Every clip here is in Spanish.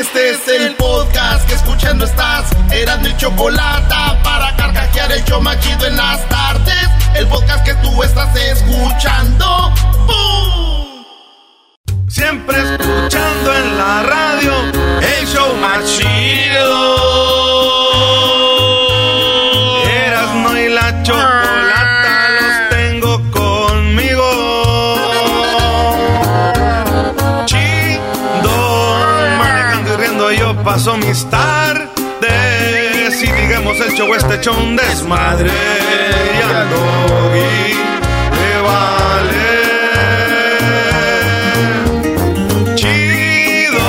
Este es el podcast que escuchando estás. Eran mi chocolate para carcajear el yo machido en las tardes. El podcast que tú estás escuchando. ¡Bum! Siempre escuchando en la radio el show machido. Paso mis tardes. Y digamos el show este hecho un desmadre. Y al doggy le vale. Chido,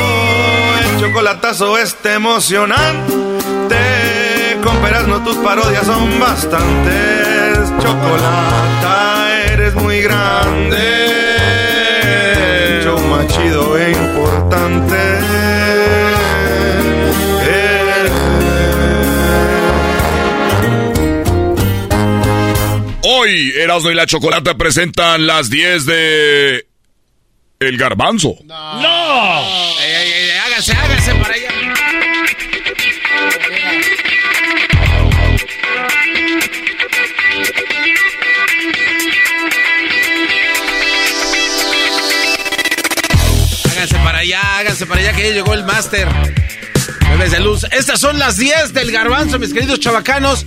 el chocolatazo este emocionante. Con no tus parodias son bastantes. Chocolata, eres muy grande. Show más chido e importante. Hoy Erasmo y la Chocolata presentan las 10 de... El Garbanzo. ¡No! Ey, ey, ey, hágase, hágase para allá. Háganse para allá, háganse para allá que ya llegó el máster. Bebes de luz. Estas son las 10 del garbanzo, mis queridos chavacanos.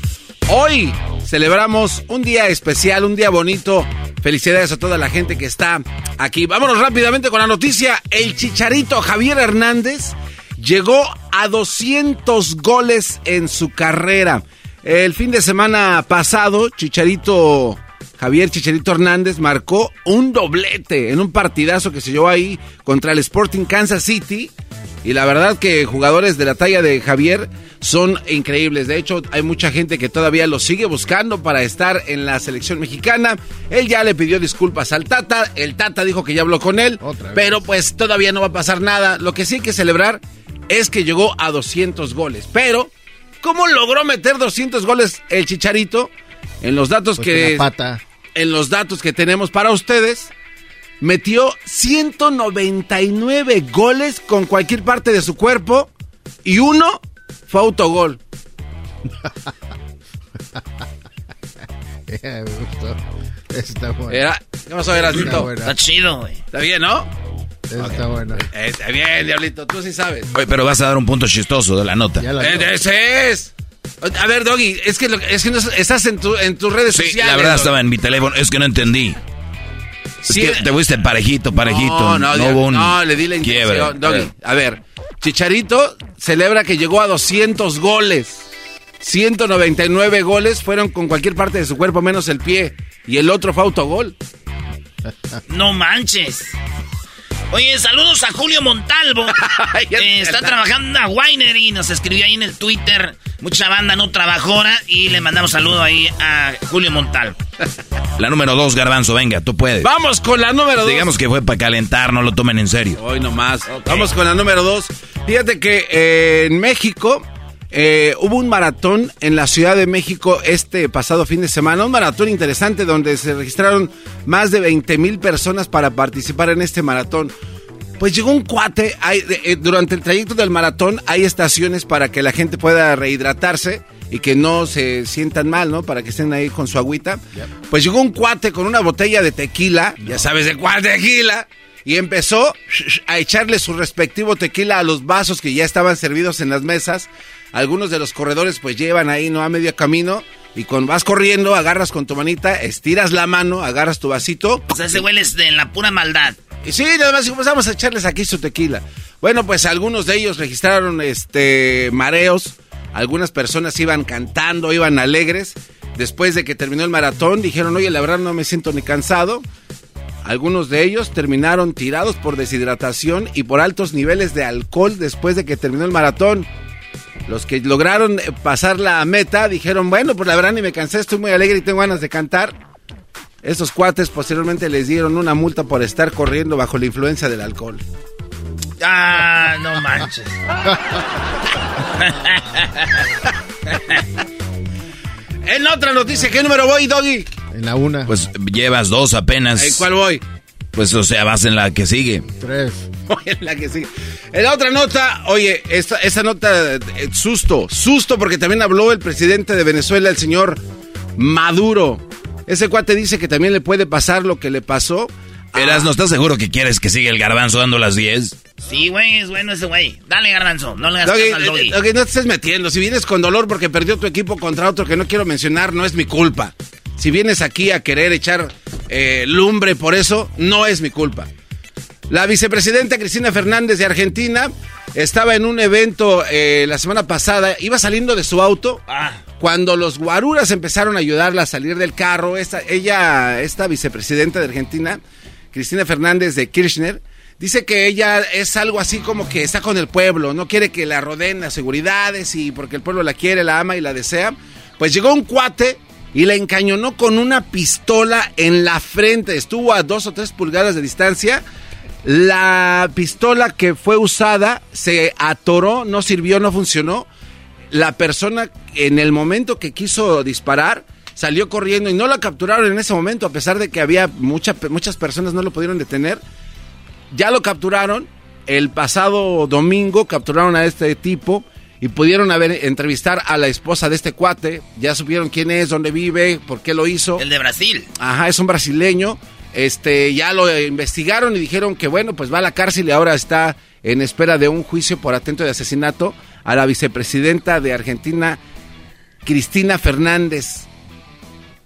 Hoy celebramos un día especial, un día bonito. Felicidades a toda la gente que está aquí. Vámonos rápidamente con la noticia. El chicharito Javier Hernández llegó a 200 goles en su carrera. El fin de semana pasado, Chicharito Javier Chicharito Hernández marcó un doblete en un partidazo que se llevó ahí contra el Sporting Kansas City. Y la verdad que jugadores de la talla de Javier son increíbles. De hecho, hay mucha gente que todavía lo sigue buscando para estar en la selección mexicana. Él ya le pidió disculpas al Tata. El Tata dijo que ya habló con él. Pero pues todavía no va a pasar nada. Lo que sí hay que celebrar es que llegó a 200 goles. Pero, ¿cómo logró meter 200 goles el Chicharito? En los datos Pues que... En los datos que tenemos para ustedes metió 199 goles con cualquier parte de su cuerpo y uno fue autogol. Me gustó. Eso está bueno. Era, ¿Qué pasó, Erasmito? Está chido, güey. Está bien, ¿no? Está bueno. Está bien, Diablito, tú sí sabes. Oye, pero vas a dar un punto chistoso de la nota. La Eh, ese es. A ver, Doggy, es que, lo- es que no estás en, tu, en tus redes Sí, sociales. la verdad Doggy. estaba en mi teléfono. Es que no entendí. Sí, es que te fuiste parejito, parejito. No, no, no Diab- hubo un no, le di la intención. Doggy, a ver, Chicharito celebra que llegó a 200 goles. 199 goles fueron con cualquier parte de su cuerpo menos el pie. Y el otro fue autogol. No manches. Oye, saludos a Julio Montalvo. Eh, está trabajando en la Winery y nos escribió ahí en el Twitter. Mucha banda no trabajó ahora y le mandamos saludo ahí a Julio Montalvo. La número dos, Garbanzo, venga, tú puedes. Vamos con la número dos. Digamos que fue para calentar, no lo tomen en serio. Hoy nomás. Vamos con la número dos. Fíjate que eh, en México eh, hubo un maratón en la Ciudad de México este pasado fin de semana. Un maratón interesante donde se registraron más de 20 mil personas para participar en este maratón. Pues llegó un cuate, hay- eh, durante el trayecto del maratón hay estaciones para que la gente pueda rehidratarse y que no se sientan mal, ¿no? Para que estén ahí con su agüita. Pues llegó un cuate con una botella de tequila, ya sabes de cuál tequila, y empezó a echarle su respectivo tequila a los vasos que ya estaban servidos en las mesas. Algunos de los corredores pues llevan ahí, ¿no? A medio camino. Y cuando vas corriendo, agarras con tu manita, estiras la mano, agarras tu vasito. O sea, ese huele es de la pura maldad. Y sí, nada más pues vamos a echarles aquí su tequila. Bueno, pues algunos de ellos registraron este mareos. Algunas personas iban cantando, iban alegres. Después de que terminó el maratón, dijeron, oye, la verdad no me siento ni cansado. Algunos de ellos terminaron tirados por deshidratación y por altos niveles de alcohol después de que terminó el maratón. Los que lograron eh, pasar la meta dijeron, bueno, pues la verdad ni me cansé, estoy muy alegre y tengo ganas de cantar. Estos cuates posteriormente les dieron una multa por estar corriendo bajo la influencia del alcohol. Ah, no manches. en otra noticia, ¿qué número voy, Doggy? En la una. Pues llevas dos apenas. ¿En cuál voy? Pues o sea, vas en la que sigue. Tres. En la que sigue. En la otra nota, oye, esta, esa nota, eh, susto, susto porque también habló el presidente de Venezuela, el señor Maduro. Ese cuate dice que también le puede pasar lo que le pasó. Eras, ¿no estás seguro que quieres que siga el garbanzo dando las 10? Sí, güey, es bueno ese güey. Dale, garbanzo, no le hagas caso al doggy. Doggy, no te estés metiendo. Si vienes con dolor porque perdió tu equipo contra otro que no quiero mencionar, no es mi culpa. Si vienes aquí a querer echar eh, lumbre por eso, no es mi culpa. La vicepresidenta Cristina Fernández de Argentina estaba en un evento eh, la semana pasada, iba saliendo de su auto. Ah. Cuando los guaruras empezaron a ayudarla a salir del carro, esta, ella, esta vicepresidenta de Argentina, Cristina Fernández de Kirchner, dice que ella es algo así como que está con el pueblo, no quiere que la rodeen las seguridades y porque el pueblo la quiere, la ama y la desea. Pues llegó un cuate y la encañonó con una pistola en la frente. Estuvo a dos o tres pulgadas de distancia. La pistola que fue usada se atoró, no sirvió, no funcionó. La persona en el momento que quiso disparar salió corriendo y no la capturaron en ese momento, a pesar de que había mucha, muchas personas no lo pudieron detener. Ya lo capturaron. El pasado domingo capturaron a este tipo y pudieron haber entrevistar a la esposa de este cuate. Ya supieron quién es, dónde vive, por qué lo hizo. El de Brasil. Ajá, es un brasileño. Este, ya lo investigaron y dijeron que bueno, pues va a la cárcel y ahora está en espera de un juicio por atento de asesinato a la vicepresidenta de Argentina, Cristina Fernández.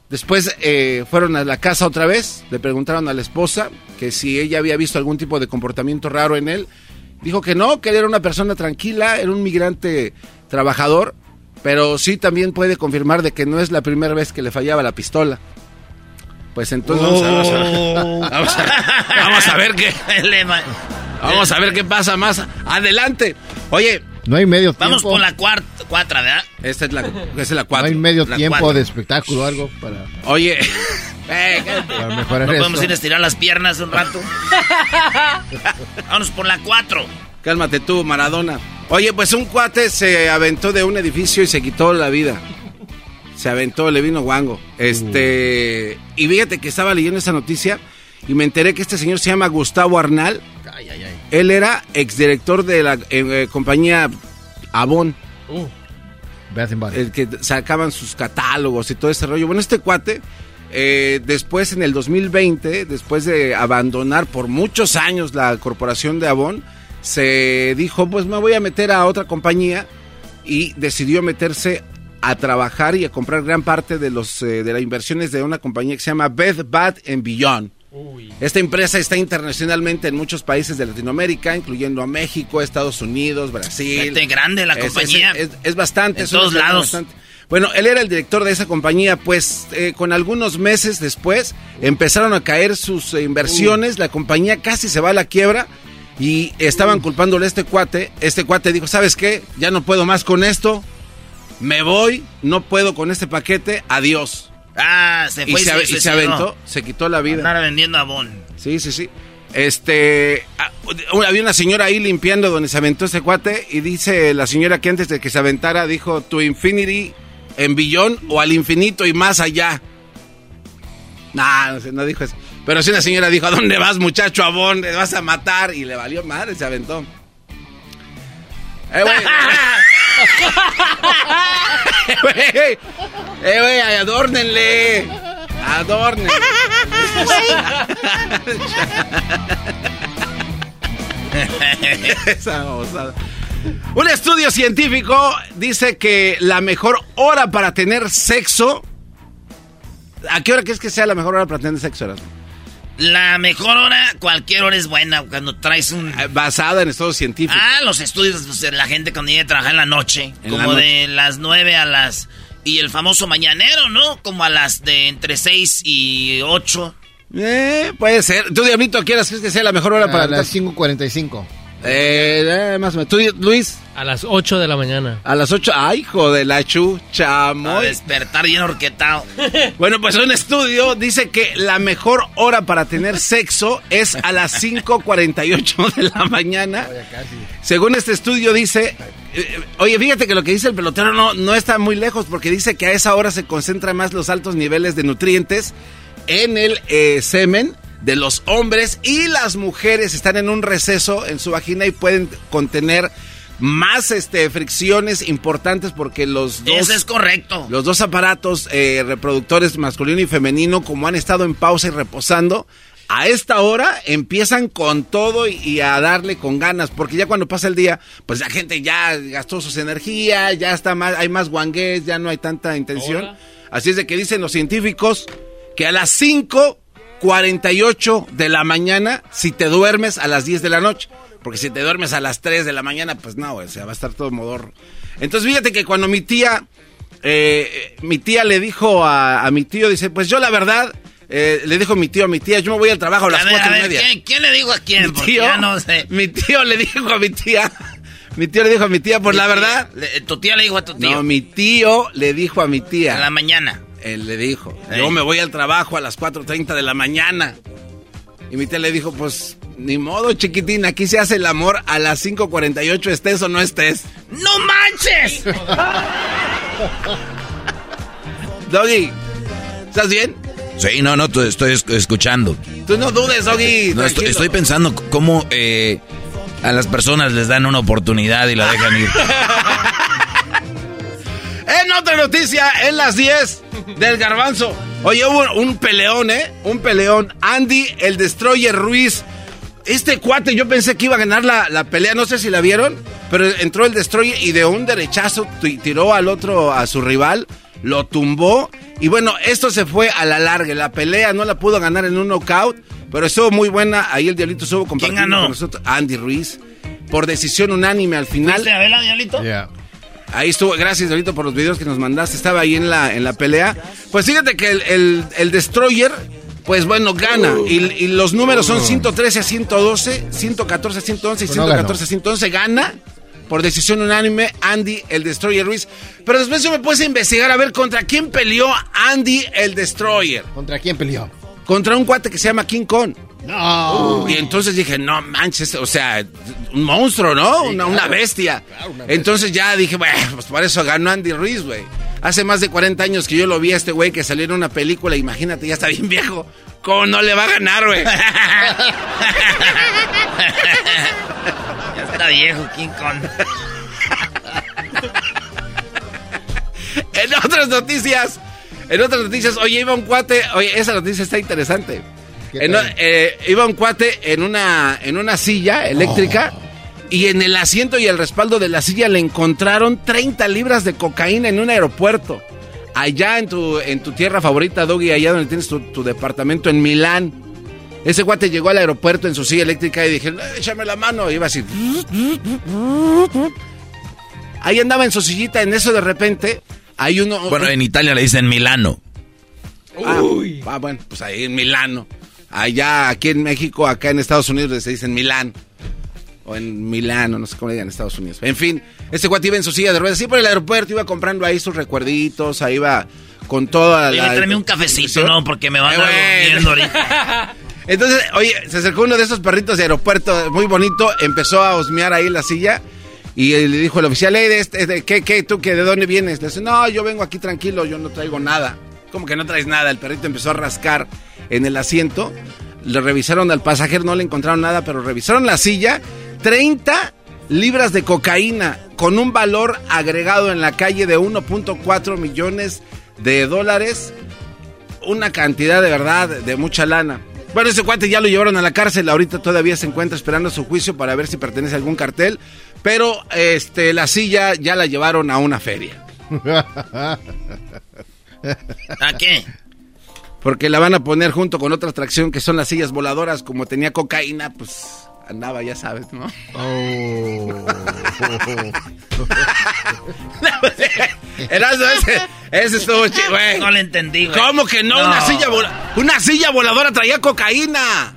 Después eh, fueron a la casa otra vez, le preguntaron a la esposa que si ella había visto algún tipo de comportamiento raro en él. Dijo que no, que él era una persona tranquila, era un migrante trabajador, pero sí también puede confirmar de que no es la primera vez que le fallaba la pistola. Pues entonces a, vamos, a, vamos, a, vamos a ver qué vamos a ver qué pasa más adelante. Oye, no hay medio tiempo. Vamos con la cuarta, cuatro, ¿verdad? Esta es la, esta es la cuatro. No hay medio la tiempo cuatro. de espectáculo o algo para, Oye, eh, para mejorar ¿No podemos esto. ir a estirar las piernas un rato? Vamos por la cuatro. cálmate tú, Maradona. Oye, pues un cuate se aventó de un edificio y se quitó la vida. Se aventó, le vino guango. Este, y fíjate que estaba leyendo esa noticia y me enteré que este señor se llama Gustavo Arnal. Ay, ay, ay. Él era exdirector de la eh, compañía Avon, Body. el que sacaban sus catálogos y todo ese rollo. Bueno, este cuate, eh, después en el 2020, después de abandonar por muchos años la corporación de Avon, se dijo, pues me voy a meter a otra compañía y decidió meterse a trabajar y a comprar gran parte de los eh, de las inversiones de una compañía que se llama Bed Bath and Beyond. Esta empresa está internacionalmente en muchos países de Latinoamérica, incluyendo a México, Estados Unidos, Brasil. Gente grande la Es- compañía. Es, es bastante. En todos lados. bastante. Bueno, él era el director de esa compañía, pues eh, con algunos meses después empezaron a caer sus inversiones, la compañía casi se va a la quiebra y estaban culpándole a este cuate. Este cuate dijo, ¿sabes qué? Ya no puedo más con esto, me voy, no puedo con este paquete, adiós. Ah, se Y fue se, y se aventó, se quitó la vida. Andar vendiendo abón. Sí, sí, sí. Este, ah, había una señora ahí limpiando donde se aventó ese cuate y dice la señora que antes de que se aventara dijo to infinity en billón o al infinito y más allá. Nah, no, sé, no dijo eso. Pero sí una señora dijo, ¿a dónde vas muchacho Abón? ¿Te vas a matar? Y le valió madre, se aventó. Eh, güey. Eh, güey. Adórnenle. Adórnenle. Esa. Un estudio científico dice que la mejor hora para tener sexo. ¿A qué hora crees que sea la mejor hora para tener sexo? Erasmo? La mejor hora, cualquier hora es buena cuando traes un... Eh, Basada en estudios científicos. Ah, los estudios, pues, la gente cuando llega a trabajar en la noche, En como la de las 9 a las... Y el famoso mañanero, ¿no? Como a las de entre 6 y 8. Eh, puede ser. ¿Tú, Diablito, quieras crees que sea la mejor hora para A las 5.45. Eh, eh, más o menos. ¿Tú, Luis? A las 8 de la mañana. A las 8. ¡Ay, hijo de la chucha, A muy! despertar bien horquetado. Bueno, pues un estudio dice que la mejor hora para tener sexo es a las 5.48 de la mañana. Según este estudio dice... eh, Oye, fíjate que lo que dice el pelotero no, no está muy lejos porque dice que a esa hora se concentran más los altos niveles de nutrientes en el eh, semen de los hombres y las mujeres están en un receso en su vagina y pueden contener más este, fricciones importantes porque los dos... Eso es correcto. Los dos aparatos eh, reproductores masculino y femenino, como han estado en pausa y reposando, a esta hora empiezan con todo y, a darle con ganas, porque ya cuando pasa el día, pues la gente ya gastó sus energías, ya está más, hay más guangués, ya no hay tanta intención. Así es de que dicen los científicos que a las 5:48 de la mañana, si te duermes a las 10 de la noche, porque si te duermes a las 3 de la mañana, pues no, o sea, va a estar todo modorro. Entonces fíjate que cuando mi tía, eh, mi tía le dijo a, a mi tío, dice, pues yo la verdad, eh, le dijo mi tío a mi tía, yo me voy al trabajo a las A ver, cuatro a y ver, media. ¿quién, quién le dijo a quién? Mi Porque tío, ya no sé. mi tío le dijo a mi tía, mi tío le dijo a mi tía, pues la verdad, Le- tu tía le dijo a tu tío. no, mi tío le dijo a mi tía. A la mañana. Él le dijo, yo me voy al trabajo a las 4.30 de la mañana. Y mi tía le dijo, pues, ni modo, chiquitín, aquí se hace el amor a las 5.48, estés o no estés. ¡No manches! Doggy, ¿estás bien? Sí, no, no, te estoy es- escuchando. Tú no dudes, Doggy. No, estoy, pensando cómo eh, a las personas les dan una oportunidad y la dejan ir. En otra noticia, en las 10 del garbanzo. Oye, hubo un peleón, ¿eh? Un peleón. Andy, el Destroyer Ruiz. Este cuate, yo pensé que iba a ganar la, la pelea, no sé si la vieron, pero entró el Destroyer y de un derechazo ti- tiró al otro, a su rival, lo tumbó. Y bueno, esto se fue a la larga. La pelea no la pudo ganar en un knockout, pero estuvo muy buena. Ahí el Diablito estuvo compartiendo ganó? con nosotros. Andy Ruiz. Por decisión unánime al final. ¿Fuiste a verla, Diablito? Yeah. Ahí estuvo, gracias Dorito por los videos que nos mandaste, estaba ahí en la, en la pelea. Pues fíjate que el, el- el Destroyer, pues bueno, gana. Y, y los números son 113 a 112, 114 a 111 y Pero no 114 a 111. Gana por decisión unánime Andy, el Destroyer Ruiz. Pero después yo me puse a investigar a ver contra quién peleó Andy, el Destroyer. ¿Contra quién peleó? Contra un cuate que se llama King Kong. No. Y entonces dije, no manches, o sea, un monstruo, ¿no? una, una bestia. Entonces ya dije, bueno, pues por eso ganó Andy Ruiz, güey. Hace más de 40 años que yo lo vi a este güey que salió en una película, imagínate, ya está bien viejo. ¿Cómo no le va a ganar, güey? Ya está viejo, King Kong. en otras noticias, en otras noticias, oye, iba un cuate, oye, esa noticia está interesante. ¿Qué En- tal? eh, iba un cuate en una, en una silla eléctrica y en el asiento y el respaldo de la silla le encontraron 30 libras de cocaína en un aeropuerto. Allá en tu, en tu tierra favorita, Doggy, allá donde tienes tu, tu departamento en Milán. Ese cuate llegó al aeropuerto en su silla eléctrica y dije, "Eh, échame la mano. Y iba así. Ahí andaba en su sillita, en eso de repente hay uno... Bueno, en Italia le dicen Milano. Ah, ah, bueno, pues ahí en Milano. Allá, aquí en México, acá en Estados Unidos se dicen Milán. O en Milano, no sé cómo le digan en Estados Unidos. En fin, ese cuate iba en su silla de ruedas, sí por el aeropuerto, iba comprando ahí sus recuerditos, ahí iba con toda Oye, la... tráeme un cafecito, ¿no? Porque me van Eh, a bueno. ahorita. Entonces, oye, se acercó uno de esos perritos de aeropuerto, muy bonito, empezó a osmear ahí la silla y eh, le dijo el oficial, "Ey, de este- de- ¿qué, qué, tú, qué, de dónde vienes? Le dice, no, yo vengo aquí tranquilo, yo no traigo nada. ¿Cómo que no traes nada? El perrito empezó a rascar en el asiento, le revisaron al pasajero, no le encontraron nada, pero revisaron la silla, 30 libras de cocaína con un valor agregado en la calle de 1.4 millones de dólares una cantidad de verdad de mucha lana. Bueno, ese cuate ya lo llevaron a la cárcel, ahorita todavía se encuentra esperando su juicio para ver si pertenece a algún cartel, pero este la silla ya la llevaron a una feria. ¿A qué? Porque la van a poner junto con otra atracción que son las sillas voladoras, como tenía cocaína, pues andaba, ya sabes, ¿no? Oh. Erasmo, ese, ese estuvo chido, güey. No le entendí, güey. ¿Cómo que no? No. Una silla vola- una silla voladora traía cocaína.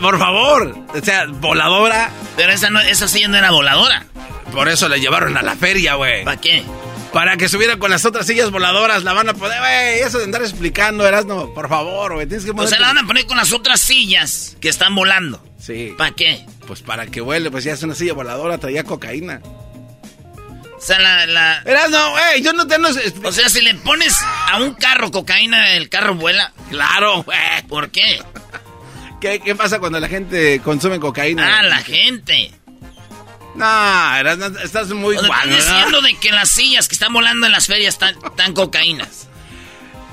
Por favor, o sea, voladora. Pero esa, no, esa silla no era voladora. Por eso la llevaron a la feria, güey. ¿Para qué? Para que subiera con las otras sillas voladoras, la van a poder, güey. Eso de andar explicando, Erasmo, por favor, güey. Tienes que O ponerte- sea, la van a poner con las otras sillas que están volando. Sí. ¿Para qué? Pues para que vuele, pues ya es una silla voladora, traía cocaína. O sea, la... la... Erasmo, güey, yo no te... No, O sea, si le pones a un carro cocaína, el carro vuela. Claro, güey. ¿Por qué? ¿Qué, qué pasa cuando la gente consume cocaína? Ah, la gente. No, estás muy O sea, guano, están ¿no? diciendo de que las sillas que están volando en las ferias están, están cocaínas.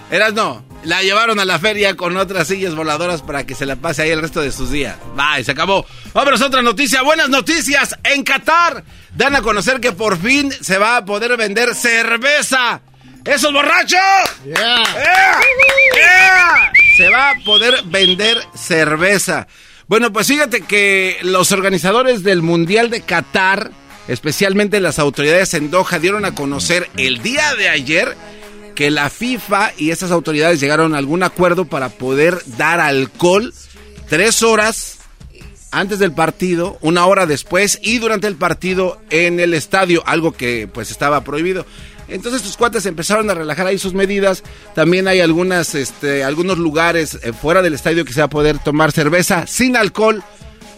Erasno, la llevaron a la feria con otras sillas voladoras para que se la pase ahí el resto de sus días. Bye, se acabó. Vámonos a otra noticia. Buenas noticias. En Qatar dan a conocer que por fin se va a poder vender cerveza. ¡Esos borrachos! Yeah. ¡Ea! ¡Ea! Se va a poder vender cerveza. Bueno, pues fíjate que los organizadores del Mundial de Qatar, especialmente las autoridades en Doha, dieron a conocer el día de ayer que la FIFA y esas autoridades llegaron a algún acuerdo para poder dar alcohol tres horas antes del partido, una hora después y durante el partido en el estadio, algo que pues estaba prohibido. Entonces tus cuates empezaron a relajar ahí sus medidas. También hay algunas, este, algunos lugares eh, fuera del estadio que se va a poder tomar cerveza sin alcohol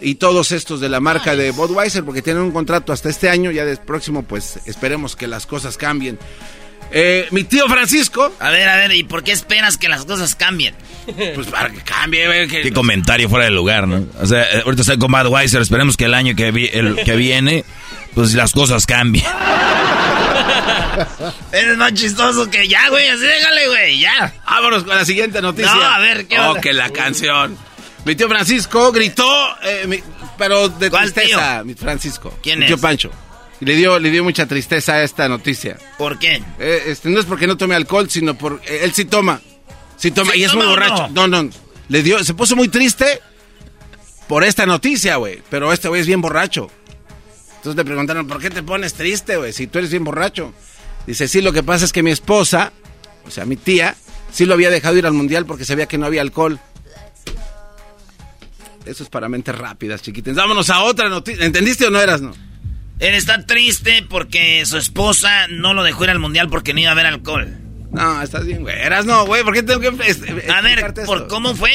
y todos estos de la marca de Budweiser porque tienen un contrato hasta este año. Ya del próximo pues esperemos que las cosas cambien. Eh, mi tío Francisco, A ver, a ver, ¿y por qué esperas que las cosas cambien? pues para que cambie, que- Qué comentario fuera de lugar, ¿no? O sea, eh, ahorita está con Budweiser, esperemos que el año que, vi- el que viene, pues las cosas cambien. Eres más chistoso que ya, güey, así déjale, güey, ya. Vámonos con la siguiente noticia. No, a ver, ¿qué Oh, onda? que la canción. Mi tío Francisco gritó, eh, mi- pero de ¿Cuál tristeza, mi Francisco. ¿Quién mi tío es? Pancho. Y le dio, le dio mucha tristeza a esta noticia. ¿Por qué? Eh, este, no es porque no tome alcohol, sino por eh, él sí toma. Sí toma ¿Sí y es muy o borracho. No? no, Le dio, se puso muy triste por esta noticia, güey. Pero este güey es bien borracho. Entonces le preguntaron, ¿por qué te pones triste, güey? Si tú eres bien borracho. Dice, sí, lo que pasa es que mi esposa, o sea, mi tía, sí lo había dejado ir al mundial porque sabía que no había alcohol. Eso es para mentes rápidas, chiquitas. Vámonos a otra noticia. ¿Entendiste o no eras, no? Él está triste porque su esposa no lo dejó ir al mundial porque no iba a haber alcohol. No, estás bien, güey. Eras no, güey. ¿Por qué tengo que es- A ver, ¿por esto? cómo fue?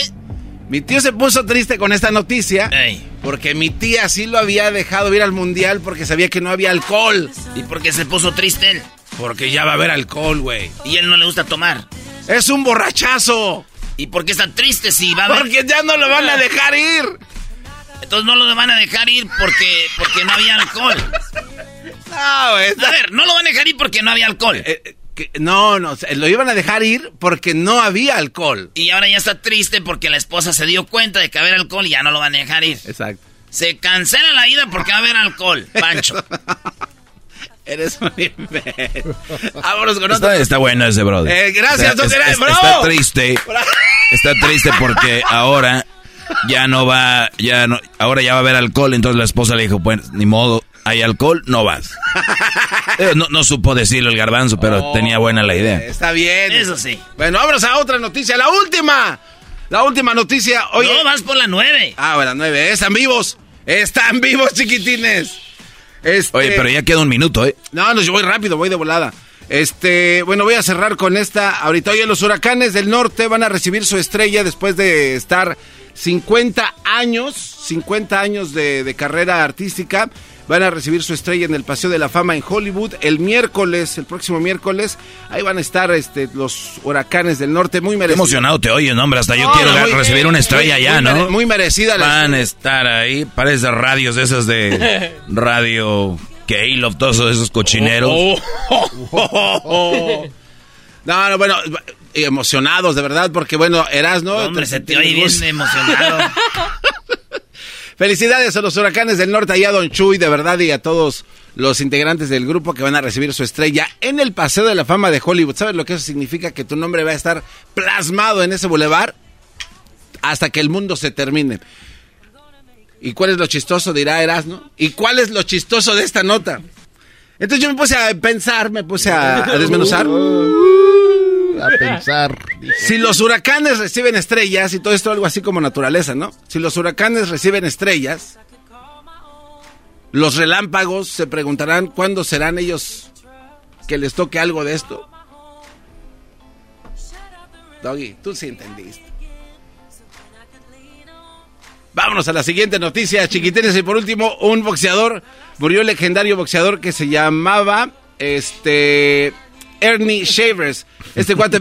Mi tío se puso triste con esta noticia Ey. porque mi tía sí lo había dejado ir al mundial porque sabía que no había alcohol. ¿Y por qué se puso triste él? Porque ya va a haber alcohol, güey. Y él no le gusta tomar. Es un borrachazo. ¿Y por qué está triste si va a haber... Porque ya no lo van a dejar ir. Entonces no lo van a dejar ir porque, porque no había alcohol. No, güey. A ver, no lo van a dejar ir porque no había alcohol. Eh, eh, que- no, no, lo iban a dejar ir porque no había alcohol. Y ahora ya está triste porque la esposa se dio cuenta de que va a haber alcohol y ya no lo van a dejar ir. Exacto. Se cancela la ida porque va a haber alcohol, Pancho. Eres un imbécil. Vámonos con Está, otro. está bueno ese, brother. Eh, gracias, Está- es- es- bravo. Está triste. Bravo. Está triste porque ahora ya no va, ya no, ahora ya va a haber alcohol, entonces la esposa le dijo, pues, ni modo, hay alcohol, no vas. Eh, No, no supo decirlo el garbanzo, pero Oh, tenía buena la idea. Está bien. Eso sí. Bueno, vámonos a otra noticia. La última. La última noticia. Oye. No, vas por la nueve. Ah, bueno, nueve. Están vivos. Están vivos, chiquitines. Este- Oye, pero ya queda un minuto, ¿eh? No, no, yo voy rápido, voy de volada. Este, bueno, voy a cerrar con esta. Ahorita, oye, los huracanes del norte van a recibir su estrella después de estar 50 años, 50 años de, de carrera artística. Van a recibir su estrella en el Paseo de la Fama en Hollywood el miércoles, el próximo miércoles. Ahí van a estar este, los huracanes del norte, muy Qué merecidos. emocionado te oyes, hombre, hasta yo quiero muy- recibir una estrella muy- ya, muy ¿no? mere- muy merecida la Van a estar ahí, parece radios esas de radio K-Love, todos esos cochineros. Oh, No, no, bueno, emocionados, de verdad, porque bueno, eras, ¿no? Hombre, se te oye bien emocionado. Felicidades a los huracanes del norte, y a Don Chuy, de verdad, y a todos los integrantes del grupo que van a recibir su estrella en el Paseo de la Fama de Hollywood. ¿Sabes lo que eso significa? Que tu nombre va a estar plasmado en ese bulevar hasta que el mundo se termine. ¿Y cuál es lo chistoso? Dirá Erasmo. ¿Y cuál es lo chistoso de esta nota? Entonces yo me puse a pensar, me puse a, a desmenuzar. A pensar. Si los huracanes reciben estrellas, y todo esto algo así como naturaleza, ¿no? Si los huracanes reciben estrellas, los relámpagos se preguntarán cuándo serán ellos que les toque algo de esto. Doggy, tú sí entendiste. Vámonos a la siguiente noticia, chiquitines. Y por último, un boxeador, murió el legendario boxeador que se llamaba este Ernie Shavers. Este cuate,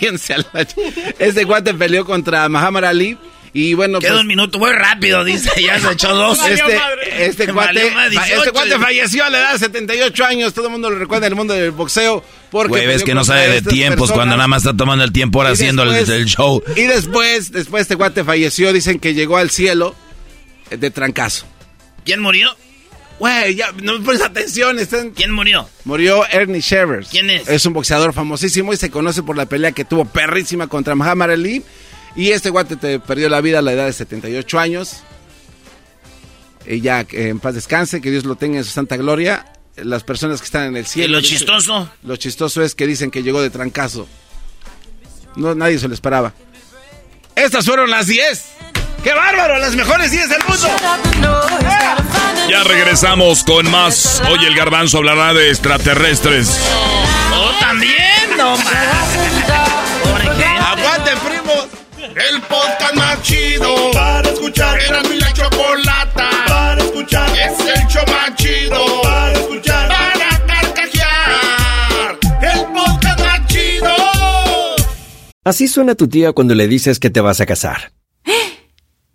este cuate peleó contra Muhammad Ali. Y bueno, Queda pues, un minuto muy rápido, dice. Ya se echó dos. este, este, cuate, Valió más fa- 18. este cuate falleció a la edad de 78 años. Todo el mundo lo recuerda en el mundo del boxeo. Porque Güey, ves que no sabe de tiempos personas. cuando nada más está tomando el tiempo ahora Y haciendo el, después- el show. Y después, después este cuate falleció. Dicen que llegó al cielo de trancazo. ¿Quién murió? Güey, ya no me pones atención. Están... ¿Quién murió? Murió Ernie Shavers. ¿Quién es? Es un boxeador famosísimo y se conoce por la pelea que tuvo perrísima contra Muhammad Ali. Y este guate te perdió la vida a la edad de 78 años. Y ya, en paz descanse, que Dios lo tenga en su santa gloria. Las personas que están en el ¿Y cielo. lo dicen- chistoso? Lo chistoso es que dicen que llegó de trancazo. No, nadie se lo esperaba. Estas fueron las 10. ¡Qué bárbaro! Las mejores 10 del mundo. Ya regresamos con más. Hoy el garbanzo hablará de extraterrestres. ¡Oh, también! ¡No más! ¡Aguanten, primos! El podcast más chido para escuchar. Era mi la chocolata para escuchar. Es el show más chido para escuchar. Para carcajear. El podcast más chido. Así suena tu tía cuando le dices que te vas a casar.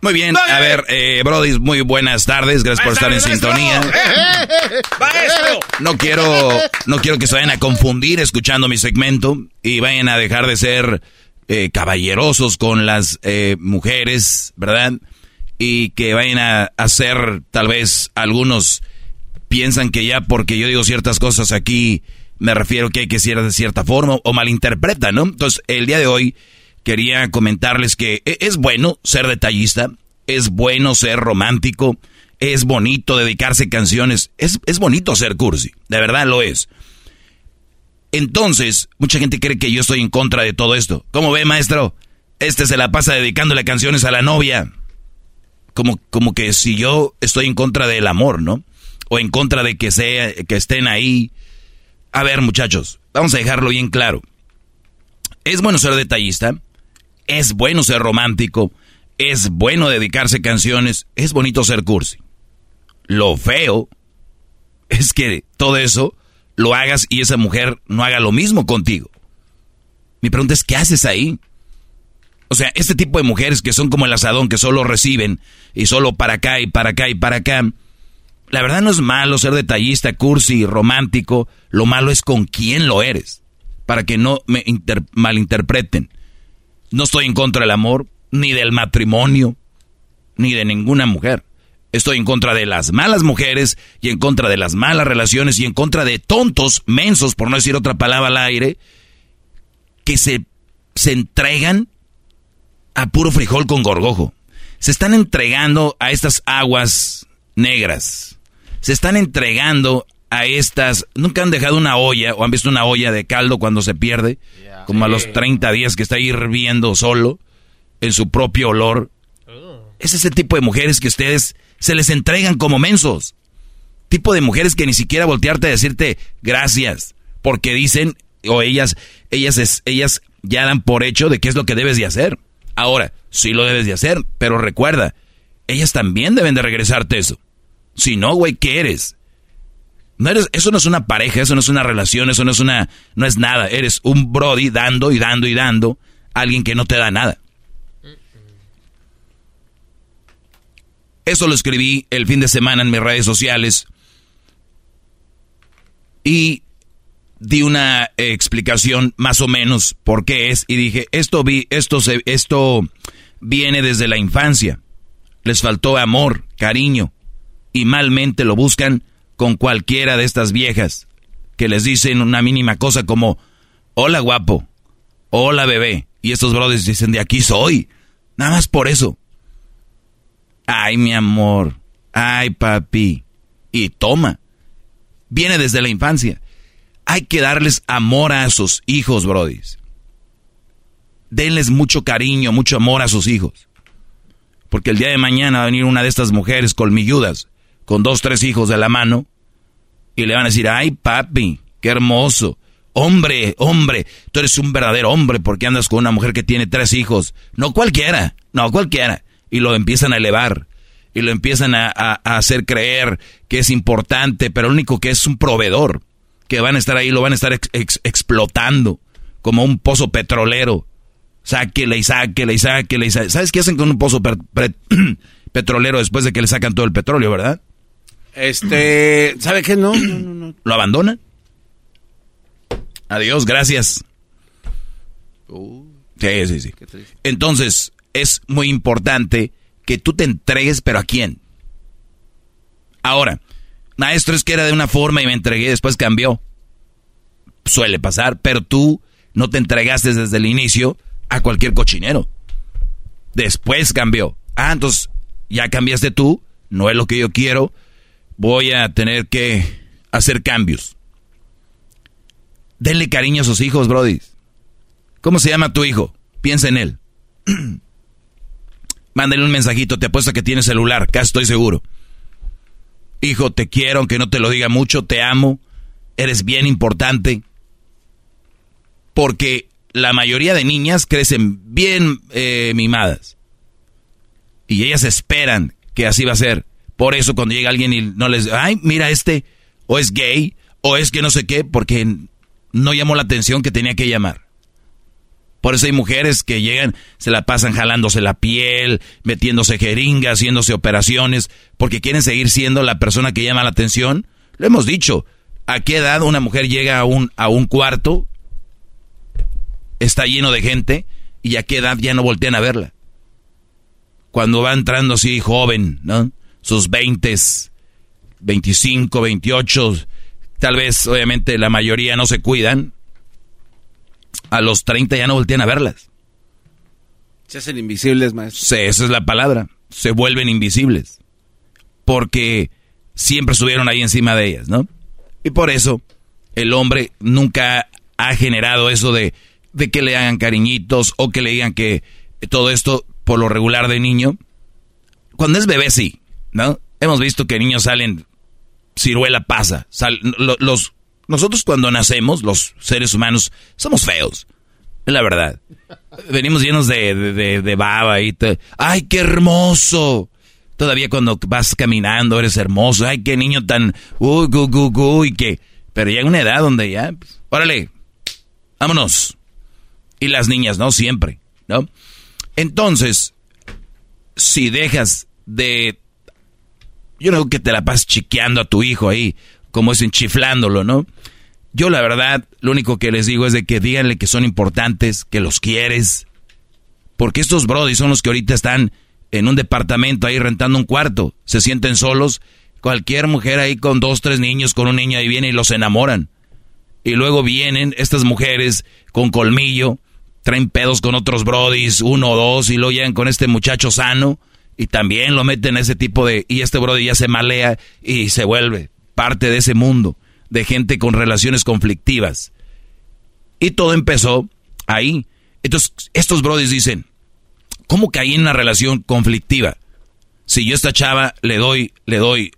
Muy bien, a ver, eh, Brody, muy buenas tardes, gracias por estar en sintonía. ¡Maestro! No quiero, no quiero que se vayan a confundir escuchando mi segmento y vayan a dejar de ser eh, caballerosos con las eh, mujeres, ¿verdad? Y que vayan a hacer, tal vez algunos piensan que ya porque yo digo ciertas cosas aquí, me refiero que hay que ser de cierta forma o malinterpretan, ¿no? Entonces, el día de hoy quería comentarles que e- es bueno ser detallista, es bueno ser romántico, es bonito dedicarse canciones, es, es bonito ser cursi, de verdad lo es. Entonces, mucha gente cree que yo estoy en contra de todo esto. ¿Cómo ve, maestro? Este se la pasa dedicándole canciones a la novia. Como, como que si yo estoy en contra del amor, ¿no? O en contra de que, sea, que estén ahí. A ver, muchachos, vamos a dejarlo bien claro. Es bueno ser detallista, es bueno ser romántico, es bueno dedicarse canciones, es bonito ser cursi. Lo feo es que todo eso lo hagas y esa mujer no haga lo mismo contigo. Mi pregunta es, ¿qué haces ahí? O sea, este tipo de mujeres que son como el asadón, que solo reciben y solo para acá y para acá y para acá. La verdad no es malo ser detallista, cursi, romántico. Lo malo es con quién lo eres. Para que no me malinterpreten. No estoy en contra del amor, ni del matrimonio, ni de ninguna mujer. Estoy en contra de las malas mujeres y en contra de las malas relaciones y en contra de tontos, mensos, por no decir otra palabra al aire, que se, se entregan a puro frijol con gorgojo. Se están entregando a estas aguas negras. Se están entregando a estas... ¿Nunca han dejado una olla o han visto una olla de caldo cuando se pierde? Como a los 30 días que está hirviendo solo en su propio olor. Es ese tipo de mujeres que ustedes se les entregan como mensos. Tipo de mujeres que ni siquiera voltearte a decirte gracias, porque dicen, o ellas, ellas, ellas ya dan por hecho de qué es lo que debes de hacer. Ahora, sí lo debes de hacer, pero recuerda, ellas también deben de regresarte eso. Si no, güey, ¿qué eres? No eres, eso no es una pareja, eso no es una relación, eso no es una, no es nada. Eres un brody dando y dando y dando a alguien que no te da nada. Eso lo escribí el fin de semana en mis redes sociales. Y di una explicación más o menos por qué es. Y dije, esto vi, esto se, esto viene desde la infancia. Les faltó amor, cariño. Y malmente lo buscan con cualquiera de estas viejas. Que les dicen una mínima cosa como, hola guapo, hola bebé. Y estos brothers dicen, de aquí soy. Nada más por eso. Ay, mi amor. Ay, papi. Y toma. Viene desde la infancia. Hay que darles amor a sus hijos, brodis. Denles mucho cariño, mucho amor a sus hijos. Porque el día de mañana va a venir una de estas mujeres colmilludas, con dos, tres hijos de la mano, y le van a decir, ay, papi, qué hermoso. Hombre, hombre, tú eres un verdadero hombre porque andas con una mujer que tiene tres hijos. No cualquiera, no cualquiera y lo empiezan a elevar y lo empiezan a, hacer creer que es importante, pero lo único que es un proveedor, que van a estar ahí, lo van a estar explotando como un pozo petrolero. Sáquele y sáquele y sáquele y sáquele. ¿Sabes qué hacen con un pozo petrolero después de que le sacan todo el petróleo, verdad? Este, ¿sabe qué? No, no, no, no. ¿Lo abandonan? Adiós, gracias. Uh. sí, sí, sí. Entonces, es muy importante que tú te entregues, pero ¿a quién? Ahora, maestro, es que era de una forma y me entregué después cambió. Suele pasar, pero tú no te entregaste desde el inicio a cualquier cochinero. Después cambió. Ah, entonces ya cambiaste tú, no es lo que yo quiero, voy a tener que hacer cambios. Denle cariño a sus hijos, Brody. ¿Cómo se llama tu hijo? Piensa en él. Mándale un mensajito, te apuesto que tiene celular, casi estoy seguro. Hijo, te quiero, aunque no te lo diga mucho, te amo, eres bien importante. Porque la mayoría de niñas crecen bien eh, mimadas. Y ellas esperan que así va a ser. Por eso cuando llega alguien y no les, ay, mira este, o es gay, o es que no sé qué, porque no llamó la atención que tenía que llamar. Por eso hay mujeres que llegan, se la pasan jalándose la piel, metiéndose jeringas, haciéndose operaciones, porque quieren seguir siendo la persona que llama la atención. Lo hemos dicho. ¿A qué edad una mujer llega a un, a un cuarto, está lleno de gente, y a qué edad ya no voltean a verla? Cuando va entrando así joven, ¿no? Sus veintes, 25, 28, tal vez obviamente la mayoría no se cuidan, a los 30 ya no voltean a verlas. Se hacen invisibles, maestro. Sí, esa es la palabra. Se vuelven invisibles. Porque siempre estuvieron ahí encima de ellas, ¿no? Y por eso el hombre nunca ha generado eso de, de que le hagan cariñitos o que le digan que todo esto por lo regular de niño. Cuando es bebé sí, ¿no? Hemos visto que niños salen, ciruela pasa. los, nosotros cuando nacemos, los seres humanos, somos feos. Es la verdad. Venimos llenos de, de, baba y... Te, ¡Ay, qué hermoso! Todavía cuando vas caminando eres hermoso. ¡Ay, qué niño tan... ¡Uy, gu, gu, gu! Y que... Pero llega una edad donde ya... Pues, órale, vámonos. Y las niñas, ¿no? Siempre, ¿no? Entonces, si dejas de... Yo no que te la pases chiqueando a tu hijo ahí, como es enchiflándolo, ¿no? Yo la verdad, lo único que les digo es de que díganle que son importantes, que los quieres. Porque estos brodis son los que ahorita están en un departamento ahí rentando un cuarto. Se sienten solos. Cualquier mujer ahí con dos, tres niños, con un niño ahí viene y los enamoran. Y luego vienen estas mujeres con colmillo, traen pedos con otros brodis, uno o dos, y lo llegan con este muchacho sano. Y también lo meten a ese tipo de... Y este brody ya se malea y se vuelve parte de ese mundo de gente con relaciones conflictivas. Y todo empezó ahí. Entonces, estos brodis dicen, ¿cómo caí en una relación conflictiva? Si yo a esta chava le doy, le doy,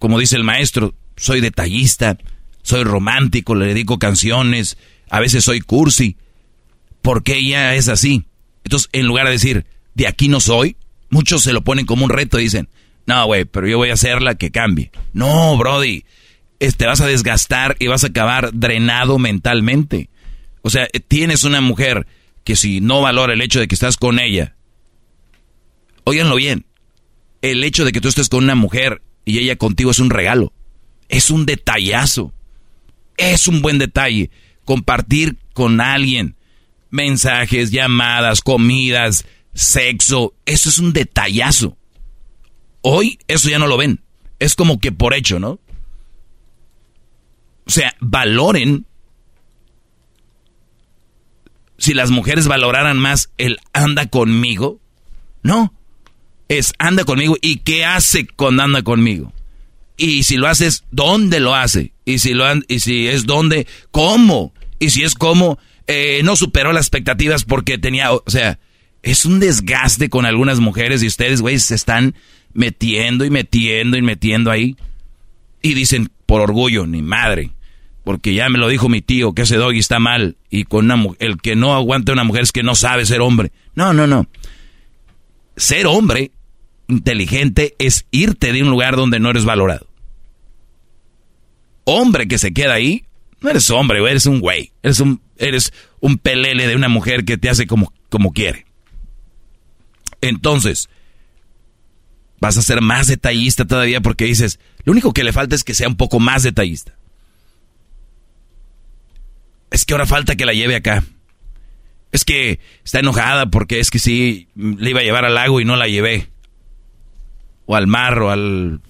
como dice el maestro, soy detallista, soy romántico, le dedico canciones, a veces soy cursi. ¿Por qué ella es así? Entonces, en lugar de decir, de aquí no soy, muchos se lo ponen como un reto y dicen, no, güey, pero yo voy a hacerla que cambie. No, Brody, te vas a desgastar y vas a acabar drenado mentalmente. O sea, tienes una mujer que si no valora el hecho de que estás con ella, óiganlo bien, el hecho de que tú estés con una mujer y ella contigo es un regalo, es un detallazo, es un buen detalle. Compartir con alguien mensajes, llamadas, comidas, sexo, eso es un detallazo. Hoy eso ya no lo ven, es como que por hecho, ¿no? O sea, valoren. Si las mujeres valoraran más el anda conmigo, no. Es anda conmigo y qué hace cuando anda conmigo. Y si lo haces, ¿dónde lo hace? Y si, lo y si es dónde, ¿cómo? Y si es cómo, eh, no superó las expectativas porque tenía, o sea, es un desgaste con algunas mujeres y ustedes, güey, se están metiendo y metiendo y metiendo ahí. Y dicen, por orgullo, ni madre porque ya me lo dijo mi tío que ese doggy está mal y con una el que no aguanta a una mujer es que no sabe ser hombre. No, no, no. Ser hombre inteligente es irte de un lugar donde no eres valorado. Hombre que se queda ahí, no eres hombre, eres un güey. Eres un, eres un pelele de una mujer que te hace como, como quiere. Entonces, vas a ser más detallista todavía porque dices, lo único que le falta es que sea un poco más detallista es que ahora falta que la lleve acá. Es que está enojada porque es que sí, le iba a llevar al lago y no la llevé. O al mar o al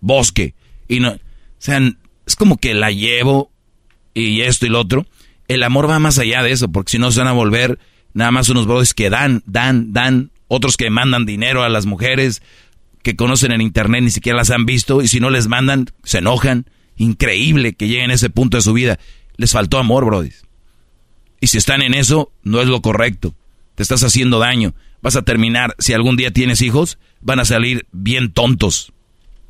bosque. Y no, o sea, es como que la llevo y esto y lo otro. El amor va más allá de eso, porque si no se van a volver nada más unos brothers que dan, dan, dan, otros que mandan dinero a las mujeres que conocen en internet, ni siquiera las han visto, y si no les mandan, se enojan. Increíble que lleguen a ese punto de su vida. Les faltó amor, Brody. Y si están en eso, no es lo correcto. Te estás haciendo daño. Vas a terminar, si algún día tienes hijos, van a salir bien tontos.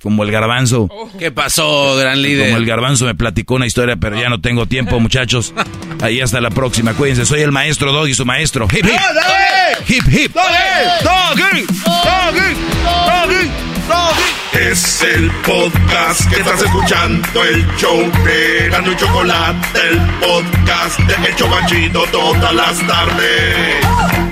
Como el garbanzo. ¿Qué pasó, gran líder? Como el garbanzo me platicó una historia, pero ya no tengo tiempo, muchachos. Ahí hasta la próxima. Cuídense, soy el maestro Doggy, su maestro. Hip, hip. Hip, hip. Doggy. Doggy. Doggy. Doggy. Es el podcast que estás escuchando, el show de y Chocolate, el podcast de El Chocachito todas las tardes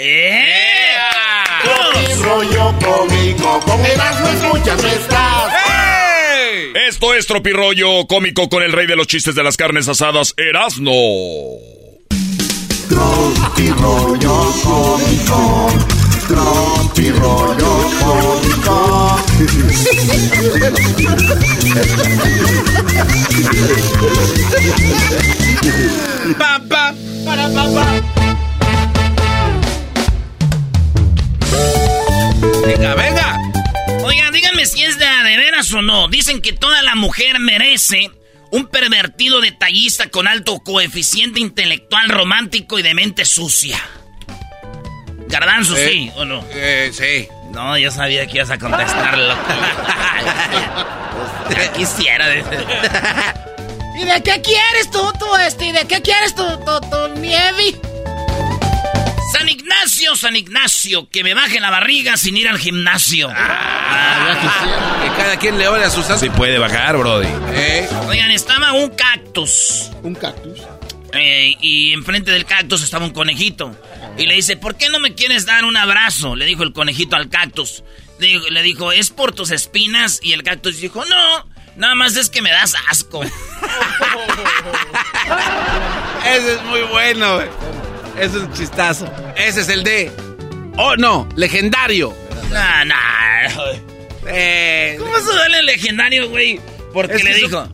¡Eh! rollo cómico, con Erasmo escuchas estás. Esto es Tropirollo cómico con el rey de los chistes de las carnes asadas, Erasno. Tropirollo cómico, tropirollo cómico. Papá, para papá. Venga, venga. Oigan, díganme si es de, de veras o no. Dicen que toda la mujer merece un pervertido detallista con alto coeficiente intelectual romántico y de mente sucia. Garbanzo, Eh, sí o no? Eh, sí. No, yo sabía que ibas a contestarlo. Ya quisiera. ¿Y de qué quieres tú, tú, este? ¿Y de qué quieres tú, tú, tú, nieve? San Ignacio, San Ignacio, que me baje la barriga sin ir al gimnasio. Ah, Que cada quien le ore a sus. Sí puede bajar, Brody. Eh, Oigan, estaba un cactus. Un cactus. Eh, y enfrente del cactus estaba un conejito. Y le dice, ¿por qué no me quieres dar un abrazo? Le dijo el conejito al cactus. Le dijo, le dijo, ¿es por tus espinas? Y el cactus dijo, no, nada más es que me das asco. Ese es muy bueno, güey. Ese es un chistazo. Ese es el de. Oh, no, legendario. Nah, nah. Eh, ¿Cómo se duele el legendario, güey? Porque Es que le dijo,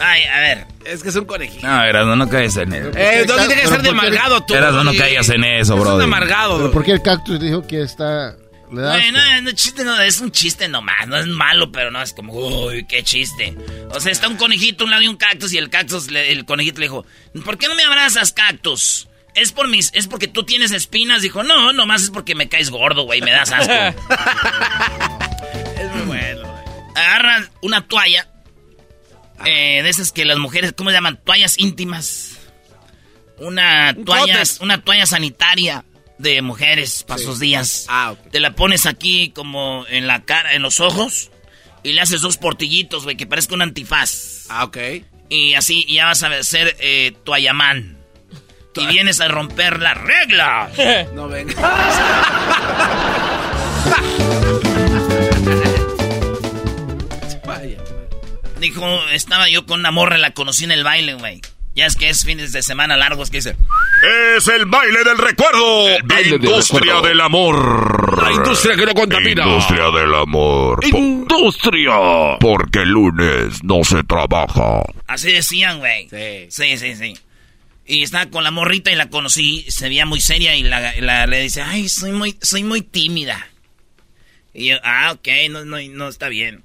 ay, a ver. Es que es un conejito. No, Erasmo, no caigas en eso. Eh, no tiene que ser de ¿por qué- amargado tú. Erasmo, no caigas en eso, Es un amargado. ¿Pero por qué el cactus dijo que está... Le da Güey, asco? no, no, chiste no, es un chiste nomás, no es malo, pero no es como, uy, qué chiste. O sea, está un conejito a un lado de un cactus y el cactus, le- el conejito le dijo, ¿por qué no me abrazas, cactus? Es por mis, es porque tú tienes espinas. Dijo, no, nomás es porque me caes gordo, güey, me das asco. Es muy bueno, güey. Agarran una toalla, eh, de esas que las mujeres, ¿cómo se llaman? Toallas íntimas. Una Un toalla, una toalla sanitaria de mujeres para sus días. Ah, ok. Te la pones aquí como en la cara, en los ojos. Y le haces dos portillitos, güey, que parezca un antifaz. Ah, ok. Y así ya vas a ser eh, toallamán. Y vienes a romper las reglas. No venga. Vaya. Dijo, estaba yo con una morra, la conocí en el baile, güey. Ya es que es fines de semana largos que dice. Es el baile del recuerdo. baile del industria recuerdo. del amor. La industria que no contamina. Industria del amor. Industria. Porque el lunes no se trabaja. Así decían, güey. Sí. Sí, sí, sí. Y estaba con la morrita y la conocí, se veía muy seria y la, la- le dice, ay, soy muy, soy muy tímida. Y yo, ah, ok, no, no, no está bien.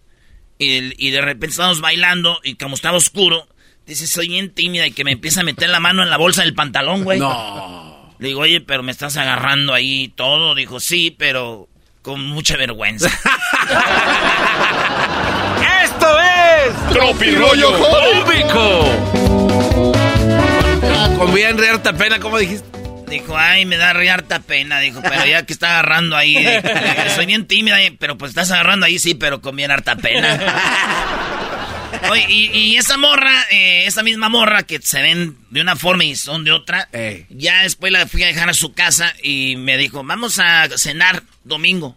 Y, y de repente estamos bailando y como estaba oscuro, dice, soy bien tímida y que me empieza a meter la mano en la bolsa del pantalón, güey. No. Le digo, oye, pero me estás agarrando ahí todo. Dijo, sí, pero con mucha vergüenza. ¡Esto es! Tropirollo Cómico. Con bien de harta pena, ¿cómo dijiste? Dijo, ay, me da re harta pena. Dijo, pero ya que está agarrando ahí. eh, eh, soy bien tímida, eh, pero pues estás agarrando ahí, sí, pero con bien harta pena. Oye, y, y esa morra, eh, esa misma morra que se ven de una forma y son de otra, Ey. ya después la fui a dejar a su casa y me dijo, vamos a cenar domingo.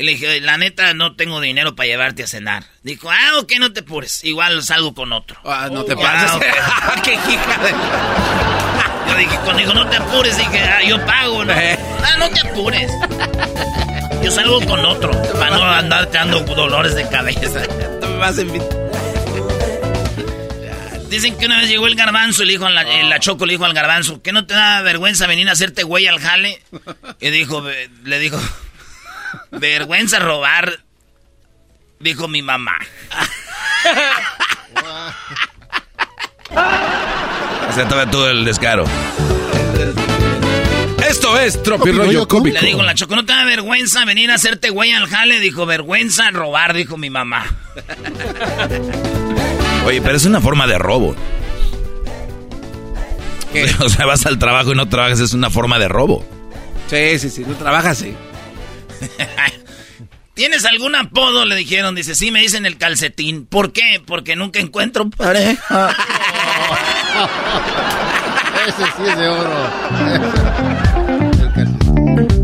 Y le dije, la neta, no tengo dinero para llevarte a cenar. Dijo, ah, ok, no te apures. Igual salgo con otro. Ah, no te Ah, pases. ok. ¡Qué hija de... Yo dije, cuando dijo, no te apures, dije, ah, yo pago, ¿no? Eh. Ah, no te apures. Yo salgo con otro, para no andar dando dolores de cabeza. No me vas a invitar. Dicen que una vez llegó el garbanzo y le dijo a la, eh, la Choco le dijo al garbanzo, ¿que no te da vergüenza venir a hacerte güey al jale? Y dijo, le dijo, vergüenza robar, dijo mi mamá. O sea, todavía todo el descaro. Esto es Tropirollo Cómico. Le digo, la Choco, ¿no te da vergüenza venir a hacerte güey al jale? Dijo, vergüenza robar, dijo mi mamá. Oye, pero es una forma de robo. O sea, vas al trabajo y no trabajas, es una forma de robo. Sí, sí, sí, no trabajas así. ¿Tienes algún apodo? Le dijeron. Dice, sí, me dicen el calcetín. ¿Por qué? Porque nunca encuentro pareja. Ese sí es de oro.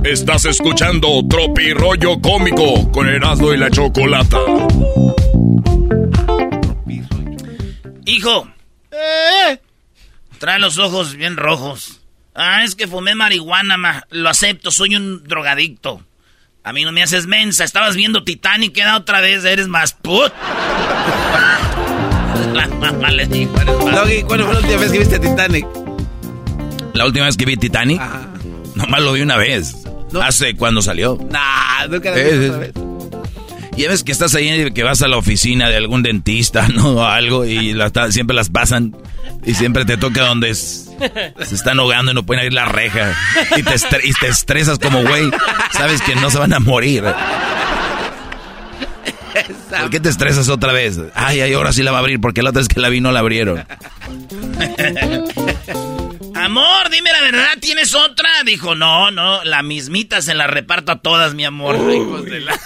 Estás escuchando Tropi Rollo Cómico con Erasmo y la Chocolata. Hijo. Trae los ojos bien rojos. Ah, es que fumé marihuana, ma. Lo acepto, soy un drogadicto. A mí no me haces mensa. Estabas viendo Titanic, queda otra vez, eres más put. Doggy, ¿cuándo fue la última vez que viste Titanic? La última vez que vi Titanic, nomás lo vi una vez. Hace cuando salió. Nah, nunca vi sí. otra vez. Y ves que estás ahí y que vas a la oficina de algún dentista, ¿no? O algo, y la- siempre las pasan. Y siempre te toca donde es- se están ahogando y no pueden abrir la reja. Y te, estre- y te estresas como güey. Sabes que no se van a morir. ¿Por qué te estresas otra vez? Ay, ay, ahora sí la va a abrir porque la otra vez que la vi no la abrieron. Amor, dime la verdad, ¿tienes otra? Dijo, no, no, la mismita se la reparto a todas, mi amor. Hijos de la-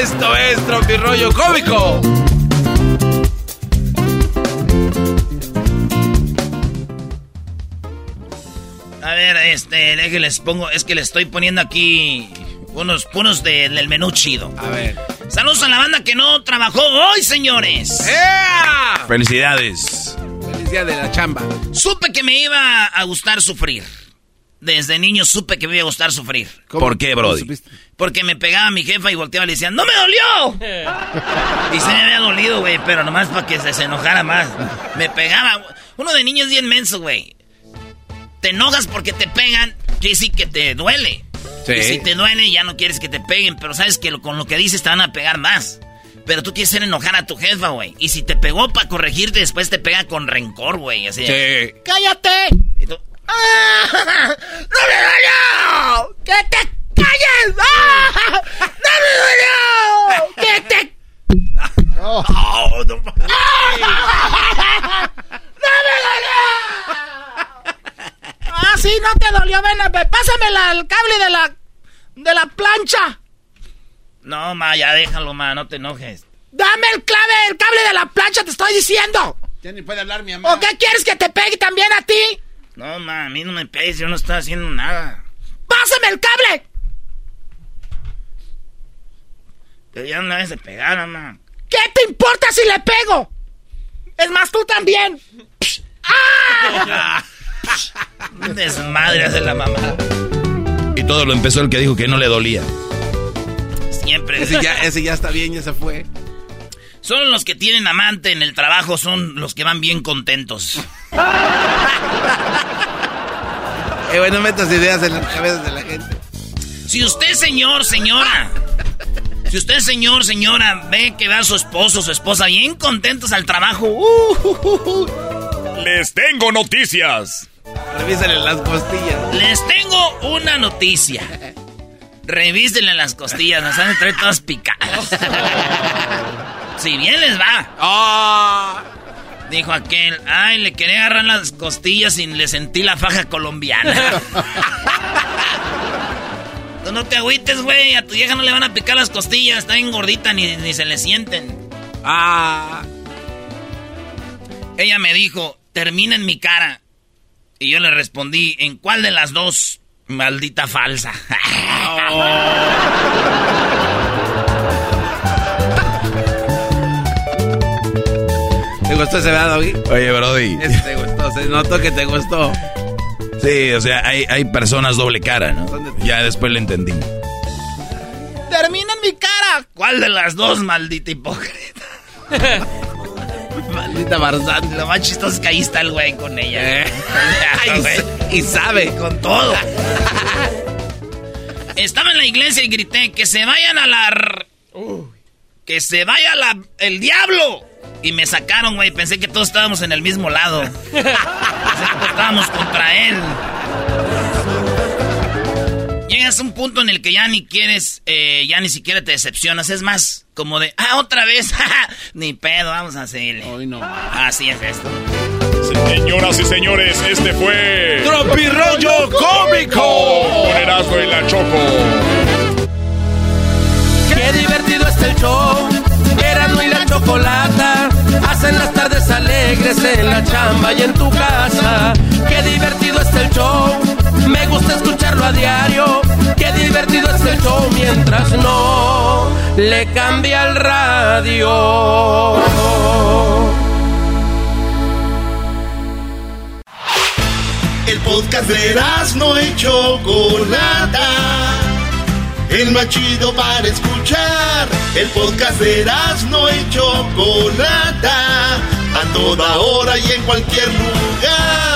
Esto es Tropirollo Cómico. A ver, este, déjenles pongo, es que les estoy poniendo aquí unos, unos de- del menú chido. A ver. Saludos a la banda que no trabajó hoy, señores. Felicidades. Feliz día de la chamba. Supe que me iba a gustar sufrir. Desde niño supe que me iba a gustar sufrir. ¿Por qué, Brody? Porque me pegaba mi jefa y volteaba y le decía, ¡No me dolió! Y se me había dolido, güey, pero nomás para que se, se enojara más. Me pegaba. Uno de niños es bien menso, güey. Te enojas porque te pegan, quiere decir que te duele. Sí. Y si te duele, ya no quieres que te peguen, pero sabes que lo- con lo que dices te van a pegar más. Pero tú quieres hacer enojar a tu jefa, güey. Y si te pegó para corregirte, después te pega con rencor, güey. Así Sí. ¡Cállate! Y tú, ¡Ah! ¡No me dolió! ¡Que te calles! ¡Ah! ¡No me dolió! ¡Que te... "Oh, no mames". ¡No me dolió! Ah, sí, no te dolió. Ven, pásame la- el cable de la... de la plancha. No, ma, ya déjalo, ma, no te enojes. Dame el clave, el cable de la plancha, te estoy diciendo. Ya ni puede hablar mi mamá. ¿O qué quieres que te pegue también a ti? No, ma, a mí no me pegues, yo no estoy haciendo nada. ¡Pásame el cable! Pero ya no le vayas a pegar, ma. ¿Qué te importa si le pego? Es más, tú también. ¡Ah! Un desmadre hace la mamá. Y todo lo empezó el que dijo que no le dolía. Siempre. Ese ya, ese ya está bien, ya se fue. Solo los que tienen amante en el trabajo son los que van bien contentos. Eh, güey, no metas ideas en las cabezas de la gente. Si usted, señor, señora, si usted, señor, señora, ve que va a su esposo, su esposa bien contentos al trabajo, uh, uh, uh, uh, Les tengo noticias. Revísale las costillas. les tengo una noticia. Revísenle las costillas, nos han traer todas picadas. Si bien les va. ¡Ah! Dijo aquel, ay, le quería agarrar las costillas y le sentí la faja colombiana. Tú no te agüites, güey, a tu vieja no le van a picar las costillas, está bien gordita, ni, ni se le sienten. ¡Ah! Ella me dijo, termina en mi cara. Y yo le respondí, ¿en cuál de las dos? Maldita falsa. Digo, gustó ese verdad, Doggy? Oye, Brody. Ese te gustó, se notó que te gustó. Sí, o sea, hay, hay personas doble cara, ¿no? Ya después le entendí. ¡Termina en mi cara! ¿Cuál de las dos, maldita hipócrita? Barzán. Lo más chistoso es que ahí está el güey con ella. Eh. y, sabe. Con todo. Estaba en la iglesia y grité que se vayan a la... Que se vaya la... el diablo. Y me sacaron, güey. Pensé que todos estábamos en el mismo lado. Pensé que estábamos contra él. Llegas a un punto en el que ya ni quieres, eh, ya ni siquiera te decepcionas. Es más, como de, ah, otra vez. ni pedo, vamos a hacerle. Hoy no. Así es esto. Señoras y señores, este fue. Tropirollo Cómico. Con Erasmo y la Choco. Qué divertido está el show. Erasmo y la chocolata. Hacen las tardes alegres en la chamba y en tu casa. Qué divertido está el show. Me gusta escucharlo a diario. Divertido es el show mientras no le cambia el radio. El podcast de no y Chocolata. El más para escuchar. El podcast de no y Chocolata. A toda hora y en cualquier lugar.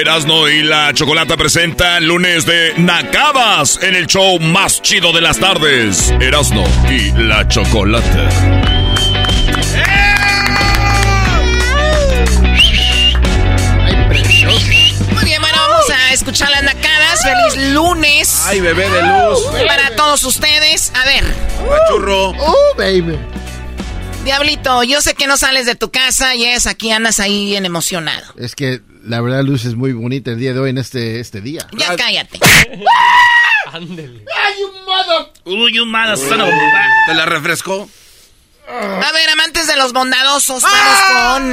Erasno y la Chocolata presentan lunes de Nacadas en el show más chido de las tardes. Erasno y la Chocolata. Muy bien, bueno, vamos a escuchar las nacadas. Feliz lunes. Ay, bebé de luz. Para todos ustedes. A ver. Churro. Oh, baby. Diablito, yo sé que no sales de tu casa y es aquí andas ahí bien emocionado. Es que la verdad, Luz, es muy bonita el día de hoy en este, este día. Ya cállate. Ándele. ¡Ay, un modo! Uy, un mado son of- ¿Te la refrescó? A ver, amantes de los bondadosos, vamos con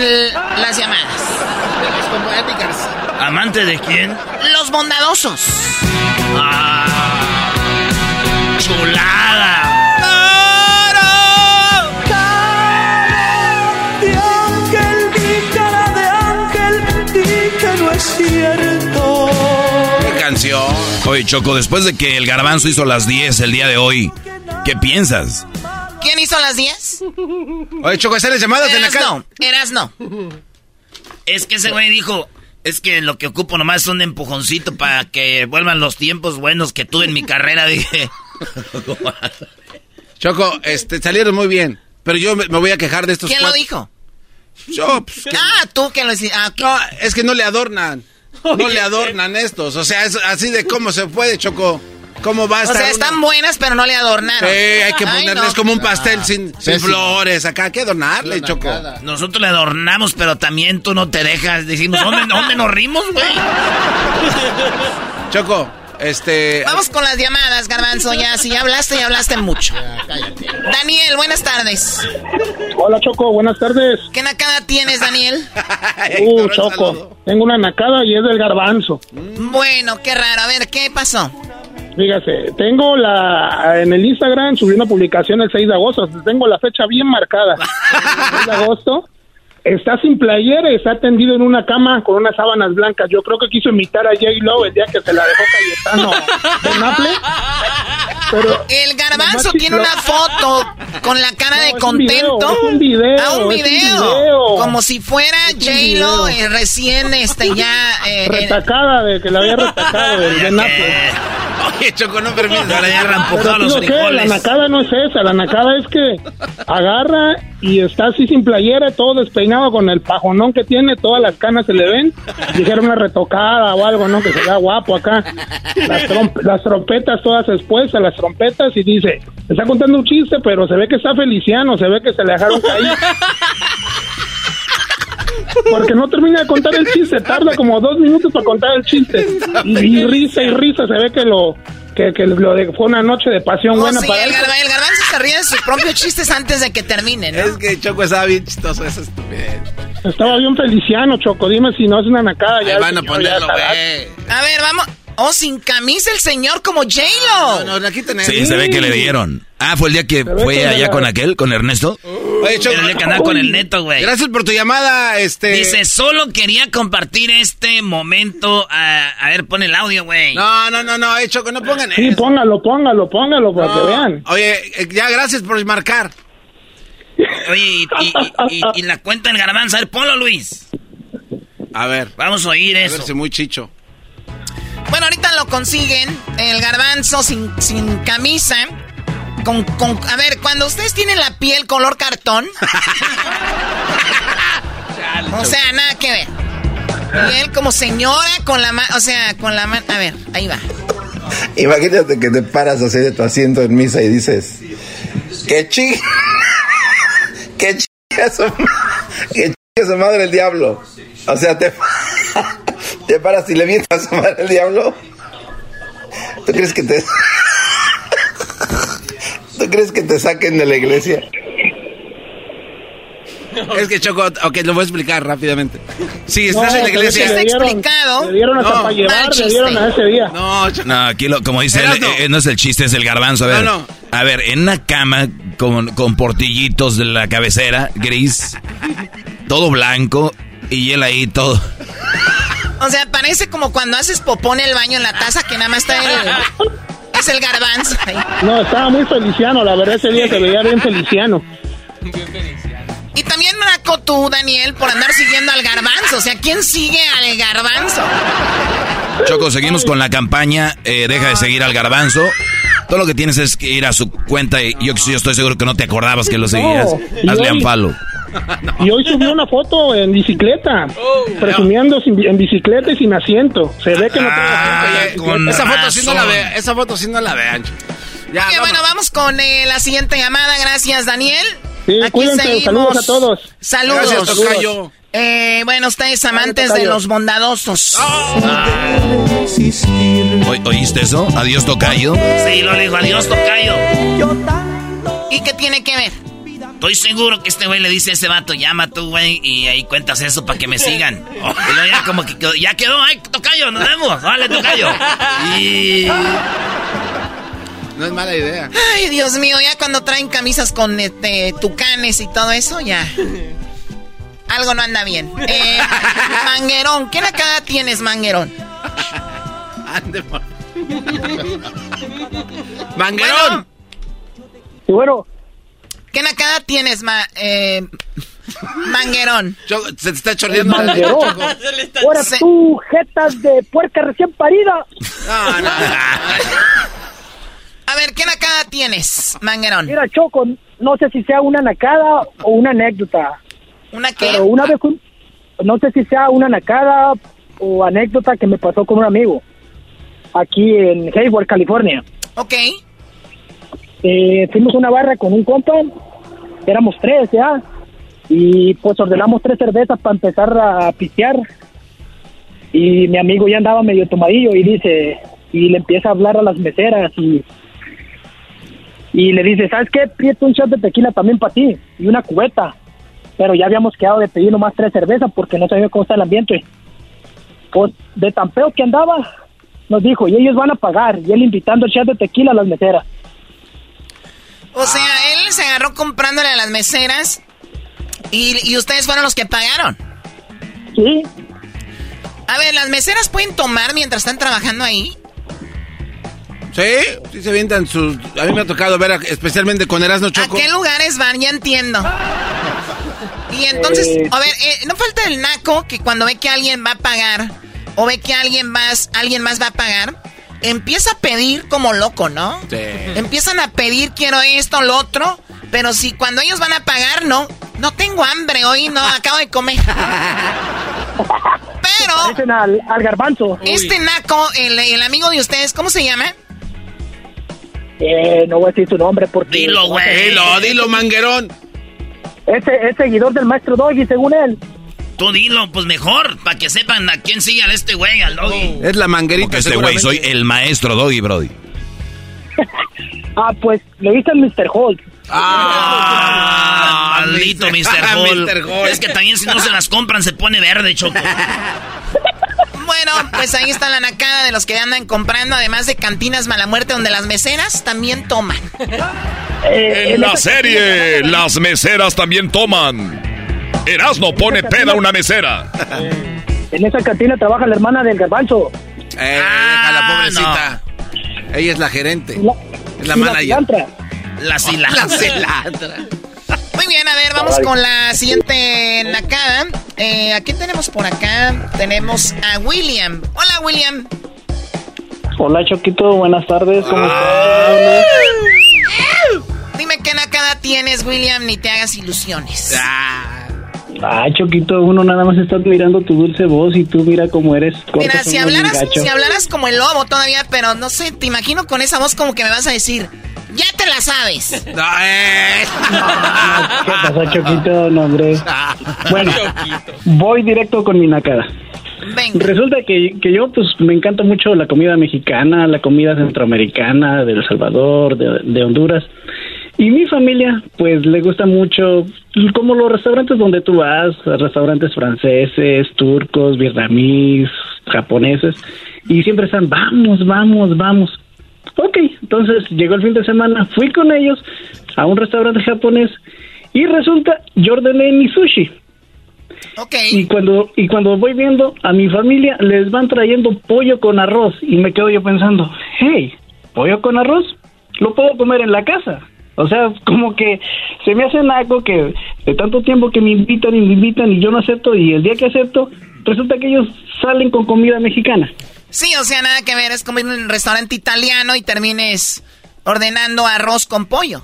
las llamadas. ¿Amante de quién? Los bondadosos. Ah, Oye, Choco, después de que el garbanzo hizo las 10 el día de hoy, ¿qué piensas? ¿Quién hizo las 10? Oye, Choco, ¿hacer las llamadas en la Eras cara? no, eras no. Es que ese güey dijo, es que lo que ocupo nomás es un empujoncito para que vuelvan los tiempos buenos que tuve en mi carrera. Dije, Choco, este, salieron muy bien. Pero yo me, voy a quejar de estos ¿Quién lo dijo? Yo, pues, Ah, tú que lo hiciste. Ah. No, es que no le adornan. No le adornan estos. O sea, es así de cómo se puede, Choco. ¿Cómo va a O estar? sea, uno? están buenas, pero no le adornaron. Sí, hay que Ay, ponerles no. como un pastel sin, sin Pésimo. flores acá. Hay que adornarle, Choco. nosotros le adornamos, pero también tú no te dejas. Decimos, ¿dónde, dónde nos rimos, güey? Choco, este. Vamos con las llamadas, Garbanzo. Ya, si ya hablaste, ya hablaste mucho. Daniel, buenas tardes. Hola Choco, buenas tardes. ¿Qué nacada tienes, Daniel? Uh, Choco, tengo una nacada y es del garbanzo. Bueno, qué raro. A ver, ¿qué pasó? Fíjate, tengo la en el Instagram subí una publicación el 6 de agosto, tengo la fecha bien marcada. El 6 de agosto está sin playera está tendido en una cama con unas sábanas blancas. Yo creo que quiso imitar a J Lo el día que se la dejó Cayetano. Pero El garbanzo tiene una foto con la cara de es un video, contento. es un video, Ah, un video. Como si fuera J-Lo eh, recién este, ya. eh, retacada de que la había retacado de, de. Oye, Choco, no permites. Ahora ya Pero reempujado los que la frijoles. nacada no es esa, la nacada es que agarra y está así sin playera, todo despeinado con el pajonón que tiene, todas las canas se le ven, dijera una retocada o algo, ¿no? Que se vea guapo acá. Las, las trompetas todas expuestas, las trompetas y dice, está contando un chiste, pero se ve que está feliciano, se ve que se le dejaron caer. Porque no termina de contar el chiste, tarda como dos minutos para contar el chiste. Y, y risa y risa, se ve que lo que, que lo de, fue una noche de pasión Oh, buena sí, para el, él. el garbanzo se ríe de sus propios chistes antes de que termine, ¿no? Es que Choco estaba bien chistoso, esa estupidez. Estaba bien feliciano, Choco, dime si no es una nacada. ya Ahí el van a ya ponerlo, güey. A ver, vamos. Oh, sin camisa el señor como J-Lo. No, no, aquí tenemos. Sí, se ve que le dieron. Ah, fue el día que fue que allá la- con aquel, con Ernesto. Oye, Choco. Era el día que andaba con el neto, güey. Gracias por tu llamada, este... Dice, solo quería compartir este momento. A, a ver, pon el audio, güey. No, no, no, no, eh, Choco, no pongan Sí, eso. póngalo, póngalo, póngalo para que vean. Oye, eh, ya gracias por marcar. Oye, y, y- y- y- y la cuenta del garbanzo. A ver, ponlo, Luis. A ver. Vamos a oír A eso. ver si muy chicho. Bueno, ahorita lo consiguen. El garbanzo sin, sin camisa. Con, con, a ver, cuando ustedes tienen la piel color cartón. o sea, nada que ver. Piel como señora con la mano. O sea, con la mano. A ver, ahí va. Imagínate que te paras así de tu asiento en misa y dices, que chi, que chinga su, que chinga su madre el diablo. O sea, te, te paras y le mientas a su madre el diablo. ¿Tú crees que te, tú crees que te saquen de la iglesia? Es que Choco, ok, lo voy a explicar rápidamente. Si No, estás en la iglesia... es que le dieron- explicado. Le dieron hasta No, para llevar, le dieron a ese día. No. No, aquí lo, como dice él, Erasno. eh, no es el chiste, es el garbanzo. A ver, No, no. a ver, en una cama con, con portillitos de la cabecera, gris, todo blanco, y él ahí todo. O sea, parece como cuando haces popó en el baño en la taza que nada más está el. Es el garbanzo. ahí. No, estaba muy feliciano, la verdad ese día se veía bien feliciano. Y también naco tú, Daniel, por andar siguiendo al garbanzo. O sea, ¿quién sigue al garbanzo? Choco, seguimos con la campaña, eh, deja de seguir al garbanzo. Todo lo que tienes es que ir a su cuenta y yo, yo estoy seguro que no te acordabas que lo seguías. y Hazle un Y hoy subió una foto en bicicleta, presumiendo sin- en bicicleta y sin asiento. Se ve que no trae asiento. Con esa foto sí no la ve, esa foto sí no la vean. Ya, Ok, bueno, vamos con eh, la siguiente llamada. Gracias, Daniel. Sí, cuídense, saludos a todos. Saludos. Gracias, tocayo. Eh, bueno, ustedes amantes de los bondadosos. ¿Oy- ¿Oíste eso? Adiós, tocayo. Sí, lo le dijo, adiós, tocayo. ¿Y qué tiene que ver? Estoy seguro que este güey le dice a ese vato, llama tú, güey, y ahí cuentas eso para que me sigan. Y luego ya como que quedó- ya quedó, ay, tocayo, nos vemos, vale, tocayo. Y... No es mala idea. Ay, Dios mío, ya cuando traen camisas con este, tucanes y todo eso, ya. Algo no anda bien. Eh, manguerón, ¿qué nacada tienes, Manguerón? Ande, por- Manguerón. Bueno, ¿Qué nacada tienes, ma, eh, Manguerón? Se te está chorreando. la- Manguerón. Choco. ahora Sí. tú, jetas de puerca recién parida. No, no. A ver, ¿qué nacada tienes, Manguerón? Mira, Choco, no sé si sea una nacada o una anécdota, ¿Una qué? pero una vez, no sé si sea una nacada o anécdota que me pasó con un amigo aquí en Hayward, California. Ok. Eh, fuimos a una barra con un compa, éramos tres ya, y pues ordenamos tres cervezas para empezar a pistear. Y mi amigo ya andaba medio tomadillo y dice, y le empieza a hablar a las meseras y, y le dice, ¿sabes qué? Pídete un shot de tequila también para ti y una cubeta. Pero ya habíamos quedado de pedir nomás tres cervezas porque no sabía cómo está el ambiente. Pues de tan feo que andaba, nos dijo, y ellos van a pagar, y él invitando el shot de tequila a las meseras. O sea, él se agarró comprándole a las meseras y, y ustedes fueron los que pagaron. Sí, A ver, ¿las meseras pueden tomar mientras están trabajando ahí? Sí, sí se avientan sus... A mí me ha tocado ver, a- especialmente con Erasmo ¿A Choco. qué lugares van? Ya entiendo. Y entonces, Eh. a ver, eh, no falta el naco que cuando ve que alguien va a pagar o ve que alguien más, alguien más va a pagar, empieza a pedir como loco, ¿no? Sí. Empiezan a pedir quiero esto, lo otro, pero si cuando ellos van a pagar, no, no tengo hambre hoy, no, acabo de comer. Pero al, al garbanzo. este naco, el, el amigo de ustedes, ¿cómo se llama? Eh, no voy a decir su nombre porque... Dilo, güey. Dilo, dilo, manguerón. Ese es seguidor del maestro Doggy, según él. Tú dilo, pues mejor, para que sepan a quién sigue a este güey, al Doggy. Es la manguerita. Porque este güey, soy el maestro Doggy, Brody. Ah, pues le dicen Mr. Hulk. Ah, maldito Mr. Ah. Hall. Es que también si no se las compran se pone verde, Choco. Bueno, pues ahí está la nacada de los que andan comprando, además de cantinas mala muerte donde las meseras también toman. Eh, En la serie, las meseras también toman. Erasmo pone peda a una mesera. En esa cantina trabaja la hermana del garbanzo. Eh, Ah, deja la pobrecita. Ella es la gerente. es la manager. La cilantra. La cilantra. Muy bien, a ver, vamos con la siguiente nacada. Eh, ¿A quién tenemos por acá? Tenemos a William. Hola, William. Hola, Choquito. Buenas tardes. ¿Cómo Ah. estás? Dime qué nacada tienes, William, ni te hagas ilusiones. Ah, Choquito, uno nada más está mirando tu dulce voz y tú mira cómo eres. Mira, si hablaras, si hablaras como el lobo todavía, pero no sé, te imagino con esa voz como que me vas a decir, ya te la sabes. No, eh. ¿Qué pasó, Choquito? No, hombre. Bueno, voy directo con mi nacada. Resulta que, que yo, pues, me encanta mucho la comida mexicana, la comida centroamericana, de El Salvador, de, de Honduras. Y mi familia, pues, le gusta mucho, como los restaurantes donde tú vas, restaurantes franceses, turcos, vietnamíes, japoneses, y siempre están, vamos, vamos, vamos. Ok, entonces llegó el fin de semana, fui con ellos a un restaurante japonés y resulta, yo ordené mi sushi. Y cuando, y cuando voy viendo a mi familia, les van trayendo pollo con arroz y me quedo yo pensando, hey, pollo con arroz, lo puedo comer en la casa. O sea, como que se me hace algo que de tanto tiempo que me invitan y me invitan y yo no acepto y el día que acepto, resulta que ellos salen con comida mexicana. Sí, o sea, nada que ver, es como ir a un restaurante italiano y termines ordenando arroz con pollo.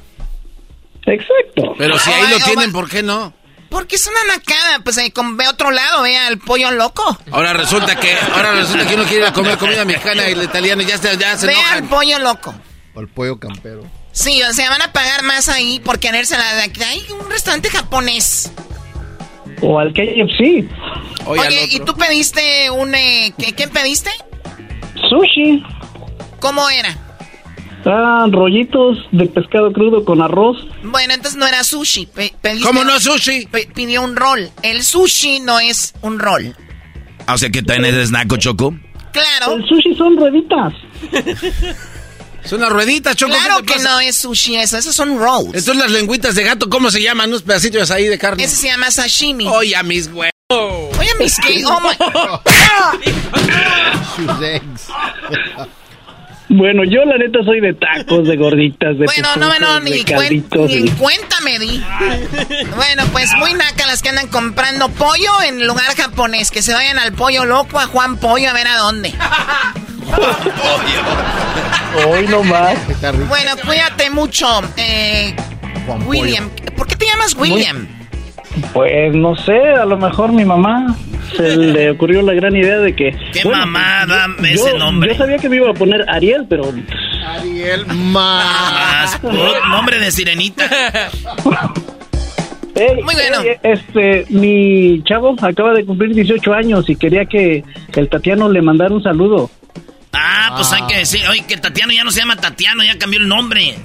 Exacto. Pero si ahí lo oh, tienen, ¿por qué no? Porque es una nacada, pues ahí con, ve otro lado, ve al pollo loco. Ahora resulta que ahora resulta que uno quiere ir a comer comida mexicana y el italiano ya se, ya se Ve enojan. al pollo loco. O el pollo campero. Sí, o sea, van a pagar más ahí por quererse la de Hay un restaurante japonés. O al KFC. Oye, ¿y tú pediste un... eh, ¿qué, ¿Qué pediste? Sushi. ¿Cómo era? Ah, rollitos de pescado crudo con arroz. Bueno, entonces no era sushi. pe- ¿Cómo no sushi? pe- pidió un rol. El sushi no es un rol. Ah, O sea, que también es snack, Choco. Claro. El sushi son rueditas. Son las rueditas, Choco. Claro ¿qué te que pasa? no es sushi eso, esos son rolls. Entonces las lengüitas de gato, ¿cómo se llaman? Unos pedacitos ahí de carne. Ese se llama sashimi. Oye, a mis huevos. Oye, mis que... Oh, my... Bueno, yo la neta soy de tacos, de gorditas, de Bueno, no, pupusas, no, ni, cuen- calditos, ni y- en cuenta me di. Bueno, pues muy naca las que andan comprando pollo en lugar japonés. Que se vayan al pollo loco, a Juan Pollo, a ver a dónde. Hoy nomás. Bueno, cuídate mucho, eh, Juan William. ¿Por qué te llamas William? Pues no sé, a lo mejor mi mamá se le ocurrió la gran idea de que... ¿Qué mamá? Dame ese nombre. Yo sabía que me iba a poner Ariel, pero... Ariel más. Put- nombre de sirenita. Muy bueno. este, mi chavo acaba de cumplir 18 años y quería que el Tatiano le mandara un saludo. Ah, pues hay que decir, oye, que Tatiano ya no se llama Tatiano, ya cambió el nombre.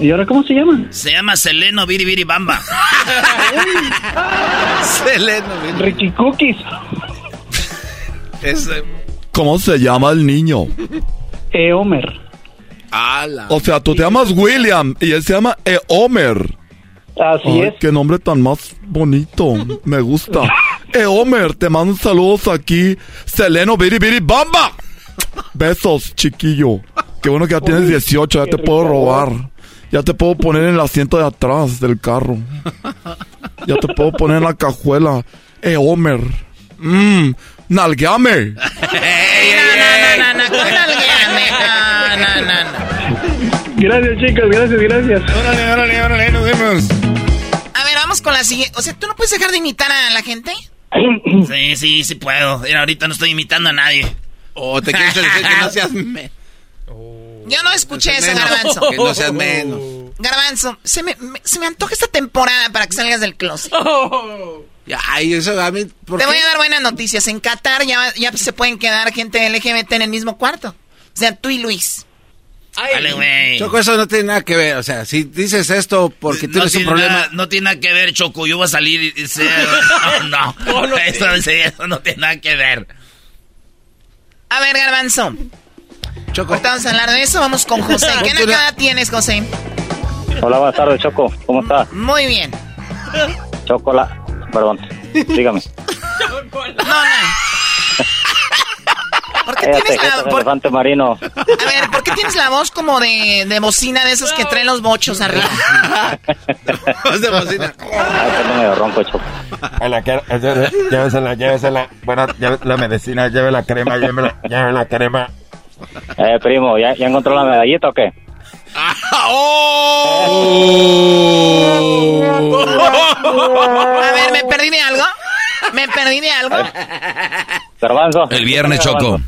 ¿Y ahora cómo se llama? Se llama Seleno Biribiri Bamba. Seleno Ricky Cookies. ¿Cómo se llama el niño? Eh, Homer. O sea, tú te llamas William y él se llama Eomer. Así Ay, es. qué nombre tan más bonito. Me gusta. Eomer, te mando saludos aquí. Seleno Biribiri Bamba. Besos, chiquillo. Qué bueno que ya tienes 18, ya te puedo robar. Ya te puedo poner en el asiento de atrás del carro. Ya te puedo poner en la cajuela. Eomer. Mmm, Nalgueame. no, no, no, no, con nalgueame. No, no, no, no. Gracias, chicos, gracias, gracias. Órale, órale, órale, nos vemos. A ver, vamos con la siguiente. O sea, ¿tú no puedes dejar de imitar a la gente? Sí, sí, sí puedo. Mira, ahorita no estoy imitando a nadie. O te quieres decir que no seas... me- Yo no escuché eso, menos. Garbanzo. Que no seas menos. Garbanzo, se me, me- se me antoja esta temporada para que salgas del closet. Ay, eso a mí... ¿por Te qué? voy a dar buenas noticias. En Qatar ya, ya se pueden quedar gente LGBT en el mismo cuarto. O sea, tú y Luis. Dale, güey. Choco, eso no tiene nada que ver. O sea, si dices esto porque no tienes un tiene problema... Nada, no tiene nada que ver, Choco. Yo voy a salir y... ser- No, no. eso, eso no tiene nada que ver. A ver, Garbanzo. Choco. Ahorita vamos a hablar de eso. Vamos con José. ¿Qué edad tienes, José? Hola, buenas tardes, Choco. ¿Cómo está? Muy bien. Chocola. Perdón. Dígame. No, no. ¿Por qué Cállate, tienes la, por- elefante marino. a ver, ¿por qué tienes la voz como de, de bocina de esos que traen los bochos arriba? Voz de bocina. Ay, tengo medio ronco, Choco. Hola, que- eh, llévesela, llévesela. Bueno, lleve la medicina, lleve la crema, lleve la, lleve la crema. Eh, primo, ¿ya, ¿ya encontró la medallita o qué? A ver, ¿me perdí de algo? ¿Me perdí de algo? Garbanzo. El viernes, Choco.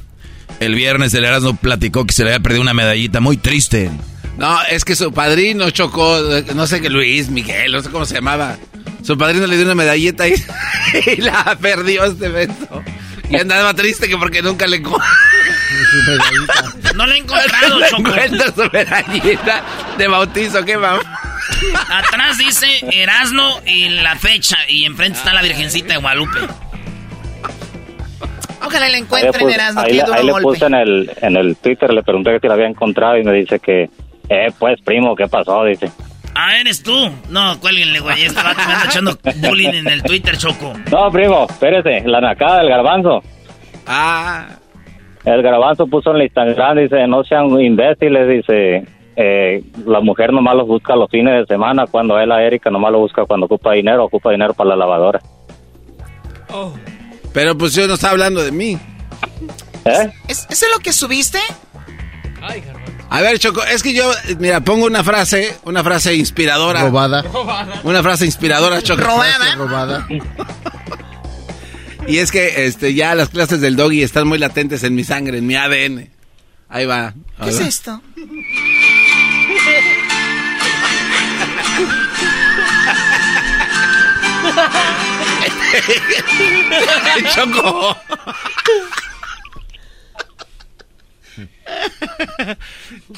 El viernes el Erasmo platicó que se le había perdido una medallita muy triste. No, es que su padrino chocó, no sé qué, Luis, Miguel, no sé cómo se llamaba. Su padrino le dio una medallita y, y la perdió este evento. Y andaba triste que porque nunca le No lo he encontrado, Choco. encuentra su medallita de bautizo, ¿qué va? Atrás dice Erasno y la fecha. Y enfrente está la Virgencita de Guadalupe. Ojalá le encuentren, puse- Erasmo. ahí le- ahí le puse en el, en el Twitter, le pregunté que si la había encontrado y me dice que, eh, pues, primo, ¿qué pasó? Dice. Ah, eres tú. No, cuélguenle, güey. Este vato me anda echando bullying en el Twitter, Choco. No, primo, espérese, la nacada del garbanzo. Ah. El garbanzo puso en el Instagram, dice, no sean imbéciles, dice, eh, la mujer nomás los busca los fines de semana, cuando él a Erika nomás lo busca cuando ocupa dinero, ocupa dinero para la lavadora. Pero pues yo no estaba hablando de mí. ¿Eh? ¿Es, ¿Eso es lo que subiste? A ver, Choco, es que yo, mira, pongo una frase, una frase inspiradora. Robada. Una frase inspiradora, Choco. Robada. Robada. Y es que este ya las clases del doggy están muy latentes en mi sangre, en mi ADN. Ahí va. ¿Qué es esto? Choco.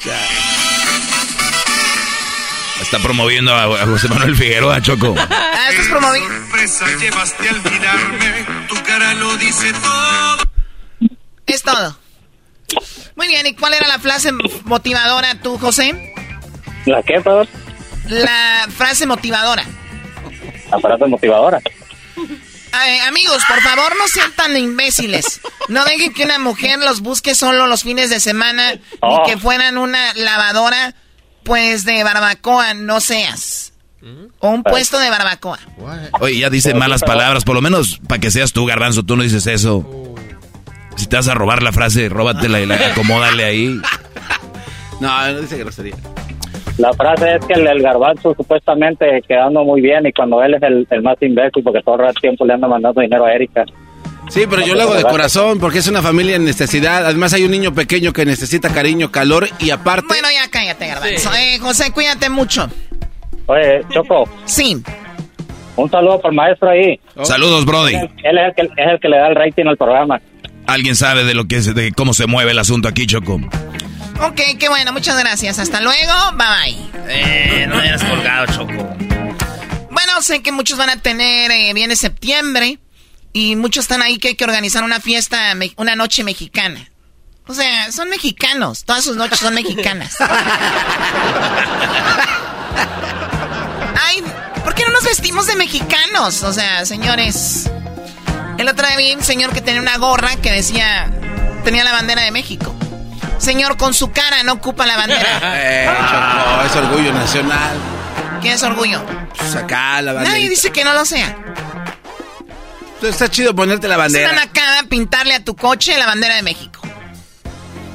Está promoviendo a, a José Manuel Figueroa, Choco. Ah, estás promoviendo. Sorpresa llevaste a olvidarme, tu cara lo dice todo. Es todo. Muy bien, ¿y cuál era la frase motivadora tú, José? ¿La qué, perdón? La frase motivadora. La frase motivadora. Ay, amigos, por favor, no sean tan imbéciles. No dejen que una mujer los busque solo los fines de semana Oh. ni que fueran una lavadora, pues, de barbacoa. No seas. O un puesto de barbacoa. Oye, ya dice malas palabras, por lo menos para que seas tú, Garbanzo, tú no dices eso. Si te vas a robar la frase, róbatela y la acomódale ahí. No, no dice grosería. La frase es que el, el garbanzo supuestamente quedando muy bien y cuando él es el, el más imbécil porque todo el tiempo le anda mandando dinero a Erika. Sí, pero yo lo hago de corazón porque es una familia en necesidad. Además hay un niño pequeño que necesita cariño, calor y aparte... Bueno, ya cállate, garbanzo. Eh, José, cuídate mucho. Oye, Choco. Sí. Un saludo para el maestro ahí. Saludos, Brody. Él es el, que, es el que le da el rating al programa. ¿Alguien sabe de lo que es, de cómo se mueve el asunto aquí, Choco? Ok, qué bueno, muchas gracias. Hasta luego, bye bye. Eh, no me hayas colgado, Choco. Bueno, sé que muchos van a tener, eh, viene septiembre, y muchos están ahí que hay que organizar una fiesta, una noche mexicana. O sea, son mexicanos, todas sus noches son mexicanas. Ay, ¿por qué no nos vestimos de mexicanos? O sea, señores. El otro día vi un señor que tenía una gorra que decía, tenía la bandera de México. Señor, con su cara no ocupa la bandera. Eh, es orgullo nacional. ¿Qué es orgullo? Pues acá la bandera. Nadie dice que no lo sea. Está chido ponerte la bandera. una nacada a pintarle a tu coche la bandera de México.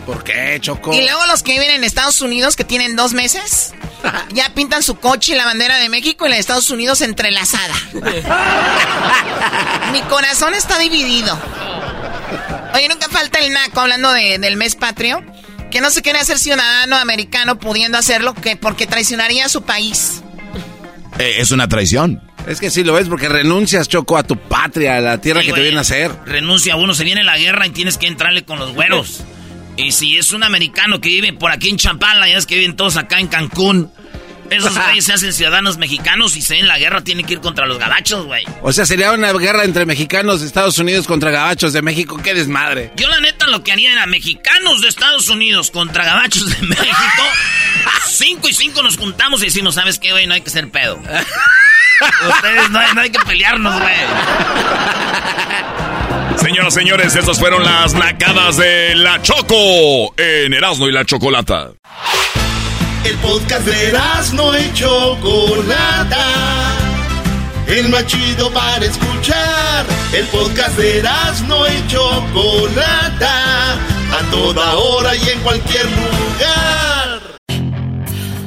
¿Por qué, Choco? Y luego los que viven en Estados Unidos, que tienen dos meses, ya pintan su coche y la bandera de México y la de Estados Unidos entrelazada. Mi corazón está dividido. Oye, nunca falta el naco hablando del mes patrio, que no se quiere hacer ciudadano americano pudiendo hacerlo que porque traicionaría a su país. Eh, es una traición. Es que sí lo ves porque renuncias, Choco, a tu patria, a la tierra que te viene a hacer. Renuncia a uno, se viene la guerra y tienes que entrarle con los güeros. Y si es un americano que vive por aquí en Champala, ya es que viven todos acá en Cancún. Esos güeyes se hacen ciudadanos mexicanos y se en la guerra tienen que ir contra los gabachos, güey. O sea, sería una guerra entre mexicanos de Estados Unidos contra gabachos de México. ¡Qué desmadre! Yo la neta lo que haría era mexicanos de Estados Unidos contra gabachos de México. cinco y cinco nos juntamos y decimos, ¿sabes qué, güey? No hay que ser pedo. Ustedes no hay, no hay que pelearnos, güey. Señoras, señores, estas fueron las nacadas de La Choco en Erasmo y la Chocolata. El podcast de Erasmo y Chocolata. El más chido para escuchar. El podcast de Erasmo y Chocolata. A toda hora y en cualquier lugar.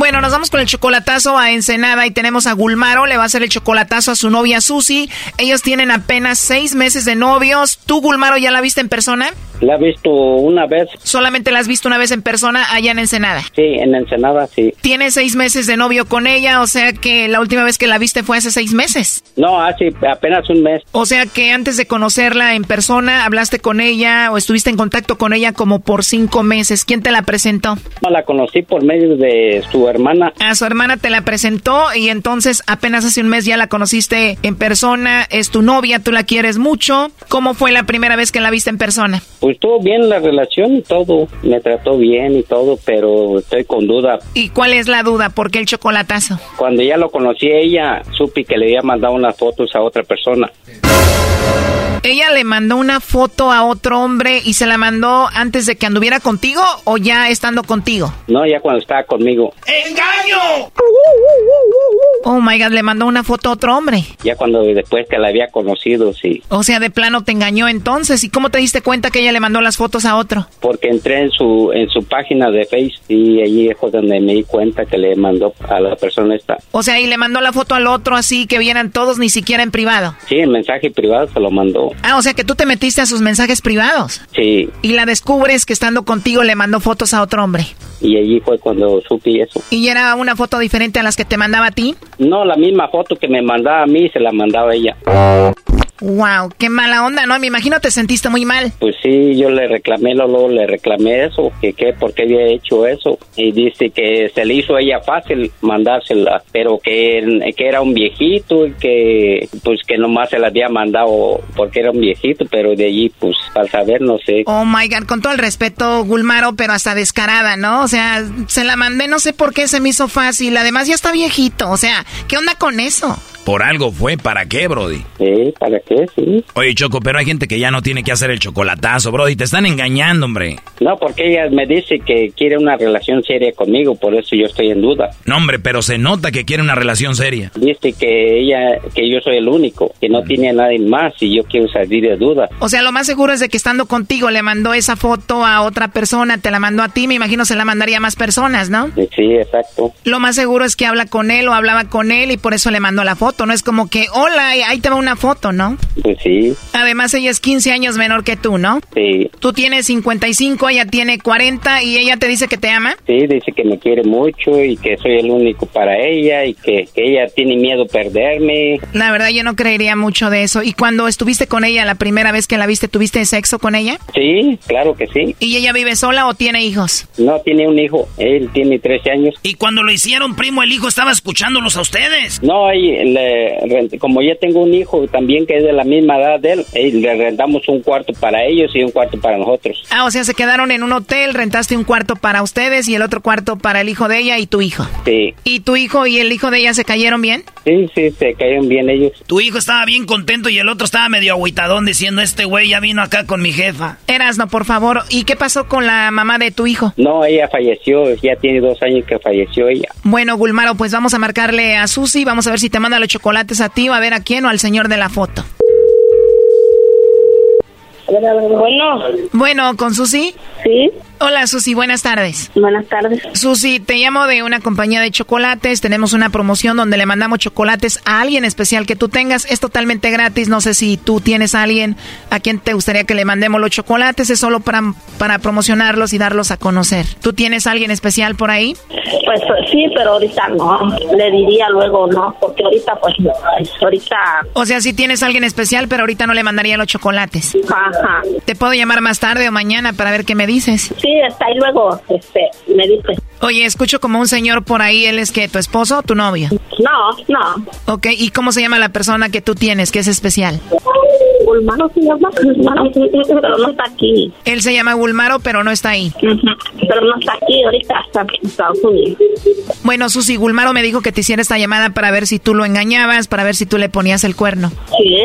Bueno, nos vamos con el chocolatazo a Ensenada y tenemos a Gulmaro, le va a hacer el chocolatazo a su novia Susi. Ellos tienen apenas seis meses de novios. ¿Tú, Gulmaro, ya la viste en persona? La he visto una vez. ¿Solamente la has visto una vez en persona allá en Ensenada? Sí, en Ensenada, sí. Tiene seis meses de novio con ella, o sea que la última vez que la viste fue hace seis meses. No, hace apenas un mes. O sea que antes de conocerla en persona, hablaste con ella o estuviste en contacto con ella como por cinco meses. ¿Quién te la presentó? La conocí por medio de su hermana. A su hermana te la presentó y entonces apenas hace un mes ya la conociste en persona. Es tu novia, tú la quieres mucho. ¿Cómo fue la primera vez que la viste en persona? Pues estuvo bien la relación y todo. Me trató bien y todo, pero estoy con duda. ¿Y cuál es la duda? ¿Por qué el chocolatazo? Cuando ya lo conocí ella, supe que le había mandado unas fotos a otra persona. ¿Ella le mandó una foto a otro hombre y se la mandó antes de que anduviera contigo o ya estando contigo? No, ya cuando estaba conmigo. ¡Engaño! Oh my god, le mandó una foto a otro hombre. Ya cuando después que la había conocido, sí. O sea, de plano te engañó entonces. ¿Y cómo te diste cuenta que ella le mandó las fotos a otro? Porque entré en su en su página de Facebook y allí fue donde me di cuenta que le mandó a la persona esta. O sea, y le mandó la foto al otro así que vieran todos ni siquiera en privado. Sí, en mensaje privado se lo mandó. Ah, o sea que tú te metiste a sus mensajes privados. Sí. Y la descubres que estando contigo le mandó fotos a otro hombre. Y allí fue cuando supe eso. ¿Y era una foto diferente a las que te mandaba a ti? No, la misma foto que me mandaba a mí se la mandaba ella. Wow, qué mala onda, ¿no? Me imagino te sentiste muy mal. Pues sí, yo le reclamé, luego le reclamé eso, que qué, por qué había hecho eso. Y dice que se le hizo a ella fácil mandársela, pero que, que era un viejito y que pues que nomás se la había mandado porque era un viejito, pero de allí pues al saber no sé. Oh my god, con todo el respeto, Gulmaro, pero hasta descarada, ¿no? O sea, se la mandé, no sé por qué se me hizo fácil. Además ya está viejito, o sea, ¿qué onda con eso? Por algo fue, ¿para qué, Brody? Sí, ¿para qué? Sí. Oye, Choco, pero hay gente que ya no tiene que hacer el chocolatazo, Brody. Te están engañando, hombre. No, porque ella me dice que quiere una relación seria conmigo, por eso yo estoy en duda. No, hombre, pero se nota que quiere una relación seria. Dice que ella, que yo soy el único, que no tiene a nadie más y yo quiero salir de duda. O sea, lo más seguro es de que estando contigo le mandó esa foto a otra persona, te la mandó a ti, me imagino se la mandaría a más personas, ¿no? Sí, exacto. Lo más seguro es que habla con él o hablaba con él y por eso le mandó la foto. Foto, no es como que, hola, ahí te va una foto, ¿no? Pues sí. Además, ella es 15 años menor que tú, ¿no? Sí. Tú tienes 55, ella tiene 40 y ella te dice que te ama. Sí, dice que me quiere mucho y que soy el único para ella y que, que ella tiene miedo perderme. La verdad, yo no creería mucho de eso. ¿Y cuando estuviste con ella la primera vez que la viste, tuviste sexo con ella? Sí, claro que sí. ¿Y ella vive sola o tiene hijos? No, tiene un hijo. Él tiene 13 años. Y cuando lo hicieron, primo, el hijo estaba escuchándolos a ustedes. No, ahí le rent- como ya tengo un hijo también que es de la misma edad de él, eh, le rentamos un cuarto para ellos y un cuarto para nosotros. Ah, o sea, se quedaron en un hotel, rentaste un cuarto para ustedes y el otro cuarto para el hijo de ella y tu hijo. Sí, ¿Y tu hijo y el hijo de ella se cayeron bien? sí, sí, se cayeron bien ellos. Tu hijo estaba bien contento y el otro estaba medio agüitadón diciendo, este güey ya vino acá con mi jefa. Erasno, por favor. ¿Y qué pasó con la mamá de tu hijo? No, ella falleció, ya tiene dos años que falleció ella. Bueno, Gulmaro, pues vamos a marcarle a Susi, vamos a ver si te manda los chocolates a ti o a ver a quién o al señor de la foto. Bueno. Bueno, ¿con Susi? Sí. Hola, Susi, buenas tardes. Buenas tardes. Susi, te llamo de una compañía de chocolates. Tenemos una promoción donde le mandamos chocolates a alguien especial que tú tengas. Es totalmente gratis. No sé si tú tienes a alguien a quien te gustaría que le mandemos los chocolates. Es solo para, para promocionarlos y darlos a conocer. ¿Tú tienes a alguien especial por ahí? Pues sí, pero ahorita no. Le diría luego no, porque ahorita pues no. Ahorita. O sea, si tienes a alguien especial, pero ahorita no le mandaría los chocolates. Ajá. Te puedo llamar más tarde o mañana para ver qué me dices. Sí, está ahí luego, este, me dice. Oye, escucho como un señor por ahí. ¿Él es que tu esposo o tu novio? No, no. Ok, ¿y cómo se llama la persona que tú tienes que es especial? Gulmaro se llama, Gulmaro, pero no está aquí. Él se llama Gulmaro, pero no está ahí. Pero no está aquí, ahorita está en Estados Unidos. Bueno, Susi, Gulmaro me dijo que te hiciera esta llamada para ver si tú lo engañabas, para ver si tú le ponías el cuerno. ¿Sí?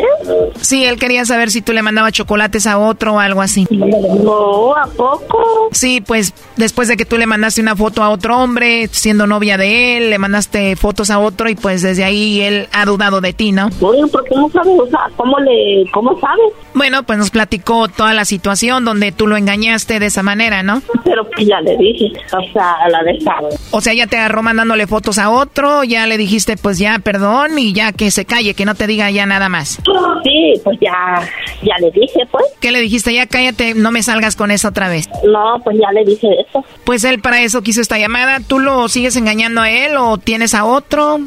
Sí, él quería saber si tú le mandabas chocolates a otro o algo así. No, ¿a poco? Sí, pues después de que tú le mandaste una foto a otro hombre, siendo novia de él, le mandaste fotos a otro y pues desde ahí él ha dudado de ti, ¿no? Oye, ¿por qué no sabe? O sea, ¿cómo le, cómo sabe? Bueno, pues nos platicó toda la situación donde tú lo engañaste de esa manera, ¿no? Pero pues ya le dije, o sea, la de sabe. O sea, ya te agarró mandándole fotos a otro, ya le dijiste pues ya perdón y ya que se calle, que no te diga ya nada más. Sí, pues ya, ya le dije, pues. ¿Qué le dijiste? Ya cállate, no me salgas con eso otra vez. No, pues ya le dije eso. Pues él para eso quiso esta llamada. ¿Tú lo sigues engañando a él o tienes a otro?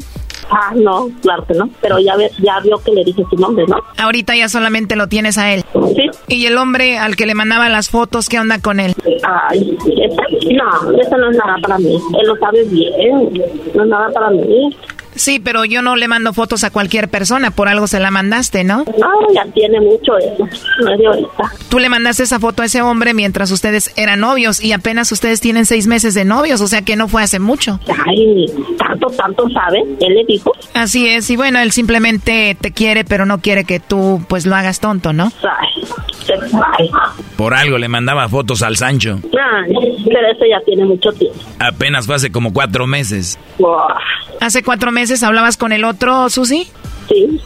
Ah, no, claro que no. Pero ya, ve- ya vio que le dije su nombre, ¿no? Ahorita ya solamente lo tienes a él. Sí. ¿Y el hombre al que le mandaba las fotos, qué onda con él? Ay, esa- no, eso no es nada para mí. Él lo sabe bien. No es nada para mí. Sí, pero yo no le mando fotos a cualquier persona, por algo se la mandaste, ¿no? Ah, ya tiene mucho eso. No es de ahorita. Tú le mandaste esa foto a ese hombre mientras ustedes eran novios y apenas ustedes tienen seis meses de novios, o sea que no fue hace mucho. Ay, tanto, tanto sabe. Él le dijo. Así es, y bueno, él simplemente te quiere, pero no quiere que tú pues lo hagas tonto, ¿no? Ay, se-. Por algo le mandaba fotos al Sancho. Ay, pero eso ya tiene mucho tiempo. Apenas fue hace como cuatro meses. Buah. ¿Hace cuatro meses hablabas con el otro, Susi? Sí.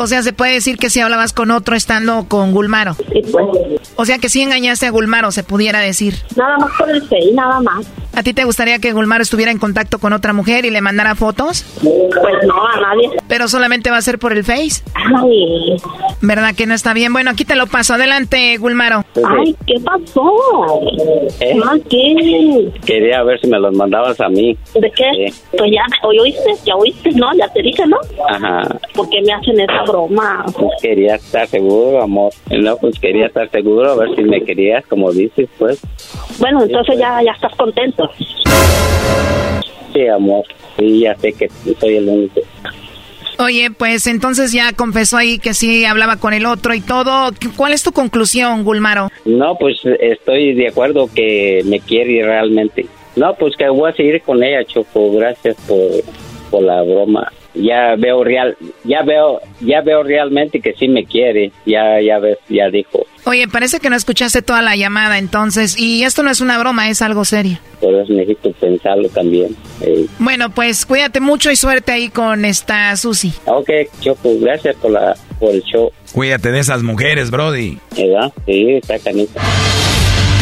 O sea, se puede decir que sí hablabas con otro estando con Gulmaro. Sí, pues. O sea, que sí engañaste a Gulmaro, se pudiera decir. Nada más por el Face, nada más. ¿A ti te gustaría que Gulmaro estuviera en contacto con otra mujer y le mandara fotos? Pues no, a nadie. Pero solamente va a ser por el Face. Ay. ¿Verdad que no está bien? Bueno, aquí te lo paso. Adelante, Gulmaro. Ay, ¿qué pasó? ¿Eh? ¿qué? Quería ver si me los mandabas a mí. ¿De qué? Sí. Pues ya, oíste, ya oíste, ¿no? Ya te dije, ¿no? Ajá. ¿Por qué me hacen esa broma? Pues quería estar seguro, amor. No, pues quería estar seguro, a ver si me querías, como dices, pues. Bueno, entonces ya, ya estás contento. Sí, amor. Sí, ya sé que soy el único. Oye, pues entonces ya confesó ahí que sí hablaba con el otro y todo. ¿Cuál es tu conclusión, Gulmaro? No, pues estoy de acuerdo que me quiere realmente. No, pues que voy a seguir con ella, Choco. Gracias por, por la broma. Ya veo real, ya veo, ya veo realmente que sí me quiere. Ya, ya ves, ya dijo. Oye, parece que no escuchaste toda la llamada entonces. Y esto no es una broma, es algo serio. Por eso necesito pensarlo también. Eh, Bueno, pues cuídate mucho y suerte ahí con esta Susi. ok, Choco, gracias por la, por el show. Cuídate de esas mujeres, Brody. ¿Verdad? Sí, está canita.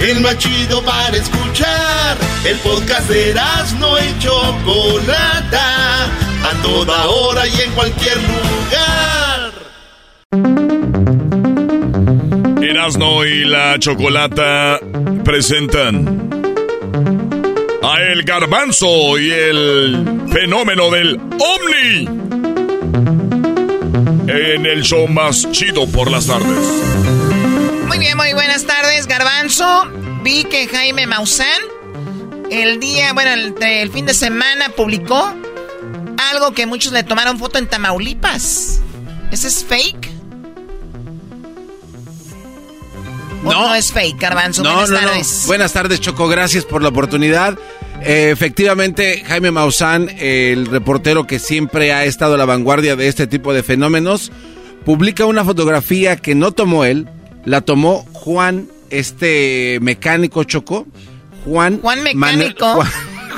El más chido para escuchar. El podcast de no y Chocolata. A toda hora y en cualquier lugar. Erasno y la chocolata presentan a El Garbanzo y el fenómeno del OVNI en el show más chido por las tardes. Muy bien, muy buenas tardes, Garbanzo. Vi que Jaime Maussan el día, bueno, el, fin de semana publicó algo que muchos le tomaron foto en Tamaulipas. ¿Ese es fake? No, no es fake, Garbanzo. No, buenas tardes. Buenas tardes, Choco. Gracias por la oportunidad. Eh, efectivamente, Jaime Maussan, el reportero que siempre ha estado a la vanguardia de este tipo de fenómenos, publica una fotografía que no tomó él, la tomó Juan, este mecánico Choco. Juan, Juan mecánico.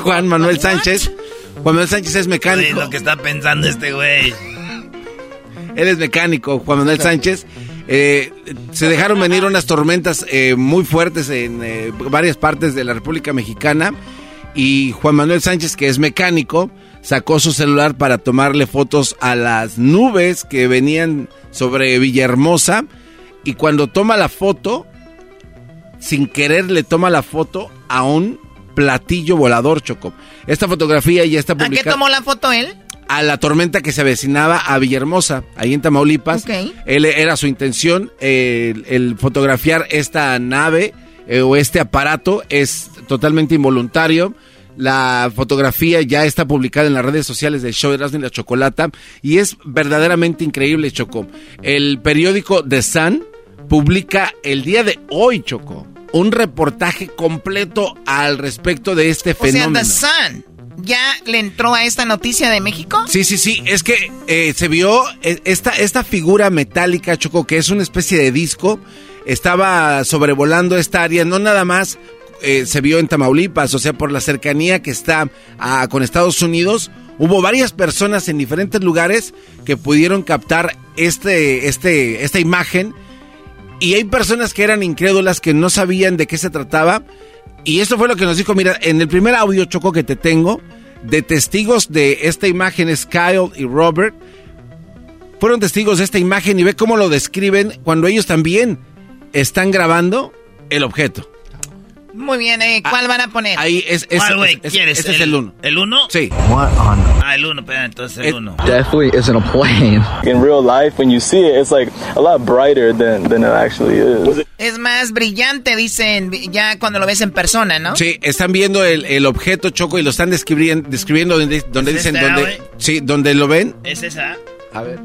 Juan, Manuel Sánchez. Juan Manuel Sánchez es mecánico. lo que está pensando este güey. Él es mecánico, Juan Manuel Sánchez. Eh, se dejaron venir unas tormentas eh, muy fuertes en varias partes de la República Mexicana y Juan Manuel Sánchez, que es mecánico, sacó su celular para tomarle fotos a las nubes que venían sobre Villahermosa y cuando toma la foto, sin querer le toma la foto a un platillo volador, Choco. Esta fotografía ya está publicada. ¿A qué tomó la foto él? A la tormenta que se avecinaba a Villahermosa, ahí en Tamaulipas. Él era su intención el, fotografiar esta nave eh, o este aparato es totalmente involuntario. La fotografía ya está publicada en las redes sociales del show de Erasmo y la Chocolata y es verdaderamente increíble, Choco. El periódico The Sun publica el día de hoy, Choco, un reportaje completo al respecto de este fenómeno. O sea, The Sun ya le entró a esta noticia de México? Sí, sí, sí. Es que eh, se vio eh, esta, esta figura metálica, Choco, que es una especie de disco. Estaba sobrevolando esta área, no nada más eh, se vio en Tamaulipas, o sea, por la cercanía que está ah, con Estados Unidos, hubo varias personas en diferentes lugares que pudieron captar este, este, esta imagen. Y hay personas que eran incrédulas, que no sabían de qué se trataba. Y eso fue lo que nos dijo, mira, en el primer audio choco que te tengo, de testigos de esta imagen es Kyle y Robert. Fueron testigos de esta imagen y ve cómo lo describen cuando ellos también están grabando el objeto. Muy bien, eh, ¿cuál van a poner? Ahí es, es, ¿Cuál, güey, quieres? Ese es el 1. ¿El 1? Sí. Ah, el 1, pero entonces el 1. Definitely isn't a plane. In real life, when you see it, it's like a lot brighter than, than it actually is. Es más brillante, dicen, ya cuando lo ves en persona, ¿no? Sí, están viendo el, el objeto choco y lo están describiendo, describiendo donde, donde dicen, esta, donde, sí, donde lo ven. ¿Es esa? A ver.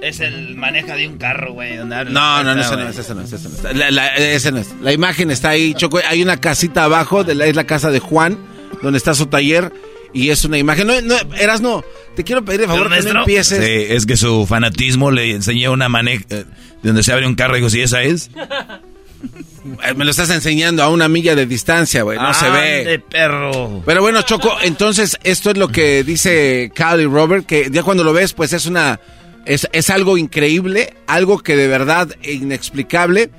Es el maneja de un carro, güey. No, no, no, puerta, ese no es, ese no es, ese no es. La, la- ese no es. La imagen está ahí, Choco. Hay una casita abajo, de la, es la casa de Juan, donde está su taller. Y es una imagen. No, no, eras no. Te quiero pedir de favor que no empieces. Sí, es que su fanatismo le enseñó una maneja eh, donde se abre un carro y dijo, ¿sí esa es? Eh, Me lo estás enseñando a una milla de distancia, güey. No se ve. Ande, perro. Pero bueno, Choco, entonces esto es lo que dice Kyle y Robert, que ya cuando lo ves, pues es una. Es, es algo increíble, algo que de verdad inexplicable,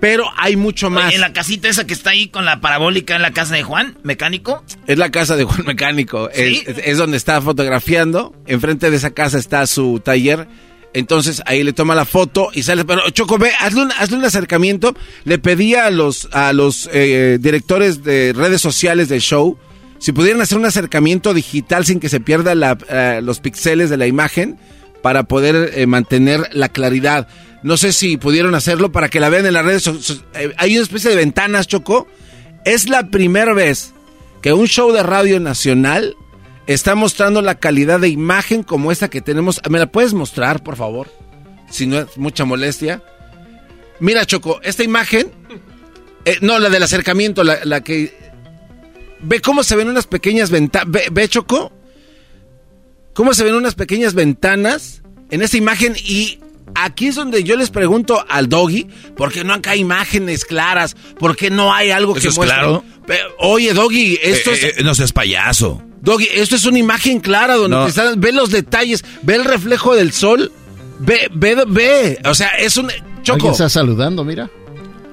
pero hay mucho más. Oye, en la casita esa que está ahí con la parabólica en la casa de Juan, mecánico. Es la casa de Juan Mecánico. ¿Sí? Es, es- es donde está fotografiando. Enfrente de esa casa está su taller. Entonces ahí le toma la foto y sale. Pero Choco, ve, hazle un, hazle un acercamiento. Le pedí a los, a los eh, directores de redes sociales del show si pudieran hacer un acercamiento digital sin que se pierda la, eh, los píxeles de la imagen para poder eh, mantener la claridad. No sé si pudieron hacerlo para que la vean en las redes. so- eh, hay una especie de ventanas, Choco. Es la primera vez que un show de radio nacional está mostrando la calidad de imagen como esta que tenemos. ¿Me la puedes mostrar, por favor? Si no es mucha molestia. Mira, Choco, esta imagen Eh, no, la del acercamiento, la, la que... Ve cómo se ven unas pequeñas ventanas. Ve, ve, Choco. Cómo se ven unas pequeñas ventanas en esa imagen y aquí es donde yo les pregunto al doggy, ¿por qué no acá hay imágenes claras? ¿Por qué no hay algo Eso que es muestre? claro. Oye, doggy, esto Eh, es... eh, no seas payaso. Doggy, esto es una imagen clara donde No. te están- ve los detalles, ve el reflejo del sol, ve, ve, ve. O sea, es un... Choco. Alguien está saludando, mira.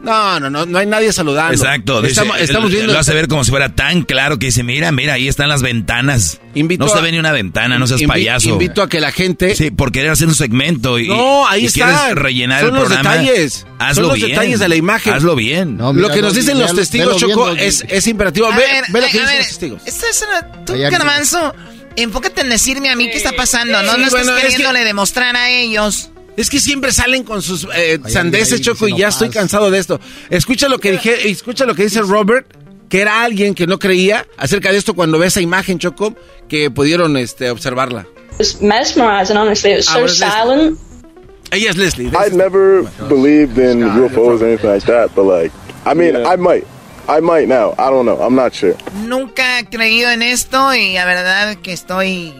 No, no, no, no hay nadie saludando. Exacto. dice- Estamos, viendo... Lo hace ver como si fuera tan claro que dice, mira, mira, ahí están las ventanas. Invito no se a- ve ni una ventana, no seas Invi- payaso. Invito a que la gente... Sí, por querer hacer un segmento y, No, ahí y está. quieres rellenar Son el los programa. detalles. Hazlo Son los bien. detalles de la imagen. Hazlo bien. lo que nos dicen los testigos, Choco, es, es imperativo. A Ve, ver, ve lo que a dicen ver, los testigos. Esto es una... Tú, enfócate en decirme a mí qué está pasando. No, Sí, no estás bueno, es que- queriéndole demostrar a ellos. Es que siempre salen con sus eh, sandeces, Choco, y ya estoy cansado de esto. Escucha lo que dije, escucha lo que dice Robert, que era alguien que no creía acerca de esto cuando ve esa imagen, Choco, que pudieron este, observarla. was mesmerizing, honestly. It was so what is this? silent. Ella es Leslie. I never believed in UFOs or anything like that, but like, I mean, I might. I might now. I don't know. I'm not sure. Nunca he creído en esto y la verdad que estoy...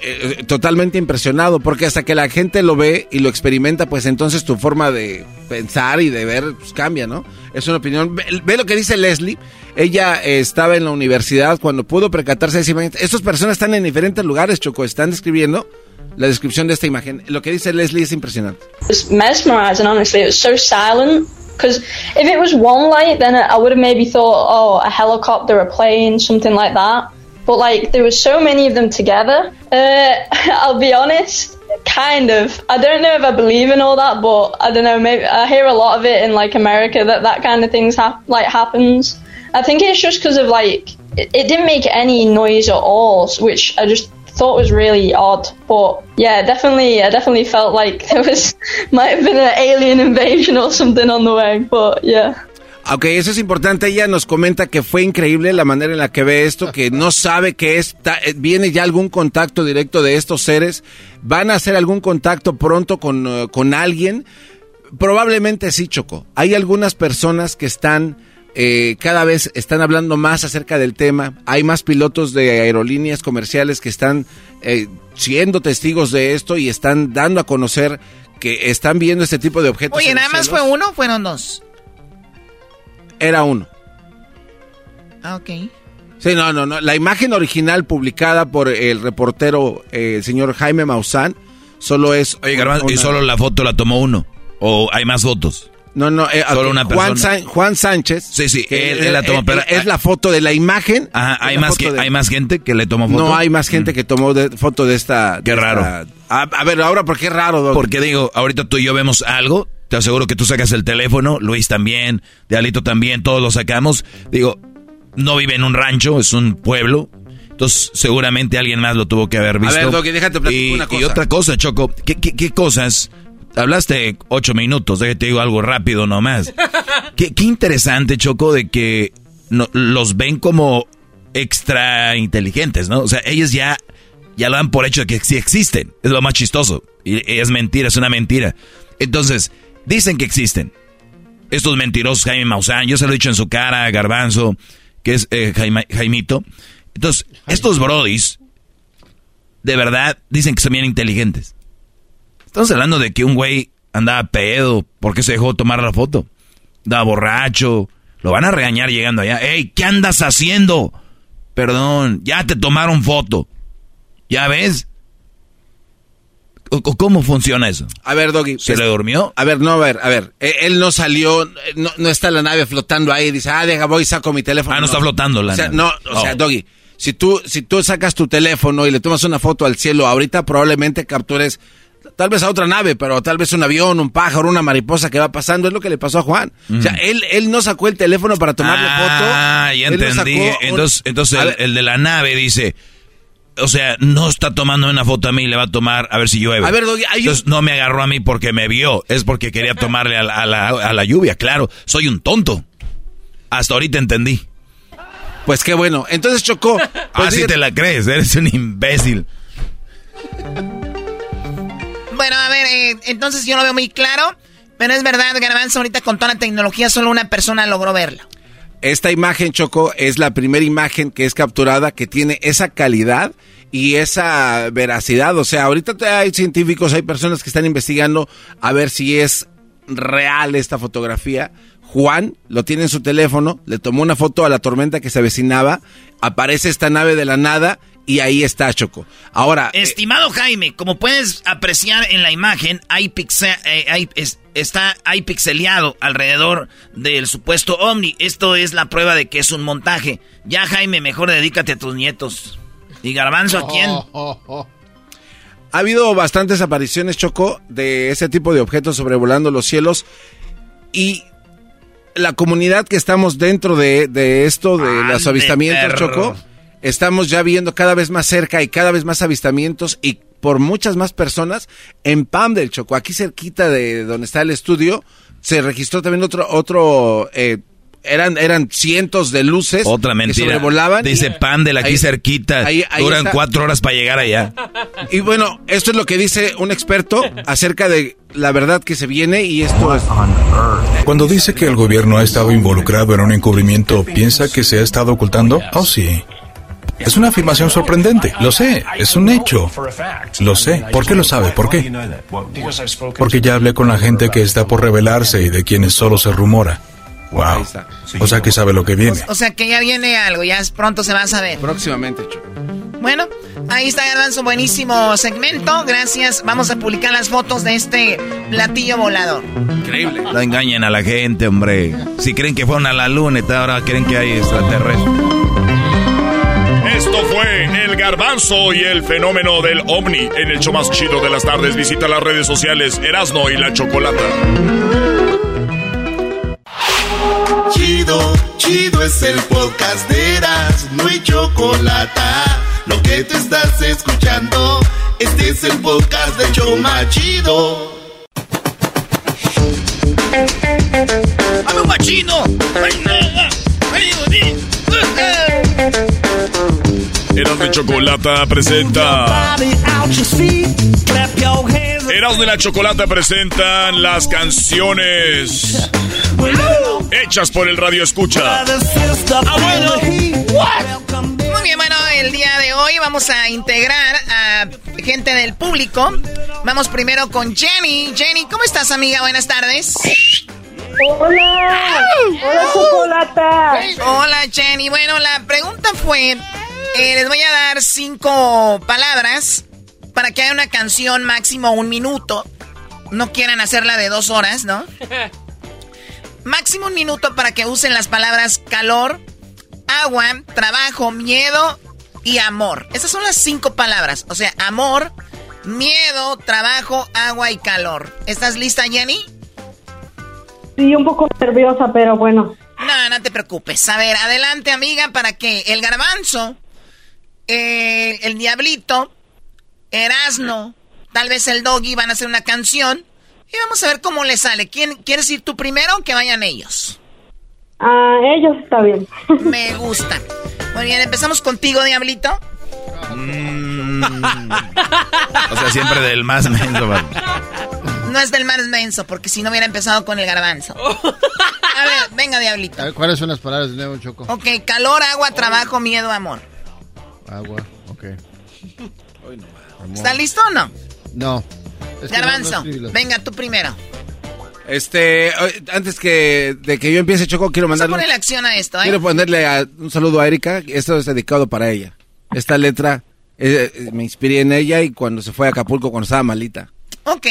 Eh, totalmente impresionado, porque hasta que la gente lo ve y lo experimenta, pues entonces tu forma de pensar y de ver pues, cambia, ¿no? Es una opinión. Ve, ve lo que dice Leslie. Ella eh, estaba en la universidad cuando pudo percatarse de esa imagen. Estas personas están en diferentes lugares, Choco. Están describiendo la descripción de esta imagen. Lo que dice Leslie es impresionante. It was mesmerizing, honestly. It so silent. Because if it was one light, then I would have maybe thought, oh, a helicopter, a plane, something like that. But like, there was so many of them together. Uh, I'll be honest, kind of. I don't know if I believe in all that, but I don't know. Maybe I hear a lot of it in like America that that kind of things hap- like happens. I think it's just because of like it, it didn't make any noise at all, which I just thought was really odd. But yeah, definitely, I definitely felt like there was might have been an alien invasion or something on the way. But yeah. Aunque eso es importante, ella nos comenta que fue increíble la manera en la que ve esto, que no sabe que está, eh, viene ya algún contacto directo de estos seres, van a hacer algún contacto pronto con, eh, con alguien. Probablemente sí, Choco. Hay algunas personas que están, eh, cada vez están hablando más acerca del tema. Hay más pilotos de aerolíneas comerciales que están eh, siendo testigos de esto y están dando a conocer que están viendo este tipo de objetos. Oye, nada más fue uno, o fueron dos. Era uno. Ah, ok. Sí, no, no, no. La imagen original publicada por el reportero, eh, el señor Jaime Maussan, solo es. Oye, Garbanzo, ¿y solo la foto la tomó uno? ¿O hay más fotos? No, no, eh, Solo una Juan, persona. San- Juan Sánchez. Sí, sí, él, él la tomó, eh, pero... es la foto de la imagen. Ajá, ¿hay la más, que, de- ¿hay más gente que le tomó foto? No hay más gente que tomó de- foto de esta. Qué de raro. esta- A, a ver, ahora, ¿por qué raro? Porque digo, ahorita tú y yo vemos algo, te aseguro que tú sacas el teléfono, Luis también, de Alito también, todos lo sacamos. Digo, no vive en un rancho, es un pueblo. Entonces, seguramente alguien más lo tuvo que haber visto. ver, Doggy, déjate platicar y, una cosa. y otra cosa, Choco, ¿qué, qué, qué cosas? Hablaste ocho minutos, déjate digo algo rápido nomás. qué, qué interesante, Choco, de que no- los ven como extra inteligentes, ¿no? O sea, ellos ya, ya lo dan por hecho de que sí existen. Es lo más chistoso. Y es mentira, es una mentira. Entonces, dicen que existen. Estos mentirosos, Jaime Maussan, yo se lo he dicho en su cara, Garbanzo, que es eh, Jaime- Jaimito. Entonces, estos brodis, de verdad, dicen que son bien inteligentes. Estamos hablando de que un güey andaba pedo, ¿por qué se dejó tomar la foto? Andaba borracho, lo van a regañar llegando allá. ¡Ey, qué andas haciendo! Perdón, ya te tomaron foto. ¿Ya ves? ¿O- o ¿Cómo funciona eso? A ver, Doggy. ¿Se es- le durmió? A ver, no, a ver, a ver. Eh, Él no salió, no, no está la nave flotando ahí. Dice, ah, deja, voy y saco mi teléfono. Ah, no está flotando la o sea, nave. No, o sea, Oh. Doggy, si tú, si tú sacas tu teléfono y le tomas una foto al cielo ahorita, probablemente captures tal vez a otra nave, pero tal vez un avión, un pájaro, una mariposa que va pasando. Es lo que le pasó a Juan. O sea, él, él no sacó el teléfono para tomarle foto. Ah, ya entendí. un- Entonces, entonces el de la nave dice, o sea, no está tomando una foto a mí, le va a tomar a ver si llueve. A ver, Doggy, hay un- Entonces no me agarró a mí porque me vio, es porque quería tomarle a la, a la- a la lluvia, claro. Soy un tonto. Hasta ahorita entendí. Pues qué bueno. Entonces chocó. Ah, Pues sí fíjate- te la crees, eres un imbécil. Bueno, a ver, eh, entonces yo lo veo muy claro. Pero es verdad, Garbanzo, ahorita con toda la tecnología solo una persona logró verla. Esta imagen, Choco, es la primera imagen que es capturada que tiene esa calidad y esa veracidad. O sea, ahorita hay científicos, hay personas que están investigando a ver si es real esta fotografía. Juan lo tiene en su teléfono, le tomó una foto a la tormenta que se avecinaba, aparece esta nave de la nada y ahí está Choco. Ahora, eh, estimado Jaime, como puedes apreciar en la imagen, hay, eh, hay está hay pixeleado alrededor del supuesto ovni. Esto es la prueba de que es un montaje. Ya Jaime, mejor dedícate a tus nietos. ¿Y Garbanzo a quién? Ha habido bastantes apariciones, Choco, de ese tipo de objetos sobrevolando los cielos. Y la comunidad que estamos dentro de, esto, de los avistamientos, Choco, estamos ya viendo cada vez más cerca y cada vez más avistamientos y por muchas más personas en Pam del Choco, aquí cerquita de donde está el estudio, se registró también otro otro eh, eran, eran cientos de luces Otra mentira. que sobrevolaban. Dice Pam de aquí cerquita. Duran cuatro horas para llegar allá. Y bueno, esto es lo que dice un experto acerca de la verdad que se viene y esto es... Cuando dice que el gobierno ha estado involucrado en un encubrimiento, ¿piensa que se ha estado ocultando? Oh, sí. Es una afirmación sorprendente, lo sé, es un hecho. Lo sé. ¿Por qué lo sabe? ¿Por qué? Porque ya hablé con la gente que está por revelarse y de quienes solo se rumora. Wow. O sea que sabe lo que viene. O, sea que ya viene algo, ya pronto se va a saber. Próximamente, Bueno, ahí está su buenísimo segmento. Gracias. Vamos a publicar las fotos de este platillo volador. Increíble. No engañen a la gente, hombre. Si creen que fueron a la luna y ahora creen que hay extraterrestres. Esto fue El Garbanzo y el fenómeno del ovni. En el show más chido de las tardes, visita las redes sociales Erasno y la Chocolata. Chido, chido es el podcast de Erasno y Chocolata. Lo que te estás escuchando, este es el podcast de Choma Chido. ¡Vamos, machino! Eras de Chocolata presenta. Eras de la Chocolata presentan las canciones hechas por el radio escucha. Muy bien, bueno, el día de hoy vamos a integrar a gente del público. Vamos primero con Jenny. Jenny, ¿cómo estás, amiga? Buenas tardes. Hola. Hola, Chocolata. Hola, Jenny. Bueno, la pregunta fue eh, les voy a dar cinco palabras para que haya una canción máximo un minuto. No quieran hacerla de dos horas, ¿no? máximo un minuto para que usen las palabras calor, agua, trabajo, miedo y amor. Esas son las cinco palabras. O sea, amor, miedo, trabajo, agua y calor. ¿Estás lista, Jenny? Sí, un poco nerviosa, pero bueno. No, no te preocupes. A ver, adelante, amiga, para que el garbanzo eh, el Diablito, Erasno, tal vez el Doggy van a hacer una canción y vamos a ver cómo le sale. ¿Quién quieres ir tú primero o que vayan ellos? Ah, ellos está bien. Me gusta. Muy bien, empezamos contigo, Diablito. Mm. o sea, siempre del más menso. No es del más menso, porque si no hubiera empezado con el garbanzo. A ver, venga, Diablito. ¿Cuáles son las palabras de nuevo, Choco? Ok, calor, agua, trabajo, miedo, amor. Agua, ok. ¿Está listo o no? No. Garbanzo, venga tú primero. Este, antes que de que yo empiece, Choco, quiero mandarle. Vamos a acción a esto, ¿eh? Quiero ponerle un saludo a Erika. Esto es dedicado para ella. Esta letra eh, eh, me inspiré en ella y cuando se fue a Acapulco cuando estaba malita. Ok.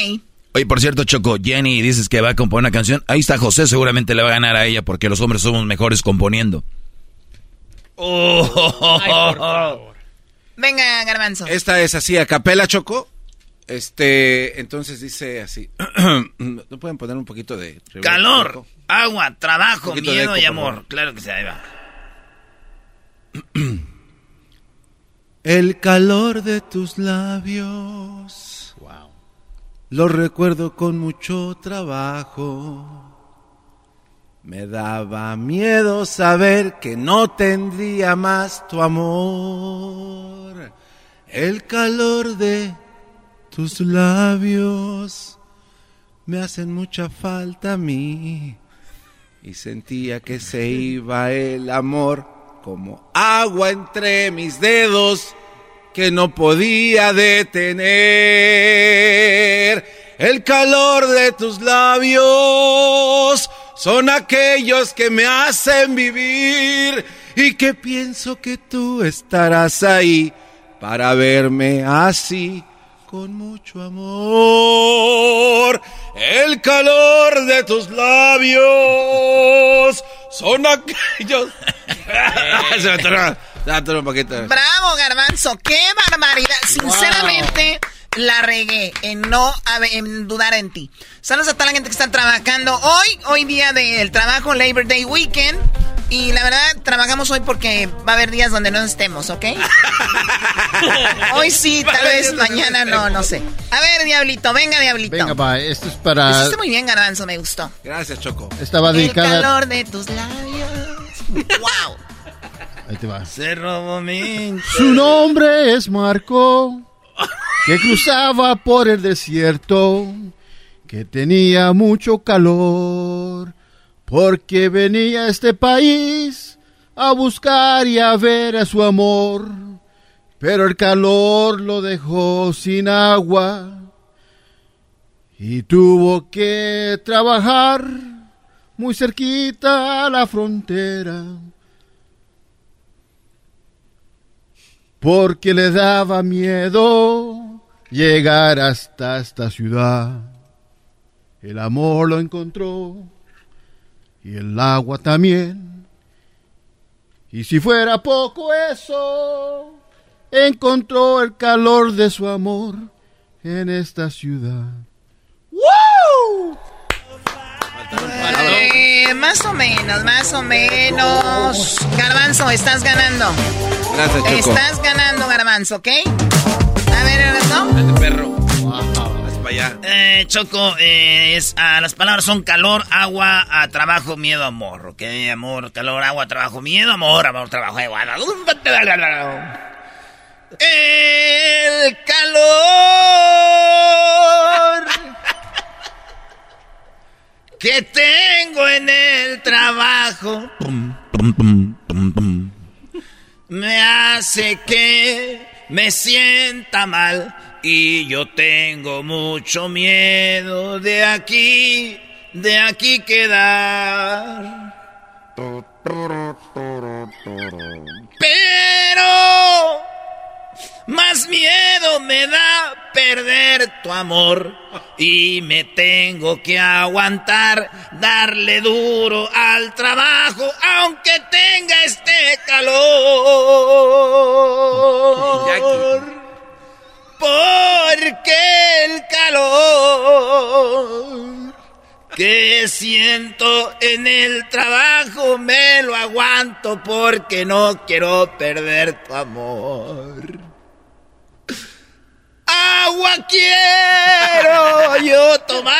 Oye, por cierto, Choco, Jenny dices que va a componer una canción. Ahí está José, seguramente le va a ganar a ella porque los hombres somos mejores componiendo. Oh. Venga, Garbanzo. Esta es así, a capela, Choco. Este, entonces dice así. ¿No pueden poner un poquito de... Calor, agua, trabajo, miedo y amor. Claro que se ahí va. El calor de tus labios. Wow. Lo recuerdo con mucho trabajo. Me daba miedo saber que no tendría más tu amor, el calor de tus labios, me hacen mucha falta a mí. Y sentía que se iba el amor como agua entre mis dedos que no podía detener. El calor de tus labios son aquellos que me hacen vivir y que pienso que tú estarás ahí para verme así con mucho amor. El calor de tus labios son aquellos. Se me atoró, se me atoró un poquito. Bravo, Garbanzo, qué barbaridad. Sinceramente, la regué en no en dudar en ti. Saludos a toda la gente que está trabajando hoy, hoy día del trabajo, Labor Day Weekend. Y la verdad, trabajamos hoy porque va a haber días donde no estemos, ¿ok? hoy sí, tal vez mañana no, no sé. A ver, Diablito, venga, Diablito. Venga, va, esto es Lo para... hiciste muy bien, Garbanzo, me gustó. Gracias, Choco. Estaba El dedicada... calor de tus labios. ¡Wow! Ahí te va. Se robó mi... Su nombre es Marco, que cruzaba por el desierto, que tenía mucho calor, porque venía a este país a buscar y a ver a su amor, pero el calor lo dejó sin agua y tuvo que trabajar muy cerquita a la frontera. Porque le daba miedo llegar hasta esta ciudad. El amor lo encontró y el agua también. Y si fuera poco eso, encontró el calor de su amor en esta ciudad. ¡Woo! Eh, más o menos, más o menos. Garbanzo, estás ganando. Gracias, Choco. Estás ganando, Garbanzo, ¿ok? A ver, Ernesto. Este perro. Para allá. Eh, Choco, eh, es, ah, las palabras son calor, agua, a trabajo, miedo, amor, ¿ok? Amor, calor, agua, trabajo, miedo, amor, amor, trabajo, agua. El calor que tengo en el trabajo. Me hace que me sienta mal y yo tengo mucho miedo de aquí, de aquí quedar. Pero más miedo me da perder tu amor y me tengo que aguantar, darle duro al trabajo aunque tenga este calor. Porque el calor que siento en el trabajo me lo aguanto porque no quiero perder tu amor. Agua quiero yo tomar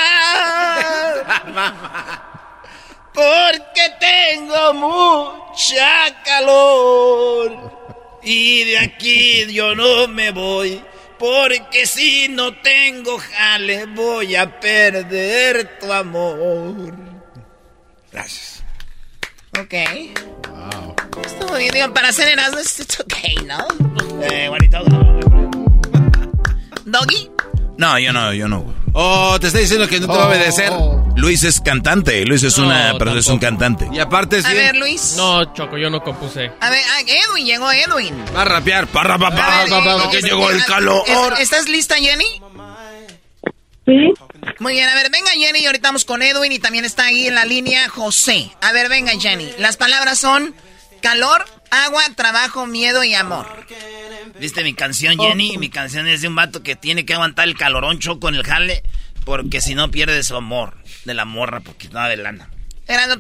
porque tengo mucha calor y de aquí yo no me voy porque si no tengo jale voy a perder tu amor. Gracias. Ok. Estuvo bien, digo, para hacer Erasmo es it's ok, ¿no? Eh, bonito. ¿Doggy? No, yo no, yo no. Oh, te está diciendo que no te va a obedecer. Luis es cantante, Luis es una, pero es un cantante. Y aparte es A bien. ver, Luis. No, Choco, yo no compuse. A ver, ah, Edwin, llegó Edwin. Va a rapear. Parra, pa, pa, A ver, pa, pa, eh, que eh, llegó el eh, calor. ¿es- ¿Estás lista, Jenny? Sí. Muy bien, a ver, venga Jenny, y ahorita vamos con Edwin y también está ahí en la línea José. A ver, venga Jenny. Las palabras son calor, agua, trabajo, miedo y amor. ¿Viste mi canción, Jenny? Mi canción es de un vato que tiene que aguantar el calorón choco en el jale porque si no pierde su amor de la morra porque no de lana.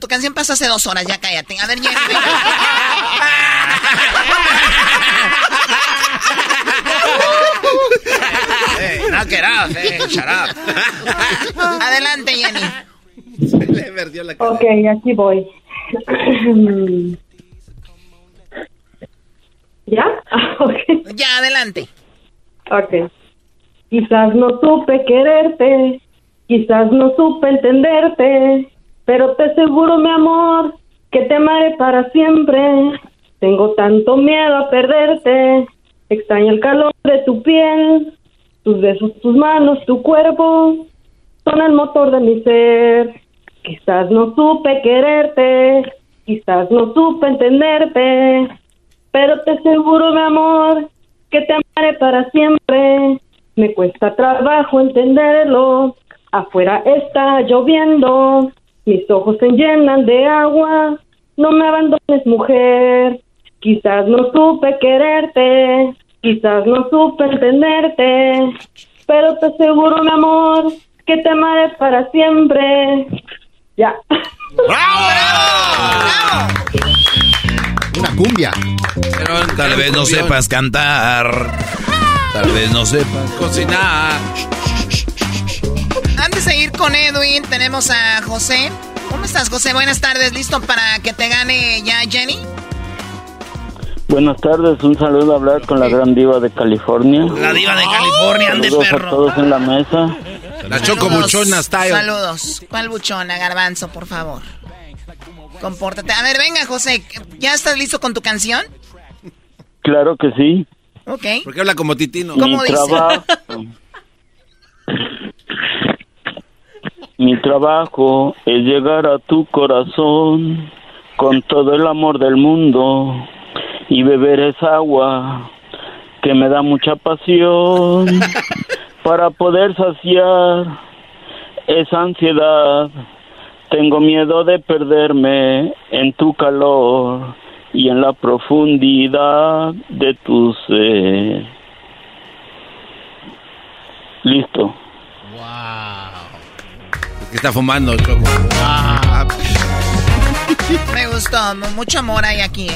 Tu canción pasó hace dos horas, ya cállate. A ver, Jenny, venga. Hey, hey, shut up. Adelante, Jenny. Le perdió la Ok, aquí voy. ¿Ya? Ah. Ya, adelante. Ok. Quizás no supe quererte Quizás no supe entenderte, pero te aseguro, mi amor, que te amaré para siempre. Tengo tanto miedo a perderte, extraño el calor de tu piel, tus besos, tus manos, tu cuerpo, son el motor de mi ser. Quizás no supe quererte, quizás no supe entenderte, pero te aseguro, mi amor, que te amaré para siempre. Me cuesta trabajo entenderlo, afuera está lloviendo, mis ojos se llenan de agua, no me abandones mujer, quizás no supe quererte, quizás no supe entenderte, pero te aseguro, mi amor, que te amaré para siempre. Ya. Una cumbia. Pero tal vez no sepas cantar. Tal vez no sepas cocinar. Antes de ir con Edwin, tenemos a José. ¿Cómo estás, José? Buenas tardes. ¿Listo para que te gane ya Jenny? Buenas tardes, un saludo a hablar con la gran diva de California. La diva de California, ande Saludos a perro. todos en la mesa. La choco buchona style. Saludos. ¿Cuál buchona, Garbanzo, por favor? Compórtate. A ver, venga, José. ¿Ya estás listo con tu canción? Claro que sí. Ok. Porque habla como titino. Mi trabajo, mi trabajo es llegar a tu corazón con todo el amor del mundo y beber esa agua que me da mucha pasión para poder saciar esa ansiedad. Tengo miedo de perderme en tu calor y en la profundidad de tu ser. Listo. Es que está fumando, Choco. Me gustó. mu- Mucho amor hay aquí, ¿eh?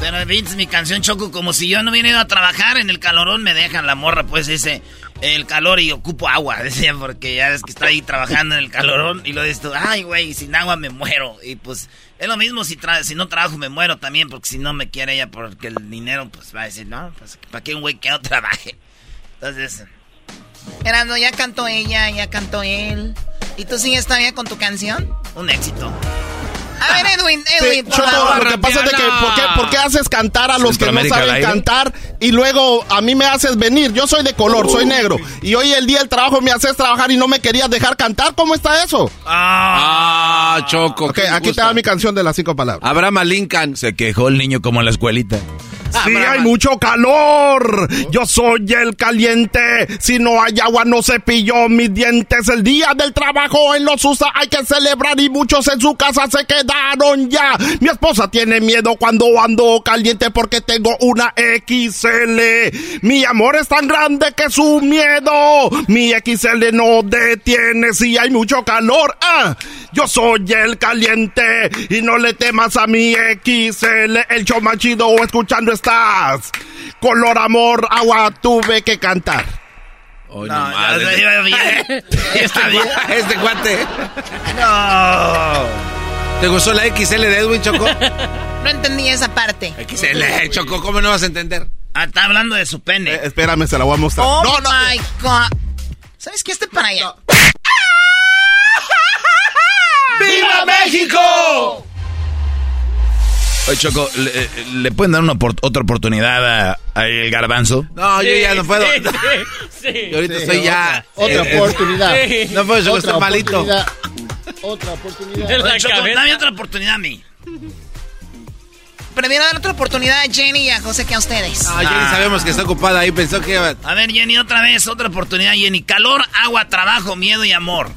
Pero Vince, mi canción Choco, como si yo no hubiera ido a trabajar en el calorón, me dejan la morra, pues dice el calor y ocupo agua, decía, porque ya ves que está ahí trabajando en el calorón y lo dices tú, ay, güey, sin agua me muero. Y pues es lo mismo si, tra- si no trabajo me muero también, porque si no me quiere ella, porque el dinero, pues va a decir, no, pues para qué un güey que no trabaje. Entonces, Erando, ya cantó ella, ya cantó él. ¿Y tú sigues todavía con tu canción? un éxito. A ver, Edwin, Edwin, por Choco, favor. lo que pasa es de que ¿por qué, por qué haces cantar a los que no saben cantar y luego a mí me haces venir? Yo soy de color, soy negro. Y hoy el día del trabajo me haces trabajar y no me querías dejar cantar. ¿Cómo está eso? Ah, Choco. Ok, aquí te va mi canción de las cinco palabras. Abraham Lincoln. Se quejó el niño como en la escuelita. Sí, hay mucho calor. Yo soy el caliente. Si no hay agua, no cepillo mis dientes. El día del trabajo en los USA hay que celebrar y muchos en su casa se quedaron ya. Mi esposa tiene miedo cuando ando caliente porque tengo una XL. Mi amor es tan grande que su miedo. Mi XL no detiene si hay mucho calor. Ah, yo soy el caliente y no le temas a mi XL. El show más chido escuchando estás. Color amor, agua, tuve que cantar. Hoy No, no, iba bien. Está bien. Este cuate. No. ¿Te gustó la XL de Edwin Choco? No entendí esa parte. XL, Choco, ¿cómo no vas a entender? Ah, está hablando de su pene. Eh, espérame, se la voy a mostrar. Oh no, no. my God. ¿Sabes qué? Este para allá. ¡Viva México! Oye, Choco, ¿le, le pueden dar una otra oportunidad a, a el garbanzo? No, yo ya no puedo. Sí. Ahorita Sí, estoy ya. Otra eh, oportunidad. Sí. No puedo, Choco, estoy malito. oportunidad. Otra oportunidad. En la Oye, Choco, dame otra oportunidad a mí. Prefiero dar otra oportunidad a Jenny y a José que a ustedes. Ah, Jenny sabemos que está ocupada ahí, pensó que. A ver, Jenny, otra vez, otra oportunidad, Jenny. Calor, agua, trabajo, miedo y amor.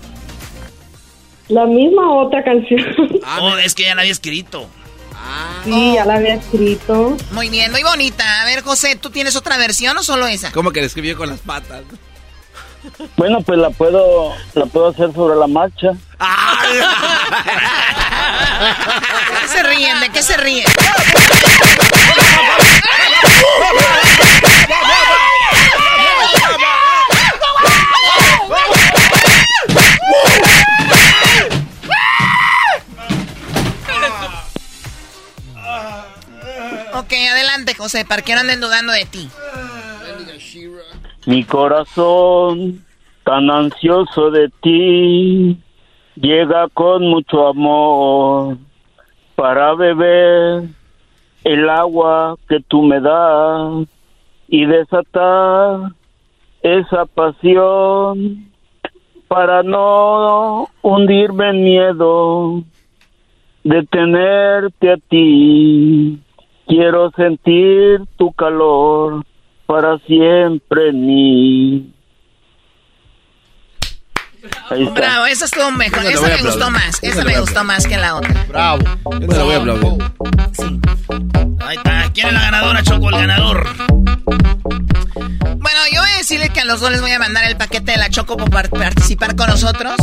La misma otra canción. oh, es que ya la había escrito. Sí, ya la había escrito. Muy bien, muy bonita. A ver, José, ¿tú tienes otra versión o solo esa? ¿Cómo que le escribió con las patas? Bueno, pues la puedo, la puedo hacer sobre la marcha. ¿De qué se ríen? ¿De qué se ríen? Ok, adelante, José, para que anden dudando de ti. Mi corazón tan ansioso de ti, llega con mucho amor para beber el agua que tú me das y desatar esa pasión para no hundirme en miedo de tenerte a ti. Quiero sentir tu calor para siempre en mí. Ahí está. Bravo, eso estuvo mejor. Esa Esa me gustó más. Esa Esa me gustó más que la otra. Bravo. Me la voy a aplaudir. Ahí está. ¿Quién es la ganadora, Choco? El ganador. Bueno, yo voy a decirle que a los dos les voy a mandar el paquete de la Choco por par- participar con nosotros.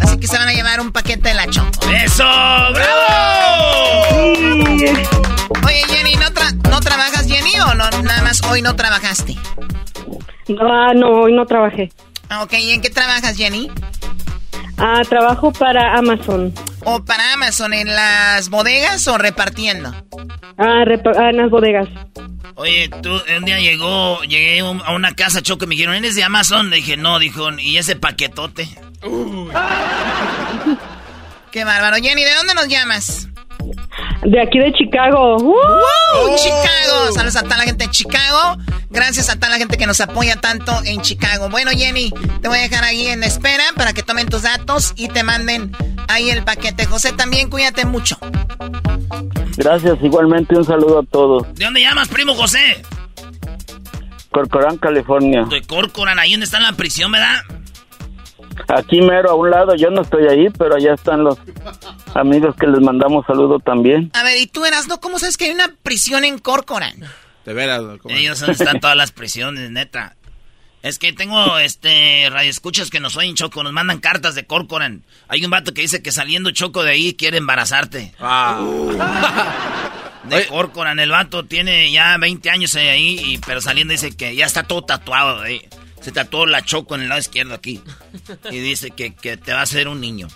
Así que se van a llevar un paquete de la Choco. ¡Eso! ¡Bravo! Oye, Jenny, ¿no, tra- ¿no trabajas, Jenny, o no? Nada más hoy no trabajaste. Ah, no, hoy no trabajé. Ah, ok, ¿y en qué trabajas, Jenny? Ah, trabajo para Amazon. ¿O para Amazon, en las bodegas o repartiendo? Ah, repa- ah, en las bodegas. Oye, tú, un día llegó, llegué a una casa, Choco, y me dijeron, ¿eres de Amazon? Le dije, no, dijo, ¿y ese paquetote? Qué bárbaro. Jenny, ¿de dónde nos llamas? De aquí de Chicago. ¡Uh! ¡Wow! Chicago. Saludos a toda la gente de Chicago. Gracias a toda la gente que nos apoya tanto en Chicago. Bueno, Jenny, te voy a dejar ahí en espera para que tomen tus datos y te manden ahí el paquete. José, también cuídate mucho. Gracias, igualmente un saludo a todos. ¿De dónde llamas, primo José? Corcoran, California. De Corcoran, ahí donde está la prisión, ¿verdad? Aquí mero a un lado, yo no estoy ahí, pero allá están los amigos que les mandamos saludo también. A ver, ¿y tú eras, no? ¿Cómo sabes que hay una prisión en Corcoran? De veras, ¿cómo? Ellos son donde están todas las prisiones, neta. Es que tengo este radioescuchas que nos oyen Choco, nos mandan cartas de Corcoran. Hay un vato que dice que saliendo Choco de ahí quiere embarazarte. De Corcoran, el vato tiene ya 20 años ahí, y- pero saliendo dice que ya está todo tatuado. de ahí. Se tatuó la Choco en el lado izquierdo aquí. Y dice que, que te va a hacer un niño.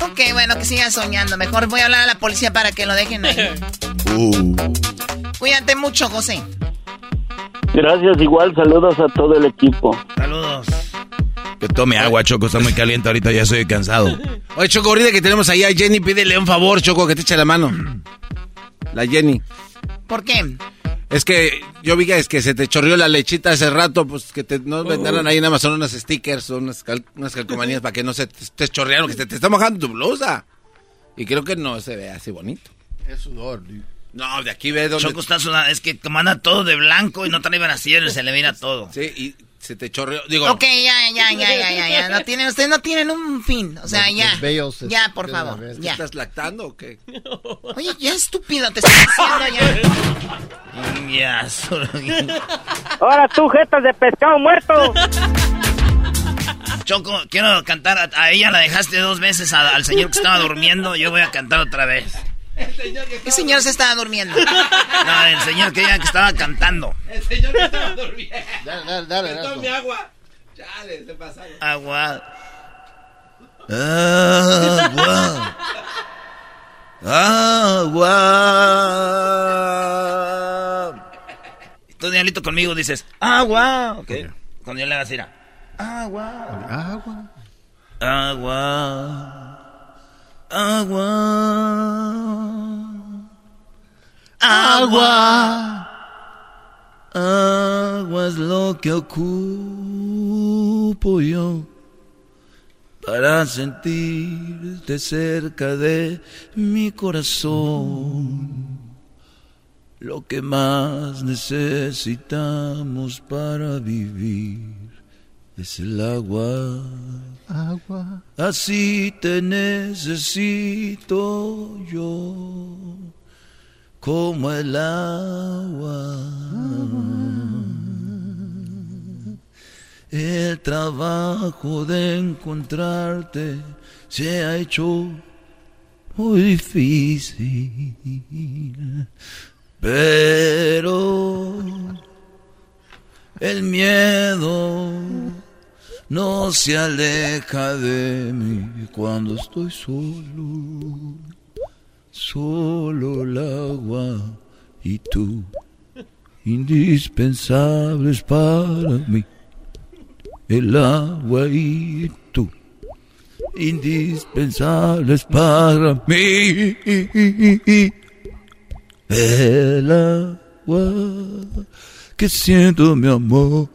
Ok, bueno, que sigas soñando. Mejor voy a hablar a la policía para que lo dejen ahí. Cuídate mucho, José. Gracias, igual saludos a todo el equipo. Saludos. Que tome agua, Choco, está muy caliente ahorita, ya estoy cansado. Oye, Choco, ahorita que tenemos ahí a Jenny, pídele un favor, Choco, que te eche la mano. La Jenny. ¿Por qué? Es que yo vi que es que se te chorrió la lechita hace rato, pues que te, no vendaran ahí en Amazon unos stickers o unas, cal- unas calcomanías para que no se te, te chorrearon, que se te está mojando tu blusa. Y creo que no se ve así bonito. Es sudor. No, de aquí ve donde... Choco está sudando. Es que como anda todo de blanco y no trae brasier, se le mira todo. Sí, y se te chorreó. Digo, Ok, ya, ya, ya, ya, ya, ya. No tienen, ustedes no tienen un fin. O sea, Los- ya. los vellos se- Ya, por favor. Ya. ¿Estás lactando o qué? Oye, ya estúpido, te estoy diciendo ya. Ya, solo- Ahora tú, jetas de pescado muerto. Choco, quiero cantar. A, a ella la dejaste dos veces a- al señor que estaba durmiendo. Yo voy a cantar otra vez. ¿Qué señor se estaba durmiendo? No, el señor que ella que estaba cantando. El señor que estaba durmiendo. Dale, dale, dale. Tome agua. Chale, se pasaron. Agua. Agua. Tú, Diablito, conmigo dices, agua. Ok. Cuando yo le hagas ir a, agua. Agua. Agua. Agua. Agua. Agua es lo que ocupo yo para sentirte cerca de mi corazón. Lo que más necesitamos para vivir es el agua. Agua. Así te necesito yo, como el agua. El trabajo de encontrarte se ha hecho muy difícil, pero el miedo no se aleja de mí cuando estoy solo, solo el agua y tú, indispensables para mí. el agua y tú, indispensables para mí. El agua que siento mi amor,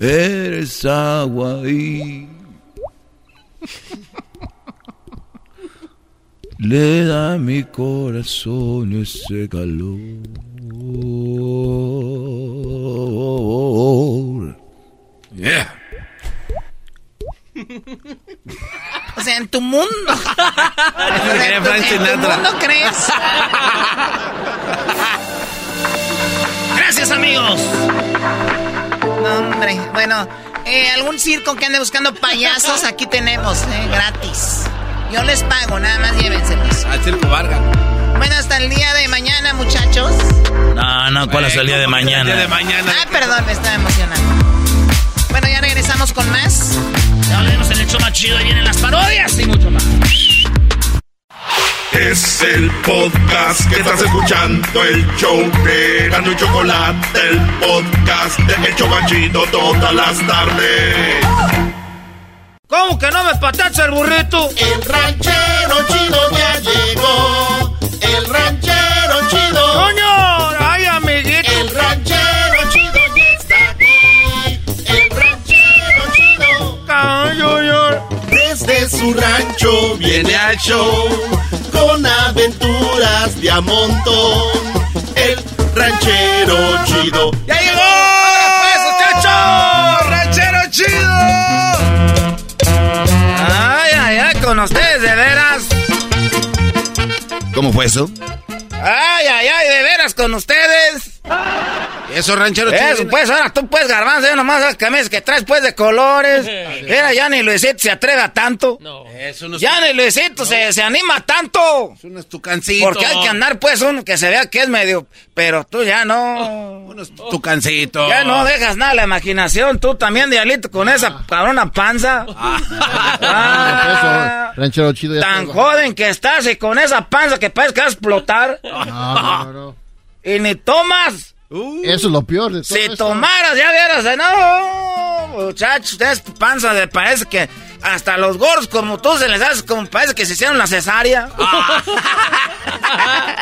eres agua y le da a mi corazón ese calor. Yeah. O sea, en tu mundo. quería Frank ¿En tu mundo crees? Gracias, amigos. No, hombre. Bueno, eh, algún circo que ande buscando payasos, aquí tenemos, eh, gratis. Yo les pago, nada más llévenselos. Al circo Vargas. Bueno, hasta el día de mañana, muchachos. No, no, ¿cuál es el día de mañana? El día de mañana. Ah, perdón, me estaba emocionando. Bueno, ya regresamos con más. Ya volvemos en el show más chido y vienen las parodias y mucho más. Es el podcast que estás escuchando, el show de Gano y Chocolate, el podcast de El Chobachito todas las tardes. ¿Cómo que no me patacha el burrito? El ranchero chido ya llegó. El ranchero chido. ¡Coño! Su rancho viene al show con aventuras de a montón. El ranchero chido. ¡Ya llegó! ¡Ahora pues, muchachos! ¡Ranchero chido! Ay, ay, ay, con ustedes, de veras. ¿Cómo fue eso? Ay, ay, ay, de veras con ustedes. Eso, ranchero Eso, chido. pues, ahora tú puedes, garbanzo, nomás las camisas que traes, pues, de colores. Mira, ya ni Luisito se atreve a tanto. Eso no es, Ya ni Luisito se, se anima tanto. eso no es tu cancito. Porque hay que andar, pues, uno que se vea que es medio... Pero tú ya no... Uno es tu cancito. Ya no dejas nada a la imaginación. Tú también, Dialito, con esa cabrona panza. Ah, Eso, ranchero chido ya tan joven que estás y con esa panza que parece que vas a explotar. No, no, no. Y ni tomas. Eso es lo peor de todo Si tomaras, ya vieras, eh, no, muchachos, ustedes panza de parece que hasta los gordos como tú se les hace como parece que se hicieron la cesárea.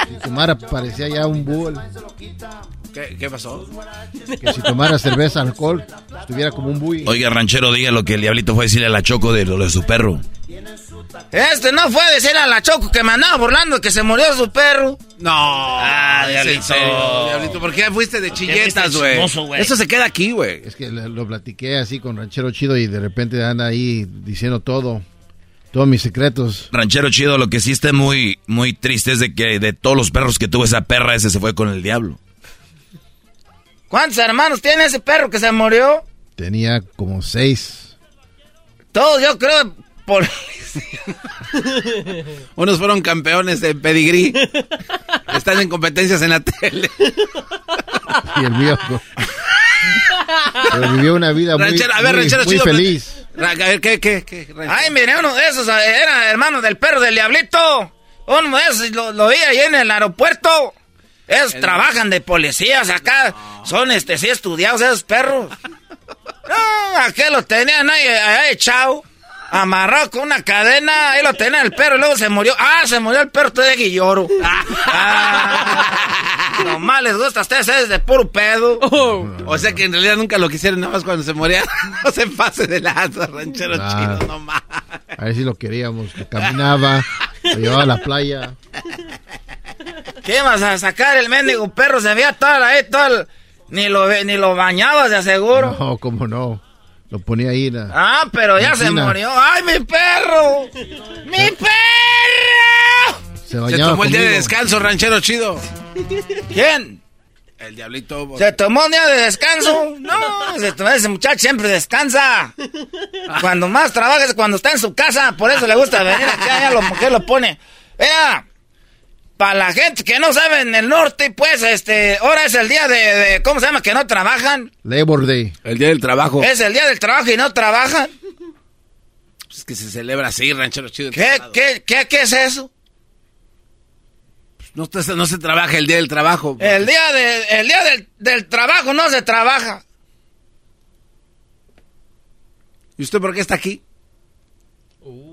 Si tomara parecía ya un búho. ¿Qué, qué pasó? Que si tomara cerveza, alcohol, estuviera como un bui. Oiga, ranchero, diga lo que el diablito fue a decirle a la Choco de lo de su perro. Este no fue decir a la Choco que me andaba burlando que se murió su perro. No. Ah, diablito. diablito. ¿Por qué fuiste de chilletas, güey? Eso se queda aquí, güey. Es que lo platiqué así con ranchero chido y de repente anda ahí diciendo todo. Todos mis secretos. Ranchero chido, lo que sí está muy, muy triste es de que de todos los perros que tuvo esa perra, ese se fue con el diablo. ¿Cuántos hermanos tiene ese perro que se murió? Tenía como seis. Todos, yo creo, por... Unos fueron campeones de pedigrí. Están en competencias en la tele. Y el mío. Pero vivió una vida muy, Ranchero, a ver, muy- ranchero muy chido. feliz. Ra- A ver, ¿qué, qué, qué? ranchero? Ay, mire, uno de esos eh, era hermano del perro del diablito. Uno de esos lo, lo vi ahí en el aeropuerto. Esos trabajan de policías acá. Son, este, sí estudiados esos perros. No, aquel lo tenían ahí, ahí echado. Amarrado con una cadena. Ahí lo tenía el perro y luego se murió. Ah, se murió el perro de Guilloro. Ah, nomás les gusta a ustedes es de puro pedo. O sea que en realidad nunca lo quisieron, nada más cuando se moría. No se pase de lanza, ranchero Ah. chido, no más. A ver si lo queríamos. Que caminaba, lo llevaba a la playa. ¿Qué vas a sacar el mendigo perro? Se veía todo ahí, todo el- Ni lo, ve- ni lo bañabas, de aseguro. No, cómo no. Lo ponía ahí. La... Ah, pero ya se murió. ¡Ay, mi perro! ¡Mi perro! Se Se bañaba tomó el día de descanso, ranchero chido. ¿Quién? El diablito. ¿Se tomó un día de descanso? No, se tomó- ese muchacho siempre descansa. Cuando más trabaja es cuando está en su casa. Por eso le gusta venir aquí. Allá lo, mujer lo pone. Vea, para la gente que no sabe en el norte, pues, este, ahora es el día de, de- ¿cómo se llama? Que no trabajan. Labor Day. El día del trabajo. Es el día del trabajo y no trabajan. Es que se celebra así, ranchero chido. ¿Qué, qué, qué, qué es eso? No, te- no se trabaja el día del trabajo. El día, de, el día del, del trabajo no se trabaja. ¿Y usted por qué está aquí?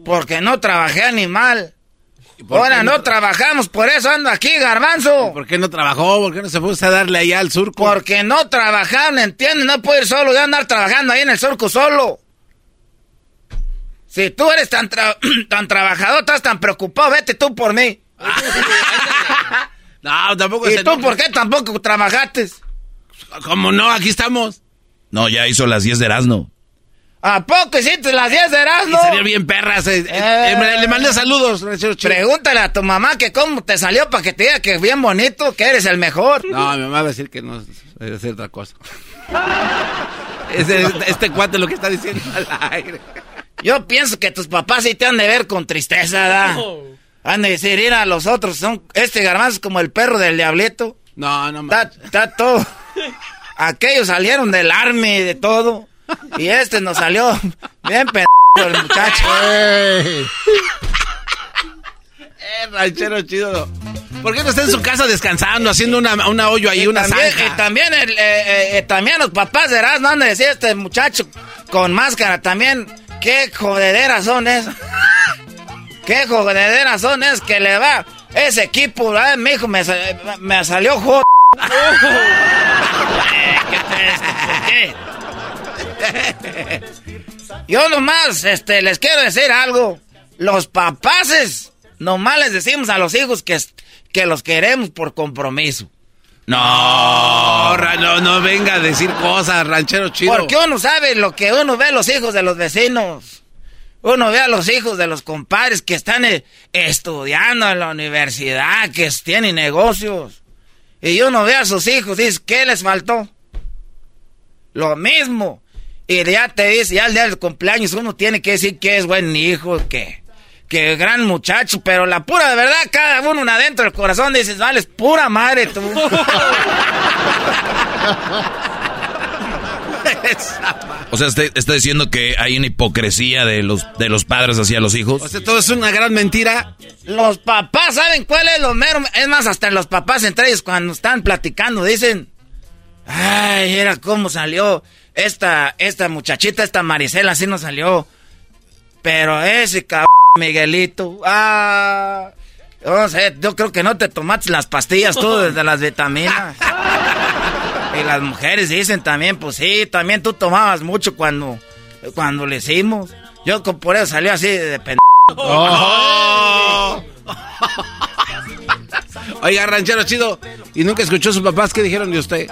Porque no trabajé animal. Ahora no, no tra- trabajamos, por eso ando aquí, garbanzo. ¿Por qué no trabajó? ¿Por qué no se puso a darle allá al surco? Porque no trabajaron, ¿entiendes? No puedo ir solo, ya andar trabajando ahí en el surco solo. Si tú eres tan, tra- tan trabajador, estás tan preocupado, vete tú por mí. No, tampoco ¿Y tú por qué tampoco trabajaste? ¿Cómo no? Aquí estamos. No, ya hizo las 10 de Erasmo. ¿A poco hiciste las 10 de Erasmo? Y salieron bien perras. eh, eh, eh, le mandé saludos. Pregúntale a tu mamá que cómo te salió para que te diga que bien bonito, que eres el mejor. No, mi mamá va a decir que no es decir otra cosa. Ese- este cuate lo que está diciendo al aire. Yo pienso que tus papás sí te han de ver con tristeza, ¿da? Han de decir, ir a los otros, son, este garbanzo es como el perro del diablito. No, no Está, está todo. Aquellos salieron del army y de todo. Y este nos salió bien p el muchacho. Eh, ranchero chido. ¿Por qué no está en su casa descansando, haciendo una, una hoyo ahí, una también, zanja? y también, el, eh, eh, eh, también los papás de Erasmo han de decir este muchacho con máscara también. ¿Qué jodederas son esas? ¿Qué jodederas son esas que le va? Ese equipo, ay, mi hijo me, me salió jod... ¿Qué ¿Por qué? Yo nomás este, les quiero decir algo. Los papaces nomás les decimos a los hijos que, que los queremos por compromiso. No, no, no venga a decir cosas, ranchero chido. Porque uno sabe lo que uno ve a los hijos de los vecinos. Uno ve a los hijos de los compadres que están eh, estudiando en la universidad, que tienen negocios. Y uno ve a sus hijos y dice, ¿qué les faltó? Lo mismo. Y ya te dice, ya el día del cumpleaños uno tiene que decir que es buen hijo, que, que gran muchacho, pero la pura de verdad, cada uno adentro del corazón dices, vale, es pura madre tú. O sea, usted está diciendo que hay una hipocresía de los, de los padres hacia los hijos. O sea, todo es una gran mentira. Los papás saben cuál es lo mero. Es más, hasta los papás entre ellos cuando están platicando dicen, ay, era cómo salió esta, esta muchachita, esta Marisela, así no salió. Pero ese cabrón Miguelito, ah, no sé, yo creo que no te tomaste las pastillas tú desde las vitaminas. Y las mujeres dicen también, pues sí, también tú tomabas mucho cuando, cuando le hicimos. Yo por eso salió así de pendejo. Oh. Oiga, ranchero chido. ¿Y nunca escuchó a sus papás qué dijeron de usted?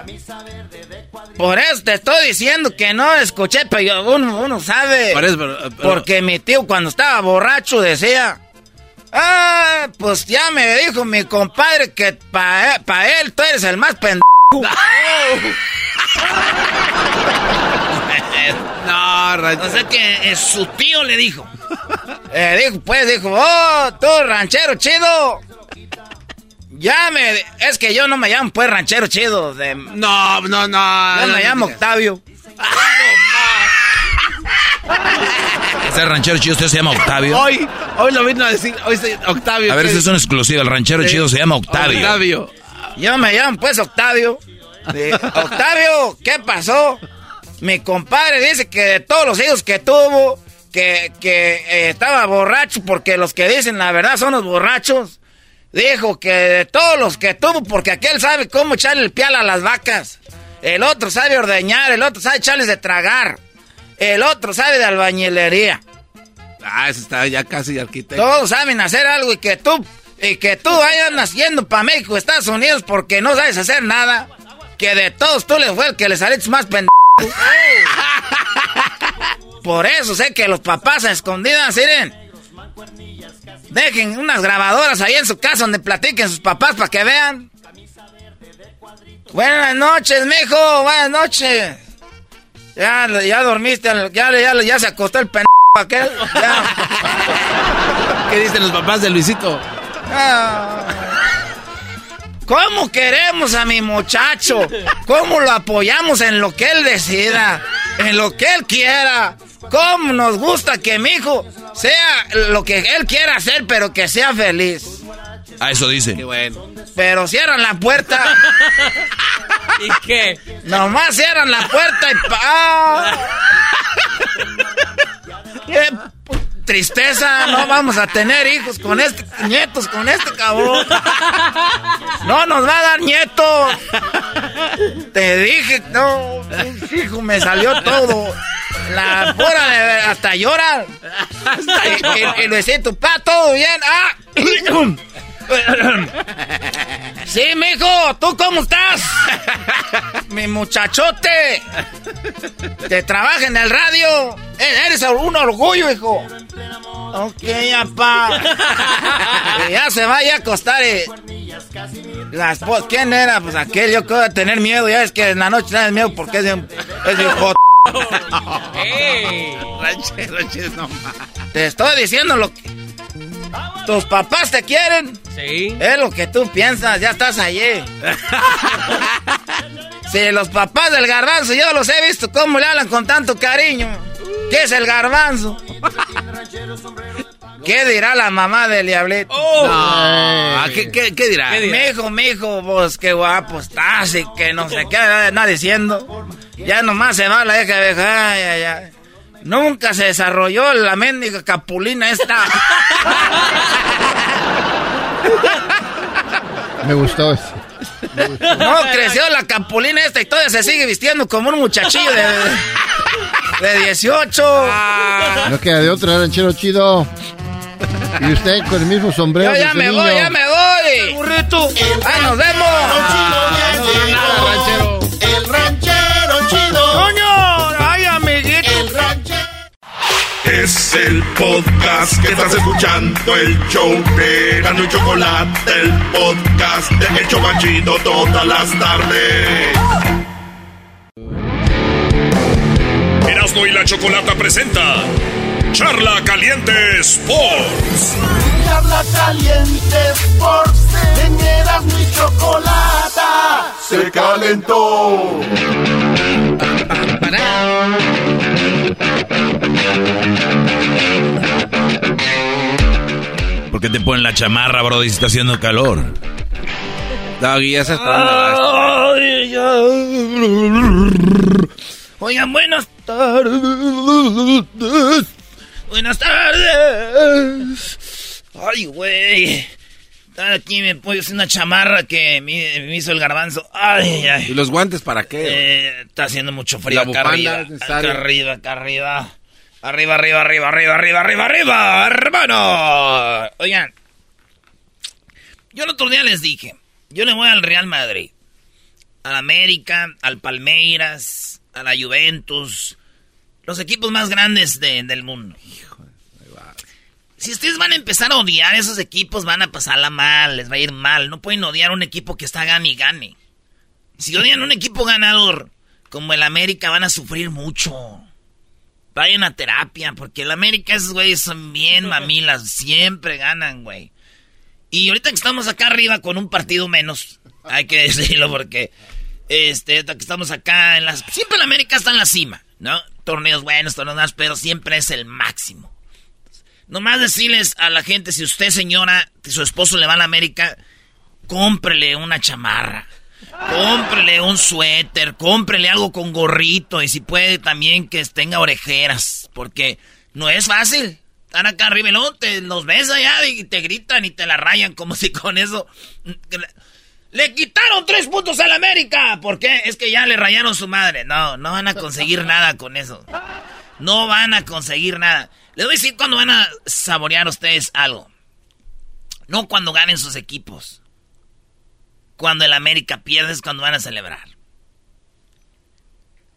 Por eso te estoy diciendo que no escuché, pero uno, uno sabe. Por eso, pero- pero- Porque mi tío cuando estaba borracho decía, ah, pues ya me dijo mi compadre que para él tú eres el más pendejo. no, ranchero. O sea que eh, su tío le dijo. Eh, dijo, pues dijo, oh, tú ranchero chido. Ya me... Es que yo no me llamo pues ranchero chido. De, no, no, no. Yo no, me no llamo digas. Octavio. Ese ranchero chido usted se llama Octavio. Hoy, hoy lo vino a decir, hoy se- Octavio. A ver, esa es una exclusiva. El ranchero Sí. chido se llama Octavio. Octavio. Yo me llamo pues Octavio. De- Octavio, ¿qué pasó? Mi compadre dice que de todos los hijos que tuvo, que, que eh, estaba borracho, porque los que dicen la verdad son los borrachos. Dijo que de todos los que tuvo, porque aquel sabe cómo echarle el pial a las vacas. El otro sabe ordeñar, el otro sabe echarles de tragar. El otro sabe de albañilería. Ah, eso está ya casi arquitecto. Todos saben hacer algo y que tú, y que tú vayas naciendo para México, Estados Unidos, porque no sabes hacer nada. Que de todos tú le fue el que le saliste más pendejo. Por eso sé que los papás a escondidas, miren. Dejen unas grabadoras ahí en su casa donde platiquen sus papás para que vean. Buenas noches, mijo. Buenas noches. Ya, ya dormiste, ya, ya, ya se acostó el pendejo aquel. Ya. ¿Qué dicen los papás de Luisito? Ah. ¿Cómo queremos a mi muchacho? ¿Cómo lo apoyamos en lo que él decida? En lo que él quiera. ¿Cómo nos gusta que mi hijo sea lo que él quiera hacer, pero que sea feliz? Ah, eso dice. Qué bueno. Pero cierran la puerta. ¿Y qué? Nomás cierran la puerta y pa. ¡Ah! Eh, tristeza, no vamos a tener hijos con este, nietos con este cabrón. No nos va a dar nietos. Te dije, no, hijo, me salió todo. La pura de hasta llora. Y, lo decía tu pa, todo bien. Ah. Sí, mijo, ¿tú cómo estás? Mi muchachote. Te trabaja en el radio. Eh, eres un orgullo, hijo. Ok, papá. ya se vaya a acostar. Eh. Las, pues, ¿Quién era? Pues aquel, yo creo tener miedo. Ya es que en la noche tienes miedo porque es de, es de Te estoy diciendo lo que... ¿Tus papás te quieren? Sí. Es lo que tú piensas, ya estás allí. Si los papás del garbanzo, yo los he visto cómo le hablan con tanto cariño. ¿Qué es el garbanzo? ¿Qué dirá la mamá del diablito? Oh. ¿qué, qué, qué dirá? Mijo, mijo, vos qué guapo estás y que no sé qué, nada diciendo. Ya nomás se va la hija de ay, ay, ay. Nunca se desarrolló la mendiga capulina esta. Me gustó eso. No, creció la capulina esta y todavía se sigue vistiendo como un muchachillo de, de 18. No queda de otra, ranchero chido. Y usted con el mismo sombrero. Yo ya me voy, ya me voy. burrito. ¡Ay, nos vemos! El ranchero Es el podcast que estás escuchando, el show de Gano y Chocolate, el podcast de El Chocachito todas las tardes. Erasmo y la Chocolata presenta Charla Caliente Sports. Charla Caliente Sports, en Erasmo y Chocolata se calentó. ¿Por qué te ponen la chamarra, bro, si está haciendo calor? Doggy, ya se está Oigan, buenas tardes. Buenas tardes. Ay, güey. Aquí me puse una chamarra que me, me hizo el garbanzo. Ay, ay. ¿Y los guantes para qué? Eh, está haciendo mucho frío La acá arriba. Acá arriba, acá arriba. Arriba, arriba, arriba, arriba, arriba, arriba, arriba, hermano. Oigan, yo el otro día les dije, yo le voy al Real Madrid, al América, al Palmeiras, a la Juventus, los equipos más grandes de- del mundo. Si ustedes van a empezar a odiar a esos equipos, van a pasarla mal, les va a ir mal. No pueden odiar a un equipo que está gane y gane. Si odian un equipo ganador como el América, van a sufrir mucho. Vayan a terapia, porque el América, esos güeyes son bien mamilas, siempre ganan, güey. Y ahorita que estamos acá arriba con un partido menos, hay que decirlo porque, este, ahorita que estamos acá en las... Siempre el América está en la cima, ¿no? Torneos buenos, torneos más, pero siempre es el máximo. Nomás decirles a la gente, si usted, señora, que su esposo le va a la América, cómprele una chamarra. Cómprele un suéter, cómprele algo con gorrito y si puede también que tenga orejeras, porque no es fácil. Están acá arriba te los ves allá y te gritan y te la rayan como si con eso... Le quitaron tres puntos al América. ¿Por qué? Es que ya le rayaron su madre. No, no van a conseguir nada con eso. No van a conseguir nada. Les voy a decir cuándo van a saborear ustedes algo. No cuando ganen sus equipos. Cuando el América pierde es cuando van a celebrar.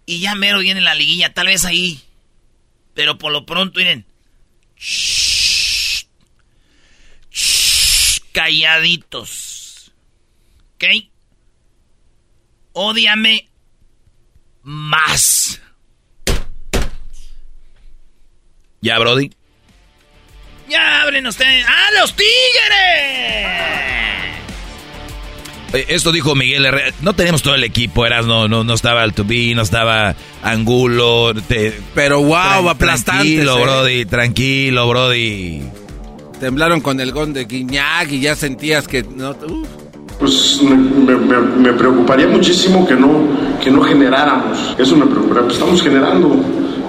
Y ya mero viene la liguilla, tal vez ahí. Pero por lo pronto, miren. Shh. Shh. Calladitos. ¿Ok? Ódiame más. ¿Ya, Brody? Ya abren ustedes. ¡Ah, los tigres! Eh, Esto dijo Miguel Herrera. No tenemos todo el equipo, eras no, no, no estaba Altubí, no estaba Angulo. te- Pero wow, aplastantes, Tranquilo, eh. Brody, tranquilo, Brody. Temblaron con el gol de Guiñac y ya sentías que no. uf. Pues me, me- me- me preocuparía muchísimo que no, que no generáramos. Eso me preocuparía. Pues estamos generando.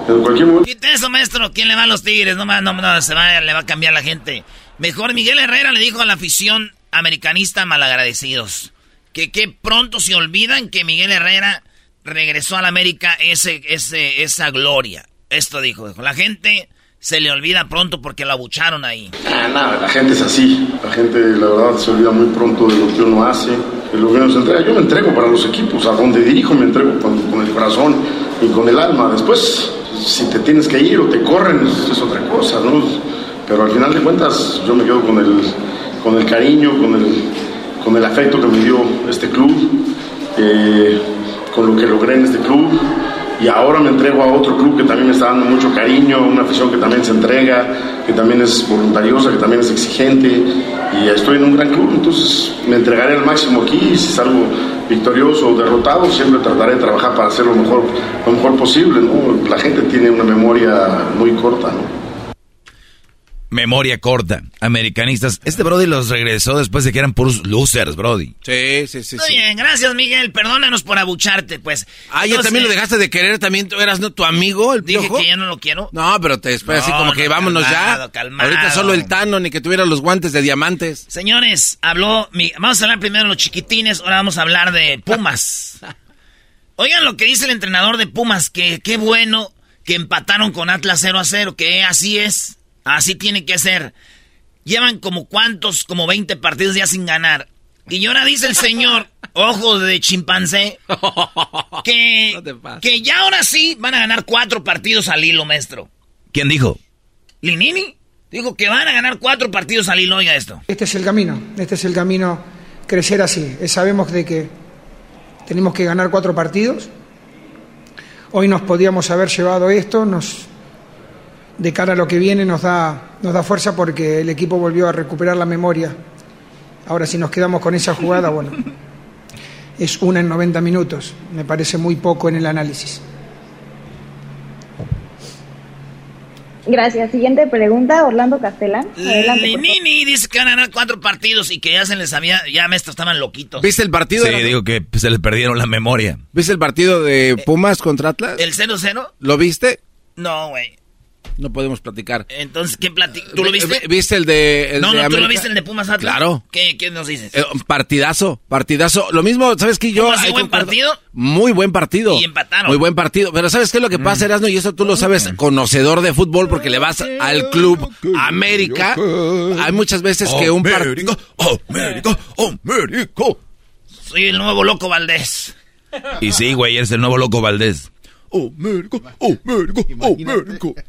En cualquier momento. Quita eso, maestro. ¿Quién le va a los Tigres? No, no, no, se va, le va a cambiar la gente. Mejor Miguel Herrera le dijo a la afición americanista malagradecidos que qué pronto se olvidan que Miguel Herrera regresó a la América ese, ese, esa gloria. Esto dijo, dijo, la gente se le olvida pronto porque lo abucharon ahí. Ah, nada, la gente es así. La gente, la verdad, se olvida muy pronto de lo que uno hace, de lo que uno se entrega. Yo me entrego para los equipos, a donde dirijo me entrego con, con el corazón y con el alma. Después, si te tienes que ir o te corren, es, otra cosa, ¿no? Pero al final de cuentas, yo me quedo con el, con el cariño, con el, con el afecto que me dio este club, eh, con lo que logré en este club. Y ahora me entrego a otro club que también me está dando mucho cariño, una afición que también se entrega, que también es voluntariosa, que también es exigente. Y estoy en un gran club, entonces me entregaré al máximo aquí. Y si salgo victorioso o derrotado, siempre trataré de trabajar para hacer lo mejor, lo mejor posible. ¿no? La gente tiene una memoria muy corta. ¿no? Memoria corta. Americanistas. Este Brody los regresó después de que eran puros losers, Brody. Sí, sí, sí. Muy bien, gracias Miguel, perdónanos por abucharte, pues. Ah, ya Entonces, también lo dejaste de querer, también tú eras ¿no, tu amigo, el Dije piojo. que ya no lo quiero. No, pero te después así No, como que no, vámonos calmado, ya. calmado. Ahorita solo el Tano, ni que tuviera los guantes de diamantes. Señores, habló. mi- Vamos a hablar primero de los chiquitines, ahora vamos a hablar de Pumas. Oigan lo que dice el entrenador de Pumas, que qué bueno que empataron con Atlas 0 a 0, que así es, así tiene que ser. Llevan como cuántos, como 20 partidos ya sin ganar. Y ahora dice el señor, ojos de chimpancé, que, que ya ahora sí van a ganar cuatro partidos al hilo, maestro. ¿Quién dijo? Linini dijo que van a ganar cuatro partidos al hilo, oiga esto. Este es el camino, este es el camino, crecer así. Eh, Sabemos de que tenemos que ganar cuatro partidos. Hoy nos podíamos haber llevado esto, nos, de cara a lo que viene nos da, nos da fuerza porque el equipo volvió a recuperar la memoria. Ahora si nos quedamos con esa jugada, bueno, es una en 90 minutos, me parece muy poco en el análisis. Gracias. Siguiente pregunta, Orlando Castellán. Adelante. Linini dice que van a ganar cuatro partidos y que ya se les había, ya maestro, estaban loquitos. ¿Viste el partido? Sí, digo que se les perdieron la memoria. ¿Viste el partido de Pumas contra Atlas? ¿El 0-0? ¿Lo viste? No, güey. No podemos platicar. Entonces, ¿quién platica? ¿Tú lo viste? Vi- ¿Viste el de el no, de no, ¿tú lo viste el de Pumas Atlas? Claro. ¿Qué, qué nos dices? Eh, partidazo, partidazo. Lo mismo, ¿sabes qué? Yo... ¿Pumas sí, ahí buen concuerdo. partido? Muy buen partido. Y empataron. Muy buen partido. Pero ¿sabes qué es lo que pasa, Erasmo? Y eso tú lo sabes, conocedor de fútbol, porque le vas al club América. Hay muchas veces que un partido... América, América. Soy el nuevo loco Valdés. Y sí, güey, eres el nuevo loco Valdés. América, América, América.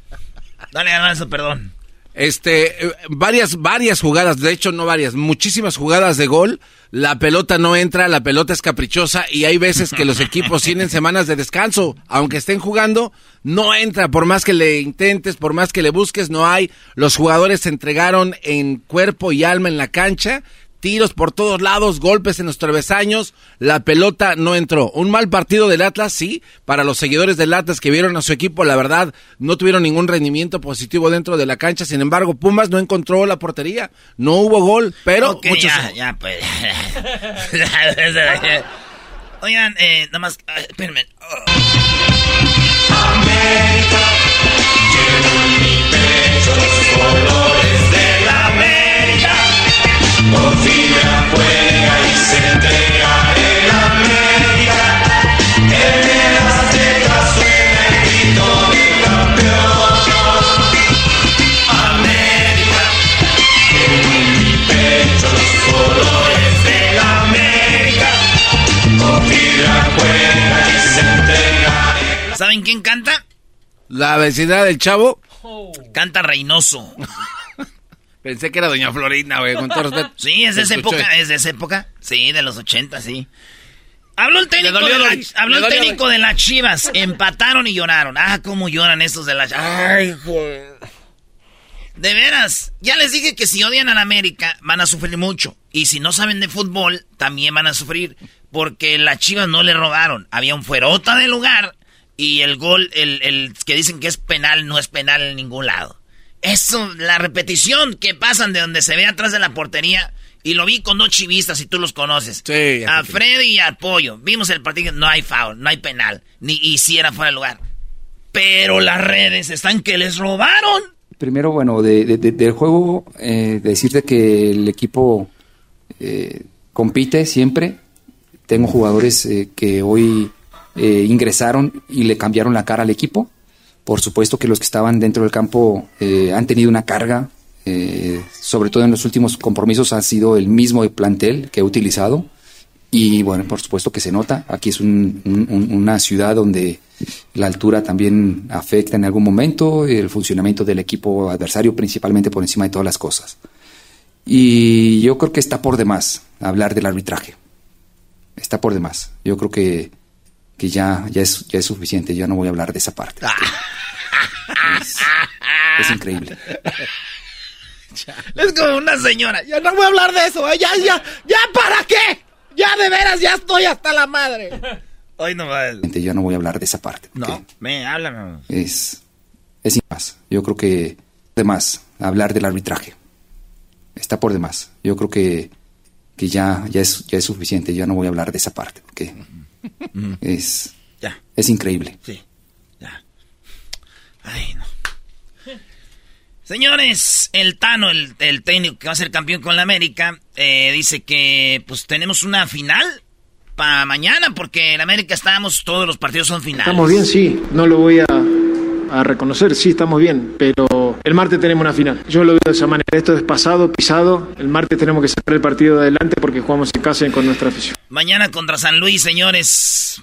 Dale, Alonso, perdón. Este, eh, varias, varias jugadas, de hecho no varias, muchísimas jugadas de gol, la pelota no entra, la pelota es caprichosa y hay veces que los equipos tienen semanas de descanso, aunque estén jugando, no entra, por más que le intentes, por más que le busques, no hay, los jugadores se entregaron en cuerpo y alma en la cancha, tiros por todos lados, golpes en los travesaños, la pelota no entró. Un mal partido del Atlas, sí, para los seguidores del Atlas que vieron a su equipo, la verdad, no tuvieron ningún rendimiento positivo dentro de la cancha, sin embargo, Pumas no encontró la portería, no hubo gol, pero muchos... ya, ya, pues. Oigan, eh, nada más, ah, espérenme. América. América. En mi pecho los colores de la América. Juega y se entrega ¿Saben quién canta? La vecindad del Chavo. Canta Reynoso. Pensé que era Doña Florinda, güey, con todo respeto. Sí, es de esa época, es de esa época. Sí, de los 80, sí. Habló el técnico, de, la- habló el técnico de las Chivas. Empataron y lloraron. Ah, cómo lloran estos de las Ay, joder. De veras, ya les dije que si odian a la América van a sufrir mucho. Y si no saben de fútbol, también van a sufrir. Porque las Chivas no le robaron. Había un fuerota de lugar. Y el gol, el, el que dicen que es penal, no es penal en ningún lado. Eso, la repetición que pasan de donde se ve atrás de la portería. Y lo vi con dos chivistas, si tú los conoces. Sí, a Freddy y al Pollo. Vimos el partido, no hay foul, no hay penal. Ni y si era fuera de lugar. pero las redes están que les robaron. Primero, bueno, de, de- de- del juego, eh, decirte que el equipo eh, compite siempre. Tengo jugadores eh, que hoy eh, ingresaron y le cambiaron la cara al equipo. Por supuesto que los que estaban dentro del campo eh, han tenido una carga, eh, sobre todo en los últimos compromisos ha sido el mismo plantel que he utilizado. Y bueno, por supuesto que se nota. Aquí es un- un- un- una ciudad donde la altura también afecta en algún momento el funcionamiento del equipo adversario, principalmente por encima de todas las cosas. Y yo creo que está por demás hablar del arbitraje. Está por demás. Yo creo que, ya, ya, es, ya es suficiente. Ya no voy a hablar de esa parte. Es, es increíble. Es como una señora. Ya no voy a hablar de eso. ¿eh? Ya, ya, ya, ¿para qué? Ya de veras, ya estoy hasta la madre. Hoy no va. Ya no voy a hablar de esa parte. No, me háblame. Es, es sin más. Yo creo que de más hablar del arbitraje. Está por demás. Yo creo que, que ya, ya, es, ya es suficiente. Ya no voy a hablar de esa parte. Porque es, Ya. es increíble. Sí, ya. Ay, no. Señores, el Tano, el, el técnico que va a ser campeón con la América, eh, dice que pues tenemos una final para mañana, porque en América estábamos, todos los partidos son finales. Estamos bien, sí, no lo voy a, a reconocer, sí, estamos bien, pero el martes tenemos una final. Yo lo veo de esa manera, esto es pasado, pisado, el martes tenemos que sacar el partido adelante porque jugamos en casa y con nuestra afición. Mañana contra San Luis, señores.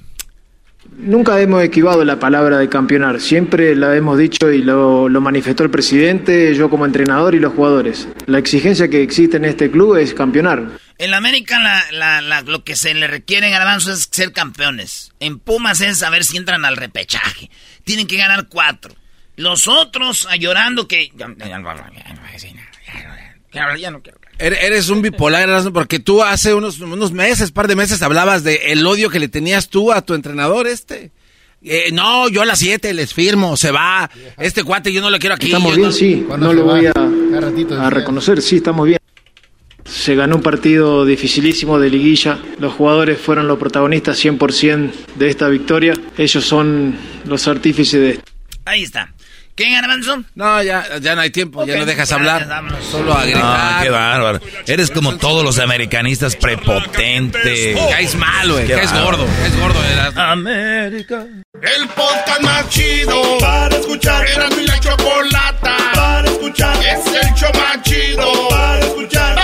Nunca hemos equivado la palabra de campeonar, siempre la hemos dicho y lo, lo manifestó el presidente, yo como entrenador y los jugadores. La exigencia que existe en este club es campeonar. En América lo que se le requiere en Garbanzo es ser campeones. En Pumas es saber si entran al repechaje. Tienen que ganar cuatro. Los otros llorando que... Ya no quiero. Eres un bipolar, Erasmo, porque tú hace unos, unos meses, par de meses, hablabas de el odio que le tenías tú a tu entrenador este. Eh, no, yo a las 7 les firmo, se va. Este cuate yo no lo quiero aquí. Estamos yo bien, no- sí, no lo voy a, a reconocer, sí, estamos bien. Se ganó un partido dificilísimo de liguilla, los jugadores fueron los protagonistas 100% de esta victoria, ellos son los artífices de esto. Ahí está. ¿Qué, Garbanzo? No, ya, ya no hay tiempo, ya no dejas hablar. vámonos. Solo a gritar. Ah, qué bárbaro. Eres como todos los americanistas prepotentes. Caes mal, güey. Qué Caes gordo. Caes gordo, Erasmo. América. El podcast más chido para escuchar. Era mi la chocolata para escuchar. Es el show más chido para escuchar.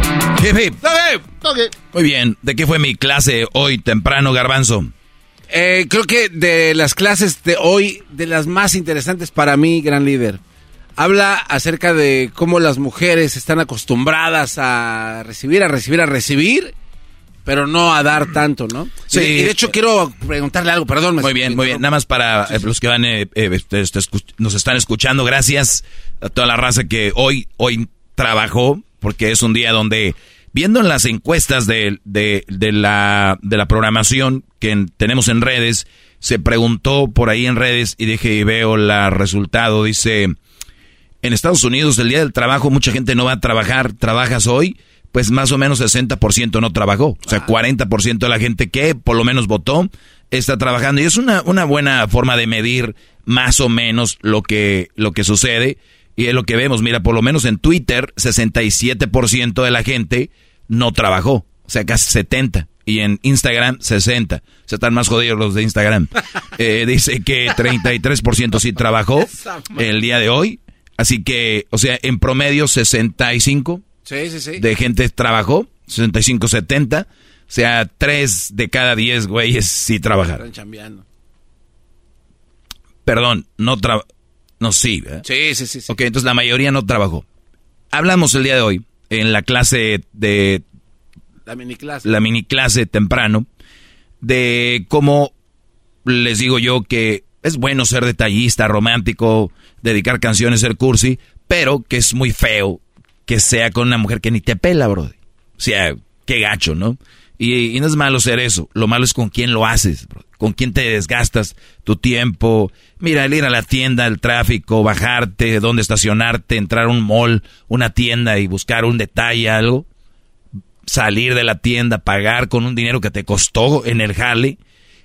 Hip, hip. Muy bien. ¿De qué fue mi clase hoy temprano, Garbanzo? Eh, creo que de las clases de hoy, de las más interesantes para mí, gran líder, habla acerca de cómo las mujeres están acostumbradas a recibir, a recibir, a recibir, pero no a dar tanto, ¿no? Sí. Y de, y de hecho quiero preguntarle algo, perdón. Muy bien, muy bien. Nada más para eh, los que van, eh, eh, este, este, nos están escuchando, gracias a toda la raza que hoy, hoy trabajó, porque es un día donde, viendo en las encuestas de, de, de la, de la programación que en- tenemos en redes, se preguntó por ahí en redes y dije, y veo el resultado, dice, en Estados Unidos el día del trabajo mucha gente no va a trabajar, trabajas hoy, pues más o menos 60% no trabajó, o sea, 40% de la gente que por lo menos votó está trabajando. Y es una, una buena forma de medir más o menos lo que, lo que sucede y es lo que vemos, mira, por lo menos en Twitter 67% de la gente no trabajó, o sea, casi 70 y en Instagram 60, o sea, están más jodidos los de Instagram. Eh, dice que 33% sí trabajó el día de hoy, así que, o sea, en promedio 65 Sí, sí, sí. de gente trabajó, 65, 70. O sea, 3 de cada 10 güeyes sí trabajaron. Perdón, no trabajó. No, sí. ¿verdad? Sí, sí, sí, sí. Ok, entonces la mayoría no trabajó. Hablamos el día de hoy en la clase de La mini clase. La mini clase temprano de cómo les digo yo que es bueno ser detallista, romántico, dedicar canciones, ser cursi, pero que es muy feo que sea con una mujer que ni te pela, bro. O sea, qué gacho, ¿no? Y, no es malo ser eso, lo malo es con quién lo haces, con quién te desgastas tu tiempo. Mira, el ir a la tienda, el tráfico, bajarte, dónde estacionarte, entrar a un mall, una tienda y buscar un detalle, algo. Salir de la tienda, pagar con un dinero que te costó en el jale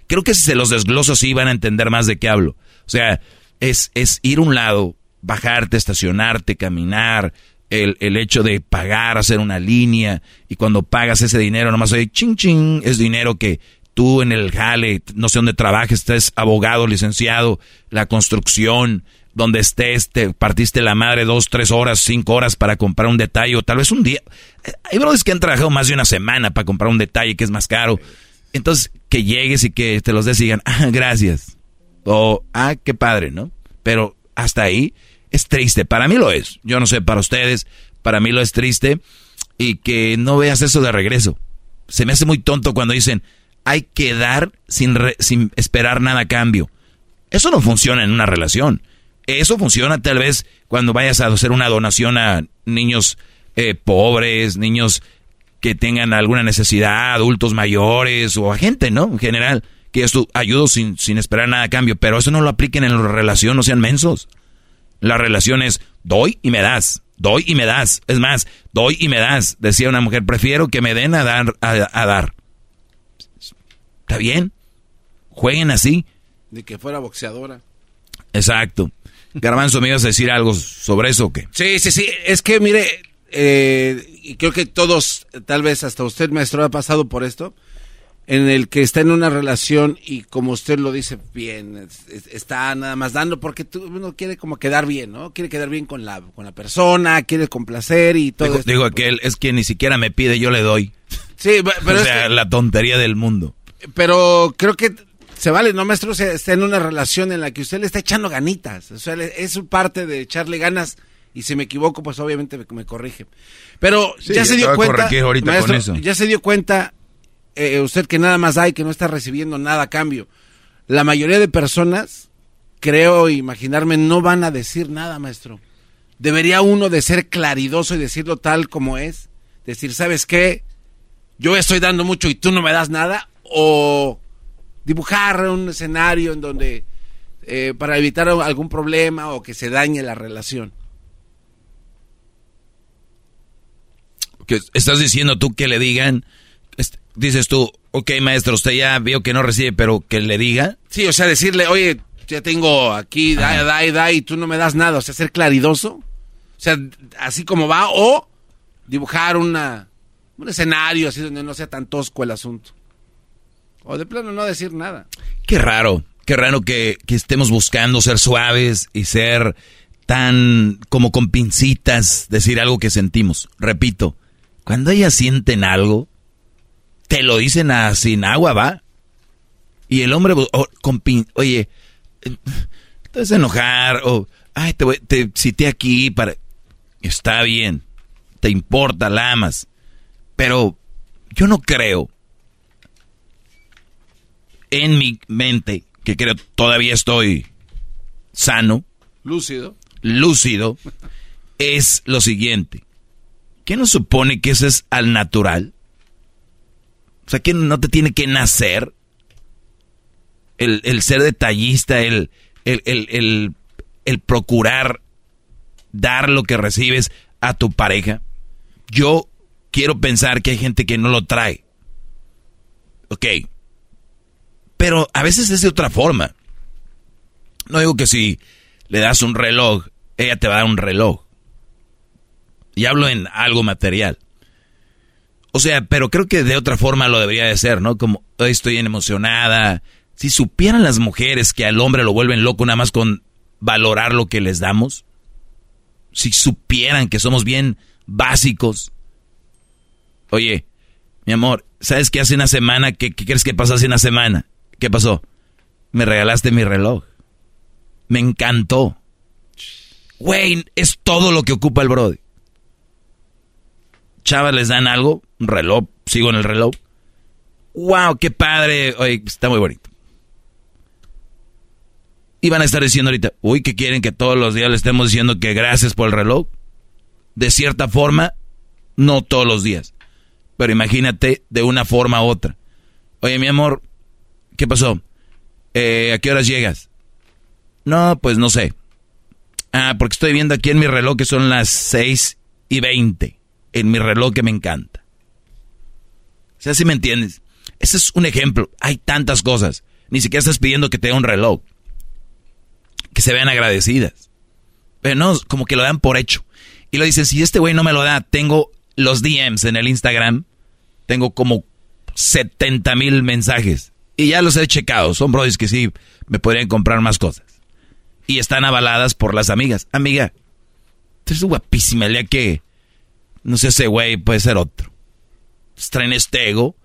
Creo que si se los desgloso sí van a entender más de qué hablo. O sea, es, es ir a un lado, bajarte, estacionarte, caminar, el, el, hecho de pagar, hacer una línea, y cuando pagas ese dinero, nomás oye, ching ching, es dinero que tú en el jale, no sé dónde trabajes, estés abogado, licenciado, la construcción, donde estés, te partiste la madre dos, tres horas, cinco horas para comprar un detalle, o tal vez un día. Hay brothers que han trabajado más de una semana para comprar un detalle que es más caro. Entonces, que llegues y que te los des y digan, ah, gracias. O, ah, qué padre, ¿no? Pero hasta ahí es triste. Para mí lo es. Yo no sé, para ustedes, para mí lo es triste. Y que no veas eso de regreso. Se me hace muy tonto cuando dicen, hay que dar sin, sin esperar nada a cambio. Eso no funciona en una relación. Eso funciona tal vez cuando vayas a hacer una donación a niños eh, pobres, niños que tengan alguna necesidad, adultos mayores o a gente, ¿no? En general, que esto ayudo sin, sin esperar nada a cambio, pero eso no lo apliquen en la relación, no sean mensos. La relación es doy y me das, doy y me das. Es más, doy y me das. Decía una mujer, prefiero que me den a dar. A, dar. ¿Está bien? Jueguen así. De que fuera boxeadora. Exacto. Garbanzo, ¿me ibas a decir algo sobre eso o qué? Sí, sí, sí. Es que, mire, eh, y creo que todos, tal vez hasta usted, maestro, ha pasado por esto, en el que está en una relación y como usted lo dice bien, está nada más dando porque tú, uno quiere como quedar bien, ¿no? Quiere quedar bien con la, con la persona, quiere complacer y todo. Digo, digo aquel, es que ni siquiera me pide, yo le doy. Sí, pero... o sea, la tontería del mundo. Pero creo que se vale, ¿no, maestro? O sea, está en una relación en la que usted le está echando ganitas. O sea, es su parte de echarle ganas y si me equivoco, pues obviamente me, corrige. Pero ya, se dio cuenta, ya se dio cuenta usted que nada más da y que no está recibiendo nada a cambio. La mayoría de personas, creo imaginarme, no van a decir nada, maestro. Debería uno de ser claridoso y decirlo tal como es. Decir, ¿sabes qué? Yo estoy dando mucho y tú no me das nada. O dibujar un escenario en donde, eh, para evitar algún problema o que se dañe la relación. estás diciendo tú que le digan, dices tú, ok maestro, usted ya vio que no recibe, pero que le diga. Sí, o sea, decirle, oye, ya tengo aquí, da, da, da, y tú no me das nada, o sea, ser claridoso. O sea, así como va, o dibujar una, un escenario así donde no sea tan tosco el asunto. O de plano no decir nada. Qué raro, qué raro que, que estemos buscando ser suaves y ser tan como con pincitas, decir algo que sentimos. Repito, cuando ellas sienten algo, te lo dicen a, sin agua, va. Y el hombre, con oye, te vas a enojar, o, ay, te, te cité aquí para... Está bien, te importa, la amas. Pero yo no creo en mi mente, que creo todavía estoy sano. Lúcido. Lúcido. Es lo siguiente. ¿Qué no supone que eso es al natural? O sea, que no te tiene que nacer el, ser detallista, el, el, el, procurar dar lo que recibes a tu pareja. Yo quiero pensar que hay gente que no lo trae. Ok. Pero a veces es de otra forma. No digo que si le das un reloj, ella te va a dar un reloj. Y hablo en algo material. O sea, pero creo que de otra forma lo debería de ser, ¿no? Como estoy emocionada. Si supieran las mujeres que al hombre lo vuelven loco nada más con valorar lo que les damos. Si supieran que somos bien básicos. Oye, mi amor, ¿sabes qué hace una semana? ¿Qué, crees que pasó hace una semana? ¿Qué pasó? Me regalaste mi reloj. Me encantó. Güey, es todo lo que ocupa el Brody chavas les dan algo, reloj, sigo en el reloj. ¡Wow! ¡Qué padre! Oye, está muy bonito. Y van a estar diciendo ahorita, uy, que quieren que todos los días le estemos diciendo que gracias por el reloj. De cierta forma, no todos los días. Pero imagínate de una forma u otra. Oye, mi amor, ¿qué pasó? Eh, ¿A qué horas llegas? No, pues no sé. Ah, porque estoy viendo aquí en mi reloj que son las 6 y 20. En mi reloj que me encanta. Sea, si me entiendes. Ese es un ejemplo. Hay tantas cosas. Ni siquiera estás pidiendo que te dé un reloj. Que se vean agradecidas. Pero no, como que lo dan por hecho. Y lo dicen, si este güey no me lo da, tengo los DMs en el Instagram. Tengo como 70 mil mensajes. Y ya los he checado. Son brodis que sí me podrían comprar más cosas. Y están avaladas por las amigas. Amiga, tú eres guapísima. El día que, no sé, ese güey puede ser otro. Traen este ego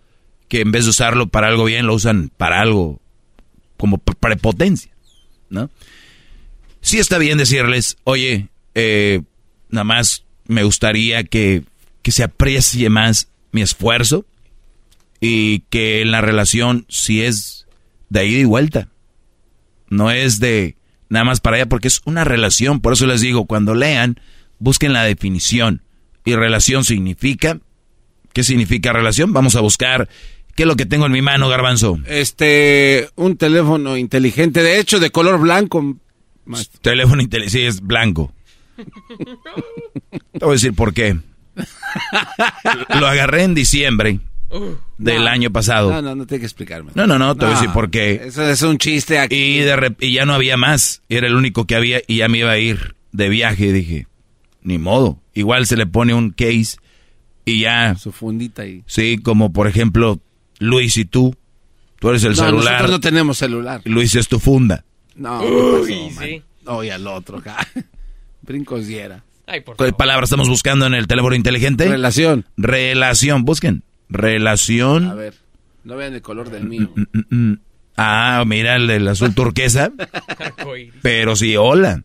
que en vez de usarlo para algo bien, lo usan para algo como prepotencia, ¿no? Sí está bien decirles, oye, eh, nada más me gustaría que, que se aprecie más mi esfuerzo y que en la relación si es de ida y vuelta. No es de nada más para allá porque es una relación. Por eso les digo, cuando lean, busquen la definición. Y relación significa... ¿Qué significa relación? Vamos a buscar ¿Qué es lo que tengo en mi mano, garbanzo? Este, un teléfono inteligente, de hecho, de color blanco. Teléfono inteligente, sí, es blanco. Te voy a decir por qué. Lo agarré en diciembre del año pasado. No, no, no tengo que explicarme. No, no, no, te voy a decir por qué. Eso es un chiste aquí. Y, de y ya no había más. Era el único que había y ya me iba a ir de viaje. Dije, ni modo. Igual se le pone un case y ya. Su fundita ahí. Sí, como por ejemplo, Luis y tú. Tú eres el no, celular. Nosotros no tenemos celular. Luis es tu funda. No, Uy, sí. No, y al otro acá. Brincos diera. ¿Qué palabra estamos buscando en el teléfono inteligente? Relación. Relación, busquen. Relación. A ver, no vean el color del mío. Mm, mm, mm, ah, mira el del azul turquesa. Pero sí, hola.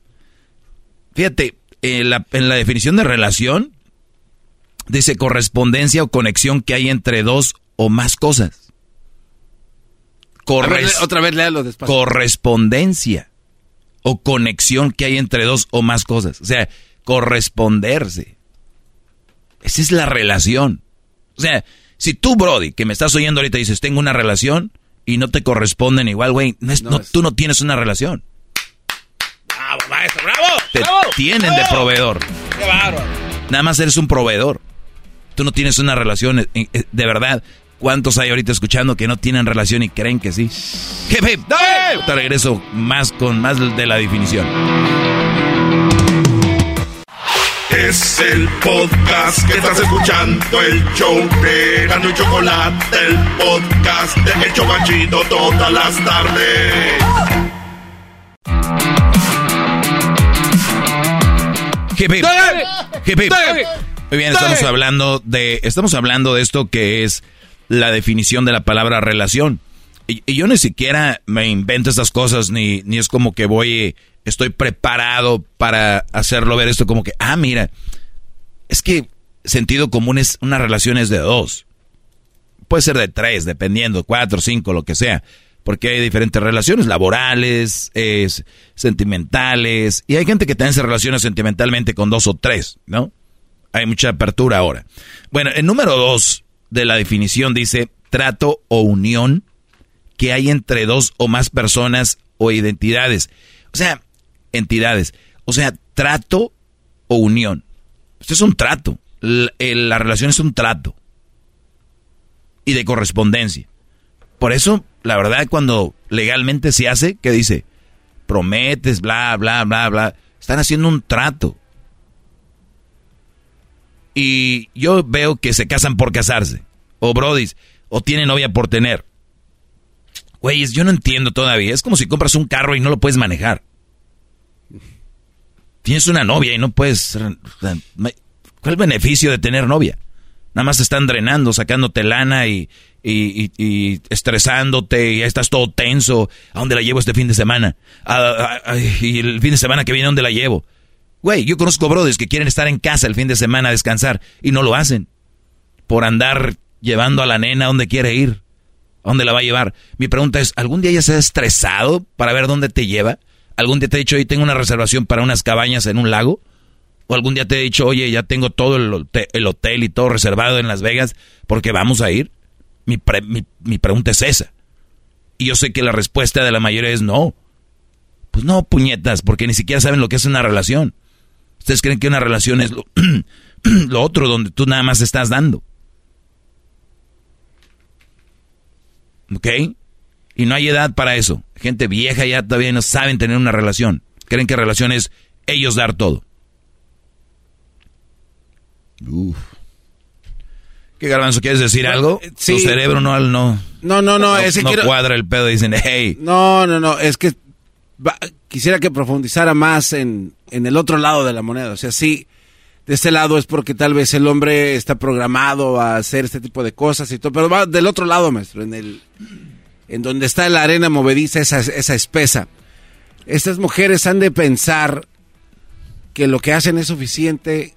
Fíjate, en la, en la definición de relación dice correspondencia o conexión que hay entre dos o más cosas. otra vez léalo despacio. Correspondencia o conexión que hay entre dos o más cosas. O sea, corresponderse. Esa es la relación. O sea, si tú, Brody, que me estás oyendo ahorita, dices, tengo una relación y no te corresponden igual, güey, no tú no tienes una relación. ¡Bravo, maestro! ¡Bravo! Te tienen de proveedor. ¡Qué bárbaro! Nada más eres un proveedor. Tú no tienes una relación, eh, eh, de verdad. ¿Cuántos hay ahorita escuchando que no tienen relación y creen que sí? ¡Jefe! Te regreso más con más de la definición. Es el podcast que estás escuchando, el show de Gano y Chocolate, el podcast de Hecho Banchito todas las tardes. Jefe, jefe, muy bien, estamos hablando de estamos hablando de esto que es la definición de la palabra relación. Y, yo ni siquiera me invento estas cosas, ni, ni es como que voy, estoy preparado para hacerlo ver esto como que, ah, mira, es que sentido común es una relación es de dos. Puede ser de tres, dependiendo, cuatro, cinco, lo que sea. Porque hay diferentes relaciones laborales, es, sentimentales, y hay gente que también se relaciona sentimentalmente con dos o tres, ¿no? Hay mucha apertura ahora. Bueno, el número dos de la definición dice trato o unión que hay entre dos o más personas o identidades. O sea, entidades. O sea, trato o unión. Esto es un trato. La, la relación es un trato. Y de correspondencia. Por eso, la verdad, cuando legalmente se hace, ¿qué dice? Prometes, bla, bla, bla, bla. Están haciendo un trato. Y yo veo que se casan por casarse. O brodis. O tienen novia por tener. Güeyes, yo no entiendo todavía. Es como si compras un carro y no lo puedes manejar. Tienes una novia y no puedes... ¿Cuál beneficio de tener novia? Nada más te están drenando, sacándote lana y, estresándote y ya estás todo tenso. ¿A dónde la llevo este fin de semana? y el fin de semana que viene, ¿a dónde la llevo? Güey, yo conozco brothers que quieren estar en casa el fin de semana a descansar y no lo hacen. Por andar llevando a la nena donde quiere ir. ¿A dónde la va a llevar? Mi pregunta es, ¿algún día ella se ha estresado para ver dónde te lleva? ¿Algún día te ha dicho, hoy tengo una reservación para unas cabañas en un lago? ¿O algún día te he dicho, oye, ya tengo todo el, el hotel y todo reservado en Las Vegas porque vamos a ir? Mi, mi, mi pregunta es esa. Y yo sé que la respuesta de la mayoría es no. Pues no, puñetas, porque ni siquiera saben lo que es una relación. Ustedes creen que una relación es lo, lo otro donde tú nada más estás dando. ¿Ok? Y no hay edad para eso. Gente vieja ya todavía no saben tener una relación. Creen que relación es ellos dar todo. Uf. ¿Qué garbanzo quieres decir algo? sí. Tu cerebro no no No, no, no, es que no quiero- cuadra el pedo, dicen, hey. No, no, no, es que quisiera que profundizara más en, en el otro lado de la moneda. O sea, sí, de este lado es porque tal vez el hombre está programado a hacer este tipo de cosas y todo, pero va del otro lado, maestro, en el en donde está la arena movediza, esa, esa espesa. Estas mujeres han de pensar que lo que hacen es suficiente,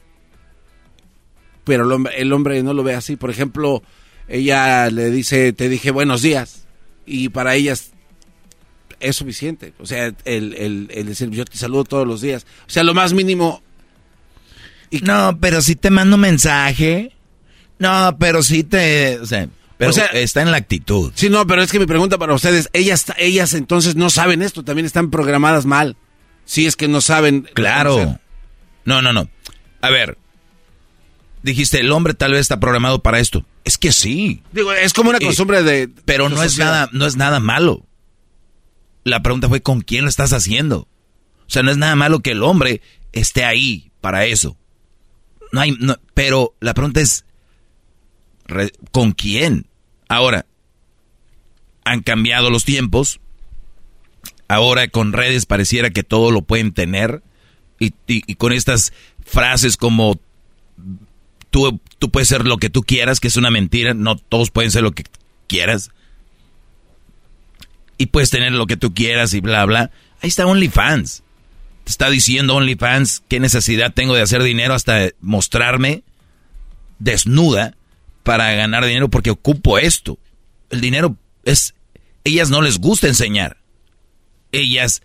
pero el hombre, el hombre no lo ve así. Por ejemplo, ella le dice, te dije buenos días, y para ellas es suficiente. O sea, el, el, el decir, yo te saludo todos los días. O sea, lo más mínimo. No, pero si te mando mensaje. No, pero sí te... O sea, pero O sea- está en la actitud. Sí, no, pero es que mi pregunta para ustedes, ellas, ellas entonces no saben esto, también están programadas mal. Si es que no saben. Claro. No, no, no. A ver. Dijiste, el hombre tal vez está programado para esto. Es que sí. Digo, es como una Eh, costumbre de. Pero no es nada, no es nada malo. La pregunta fue con quién lo estás haciendo. O sea, no es nada malo que el hombre esté ahí para eso. No hay, no- pero la pregunta es ¿con quién? Ahora, han cambiado los tiempos. Ahora con redes pareciera que todo lo pueden tener. Y, y- y con estas frases como tú, tú puedes ser lo que tú quieras, que es una mentira, no todos pueden ser lo que quieras. Y puedes tener lo que tú quieras y bla, bla. Ahí está OnlyFans. Te está diciendo OnlyFans qué necesidad tengo de hacer dinero hasta mostrarme desnuda para ganar dinero porque ocupo esto. El dinero es... Ellas no les gusta enseñar. Ellas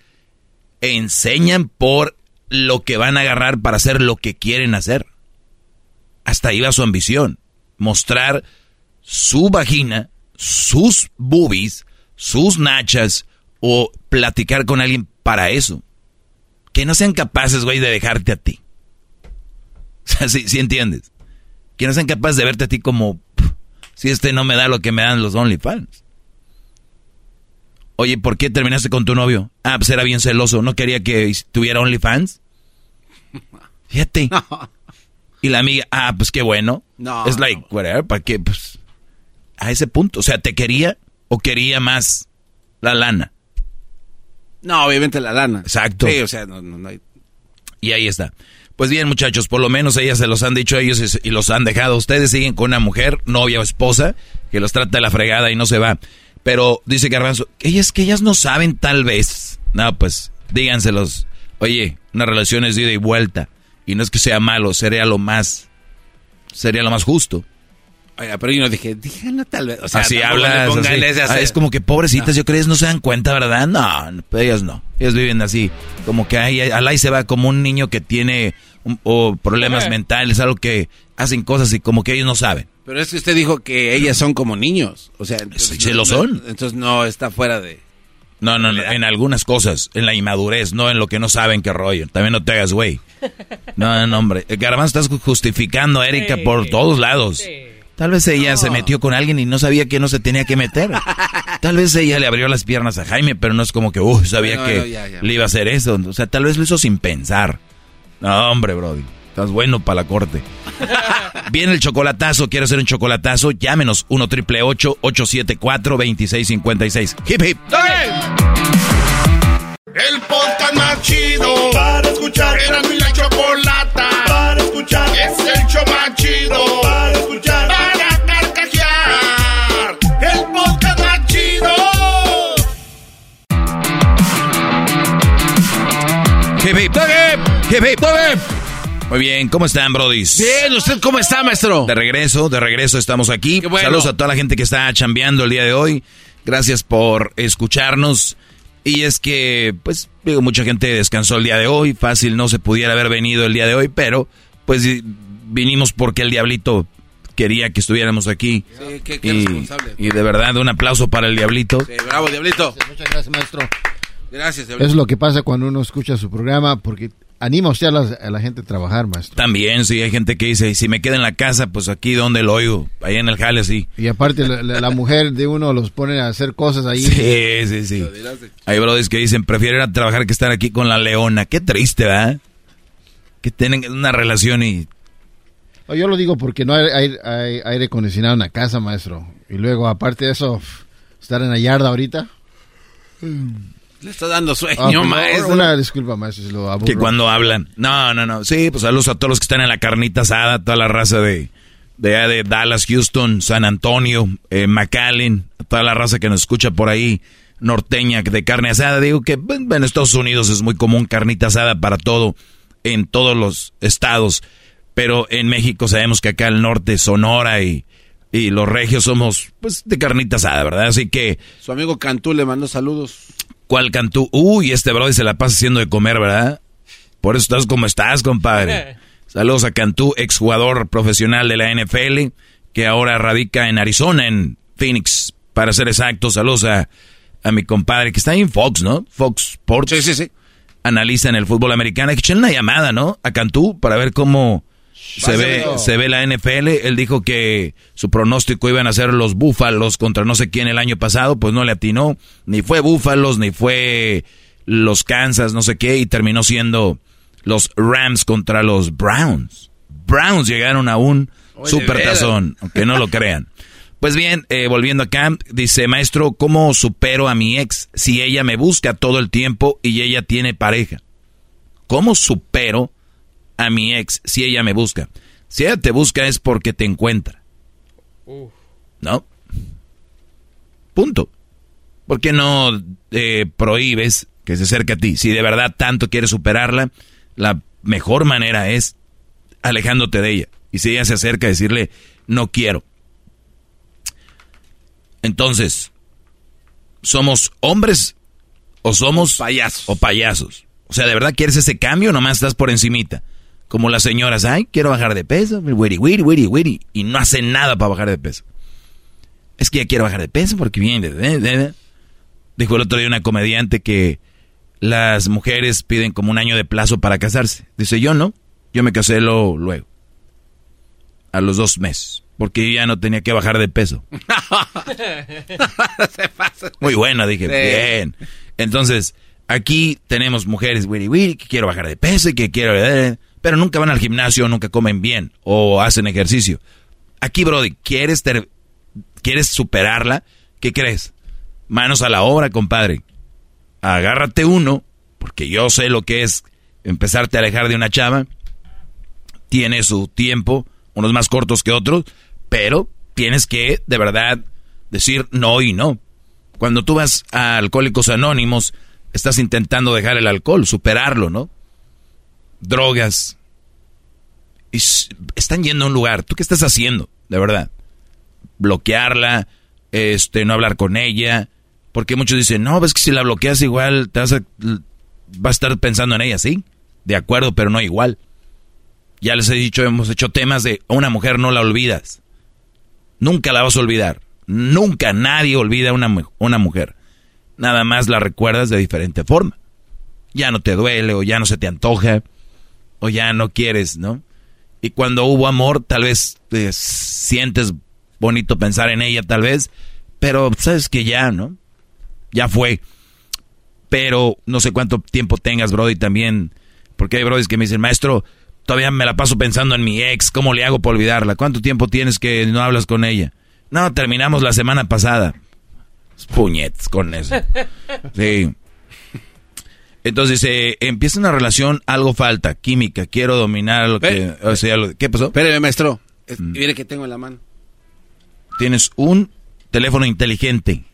enseñan por lo que van a agarrar para hacer lo que quieren hacer. Hasta ahí va su ambición. Mostrar su vagina, sus boobies, sus nachas o platicar con alguien para eso. Que no sean capaces, güey, de dejarte a ti. O sea, si entiendes. Que no sean capaces de verte a ti como "Pff, si este no me da lo que me dan los OnlyFans. Oye, ¿por qué terminaste con tu novio? Ah, pues era bien celoso, no quería que tuviera OnlyFans. Fíjate. Y la amiga, ah, pues qué bueno. No. Es like, whatever, ¿para qué? Pues a ese punto. O sea, ¿te quería o quería más la lana? No, obviamente la lana. Exacto. Sí, o sea, no, no, no hay. Y ahí está. Pues bien, muchachos, por lo menos ellas se los han dicho a ellos y- los han dejado. Ustedes siguen con una mujer, novia o esposa, que los trata de la fregada y no se va. Pero dice Garbanzo, ellas que ellas no saben tal vez. No, pues díganselos. Oye, una relación es de ida y vuelta. Y no es que sea malo, sería lo más, sería lo más justo. Oiga, pero yo no dije, díganlo tal vez. O sea, así hablas. pongan así. Ah, es como que pobrecitas, yo creo que no se dan cuenta, ¿verdad? No, no, pero ellas no. Ellas viven así. Como que ahí, ahí se va como un niño que tiene un- o problemas Eh. mentales, algo que hacen cosas y como que ellos no saben. Pero es que usted dijo que ellas son como niños. O sea, entonces, Sí, no- lo no- son. entonces no está fuera de. No, no, no, en algunas cosas, en la inmadurez, no en lo que no saben qué rollo. También no te hagas güey. No, no, hombre. Garbanzo, estás justificando a Erika por todos lados. Tal vez ella se metió con alguien y no sabía que no se tenía que meter. Tal vez ella le abrió las piernas a Jaime, pero no es como que, uy, sabía No, que no, ya, ya. le iba a hacer eso. O sea, tal vez lo hizo sin pensar. No, hombre, Brody. Estás bueno para la corte. Viene el chocolatazo, quiere hacer un chocolatazo, llámenos 1 triple 874 2656. Hip hip. El podcast más chido para escuchar. Era mi la chocolata para escuchar. Es el show más chido para escuchar. Hip hip. Muy bien, ¿cómo están, brodis? Bien, ¿usted cómo está, maestro? De regreso, de regreso estamos aquí. Saludos a toda la gente que está chambeando el día de hoy. Gracias por escucharnos. Y es que, pues, digo, mucha gente descansó el día de hoy. Fácil no se pudiera haber venido el día de hoy, pero, pues, vinimos porque el diablito quería que estuviéramos aquí. Sí, qué, qué y, responsable. y de verdad, un aplauso para el diablito. Sí, bravo, diablito. Muchas gracias, maestro. Gracias, diablito. Es lo que pasa cuando uno escucha su programa, porque anima usted a la, a la gente a trabajar, maestro. También, sí, hay gente que dice, "Y si me quedo en la casa, pues aquí donde lo oigo, ahí en el jale, sí. Y aparte, la, la- la mujer de uno los pone a hacer cosas ahí. Sí, sí, sí. Hay brothers que dicen, prefiero ir a trabajar que estar aquí con la leona. Qué triste, ¿verdad? Que tienen una relación y... Yo lo digo porque no hay, hay- hay aire acondicionado en la casa, maestro. Y luego, aparte de eso, estar en la yarda ahorita. Le está dando sueño, Ah, pues, maestro. Una disculpa, maestro, si lo aburro. Que cuando hablan. No, no, no. Sí, pues saludos a todos los que están en la carnita asada, toda la raza de, de, de Dallas, Houston, San Antonio, eh, McAllen, toda la raza que nos escucha por ahí, norteña de carne asada. Digo que pues, en Estados Unidos es muy común carnita asada para todo, en todos los estados. Pero en México sabemos que acá al norte, Sonora y, y los regios somos pues de carnita asada, ¿verdad? Así que... Su amigo Cantú le mandó saludos. ¿Cuál cantú? Uy, este brother se la pasa haciendo de comer, ¿verdad? Por eso estás como estás, compadre. Saludos a Cantú, exjugador profesional de la NFL, que ahora radica en Arizona, en Phoenix, para ser exacto. Saludos a, a mi compadre, que está ahí en Fox, ¿no? Fox Sports. Sí, sí, sí. Analizan el fútbol americano. Hay que echarle una llamada, ¿no? A Cantú para ver cómo se ve, se ve la NFL. Él dijo que su pronóstico iban a ser los Búfalos contra no sé quién el año pasado, pues no le atinó. Ni fue Búfalos, ni fue los Kansas, no sé qué, y terminó siendo los Rams contra los Browns. Browns llegaron a un Oye, super de veras. tazón, aunque no lo crean. Pues bien, eh, volviendo acá, dice, maestro, ¿cómo supero a mi ex si ella me busca todo el tiempo y ella tiene pareja? ¿Cómo supero a mi ex si ella me busca? Si ella te busca es porque te encuentra. ¿No? Punto. ¿Por qué no eh, prohíbes que se acerque a ti? Si de verdad tanto quieres superarla, la mejor manera es alejándote de ella. Y si ella se acerca, decirle, no quiero. Entonces, ¿somos hombres o somos payasos? O payasos. O sea, ¿de verdad quieres ese cambio o nomás estás por encimita? Como las señoras, ay, quiero bajar de peso, wiri, wiri, wiri, wiri, y no hacen nada para bajar de peso. Es que ya quiero bajar de peso porque viene de, de- de- Dijo el otro día una comediante que las mujeres piden como un año de plazo para casarse. Dice, yo no, yo me casé lo- luego. A los dos meses. Porque yo ya no tenía que bajar de peso. Se pasa. Muy buena, dije, Sí. bien. Entonces, aquí tenemos mujeres, wiri wiri, que quiero bajar de peso y que quiero... pero nunca van al gimnasio, nunca comen bien o hacen ejercicio. Aquí, Brody, ¿quieres, ter- ¿quieres superarla? ¿Qué crees? Manos a la obra, compadre. Agárrate uno, porque yo sé lo que es empezarte a alejar de una chava. Tiene su tiempo, unos más cortos que otros, pero tienes que, de verdad, decir no y no. Cuando tú vas a Alcohólicos Anónimos, estás intentando dejar el alcohol, superarlo, ¿no? Drogas. Están yendo a un lugar. ¿Tú qué estás haciendo? De verdad. Bloquearla, este, no hablar con ella. Porque muchos dicen, no, es que si la bloqueas igual, te vas a, vas a estar pensando en ella, sí. De acuerdo, pero no igual. Ya les he dicho, hemos hecho temas de una mujer no la olvidas. Nunca la vas a olvidar. Nunca nadie olvida a una, una mujer. Nada más la recuerdas de diferente forma. Ya no te duele o ya no se te antoja o ya no quieres, ¿no? Y cuando hubo amor, tal vez eh, sientes bonito pensar en ella, tal vez, pero sabes que ya, ¿no? Ya fue. Pero no sé cuánto tiempo tengas, Brody, también, porque hay Brody que me dicen, maestro, todavía me la paso pensando en mi ex, ¿cómo le hago para olvidarla? ¿Cuánto tiempo tienes que no hablas con ella? No, terminamos la semana pasada. Puñetes con eso. Sí. Entonces, eh, empieza una relación, algo falta, química, quiero dominar lo que... o sea, lo- ¿Qué pasó? Espéreme, maestro. Es- Mire que tengo en la mano. Tienes un teléfono inteligente.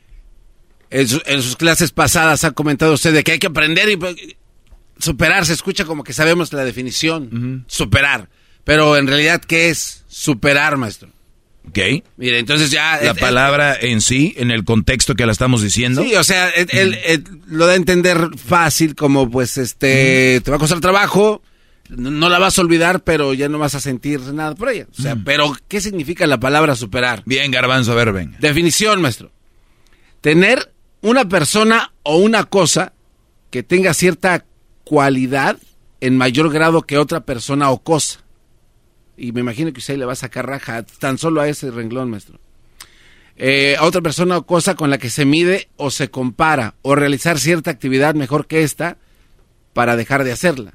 En, su- en sus clases pasadas ha comentado usted de que hay que aprender y... pues, superar se escucha como que sabemos la definición. Superar. Pero en realidad, ¿qué es superar, maestro? ¿Ok? Mire, entonces ya... La palabra en sí, en el contexto que la estamos diciendo. Sí, o sea, él lo da a entender fácil como pues este, te va a costar trabajo, no, no la vas a olvidar, pero ya no vas a sentir nada por ella. O sea, pero ¿qué significa la palabra superar? Bien, garbanzo, a ver, venga. Definición, maestro. Tener una persona o una cosa que tenga cierta cualidad en mayor grado que otra persona o cosa. Y me imagino que usted le va a sacar raja tan solo a ese renglón, maestro. Eh, a otra persona o cosa con la que se mide o se compara o realizar cierta actividad mejor que esta para dejar de hacerla.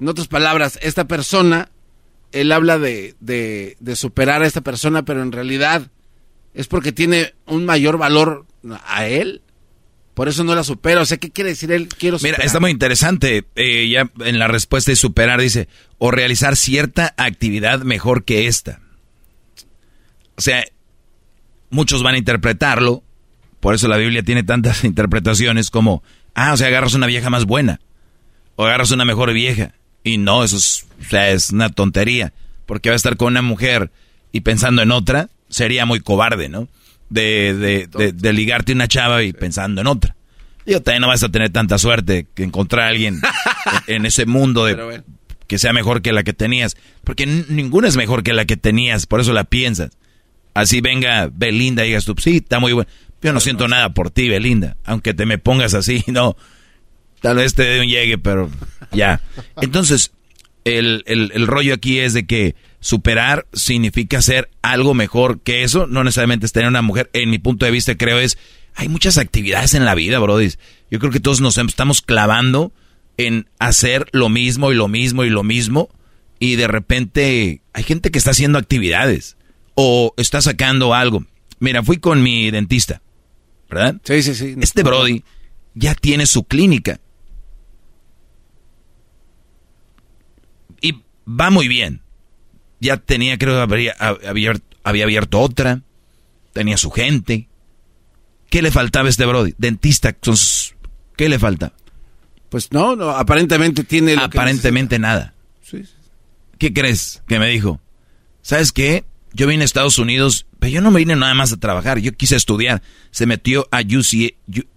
En otras palabras, esta persona, él habla de, de, de superar a esta persona, pero en realidad es porque tiene un mayor valor a él. Por eso no la supera. O sea, ¿qué quiere decir él? Quiero Mira, superar. está muy interesante. eh, ya en la respuesta de superar dice, o realizar cierta actividad mejor que esta. O sea, muchos van a interpretarlo, por eso la Biblia tiene tantas interpretaciones como, ah, o sea, agarras una vieja más buena, o agarras una mejor vieja. Y no, eso es, o sea, es una tontería, porque va a estar con una mujer y pensando en otra, sería muy cobarde, ¿no? De, de, de, de ligarte una chava y pensando en otra. Digo, también no vas a tener tanta suerte que encontrar a alguien en, en ese mundo de que sea mejor que la que tenías. Porque ninguna es mejor que la que tenías, por eso la piensas. Así venga Belinda y digas tú, sí, está muy bueno. Yo no siento nada por ti, Belinda. Aunque te me pongas así, no. Tal vez te dé un llegue, pero ya. Entonces, el, el, el rollo aquí es de que superar significa hacer algo mejor que eso. No necesariamente es tener una mujer. En mi punto de vista, creo es, hay muchas actividades en la vida, Brody. Yo creo que todos nos estamos clavando en hacer lo mismo y lo mismo y lo mismo. Y de repente hay gente que está haciendo actividades o está sacando algo. Mira, fui con mi dentista, ¿verdad? Sí, sí, sí. Este Brody ya tiene su clínica. Y va muy bien. Ya tenía, creo, habría, había, había abierto otra. Tenía su gente. ¿Qué le faltaba a este Brody? Dentista. ¿Qué le falta? Pues no, no, aparentemente tiene lo que Aparentemente nada. Sí, sí. ¿Qué crees que me dijo? ¿Sabes qué? Yo vine a Estados Unidos, pero yo no me vine nada más a trabajar, yo quise estudiar. Se metió a UC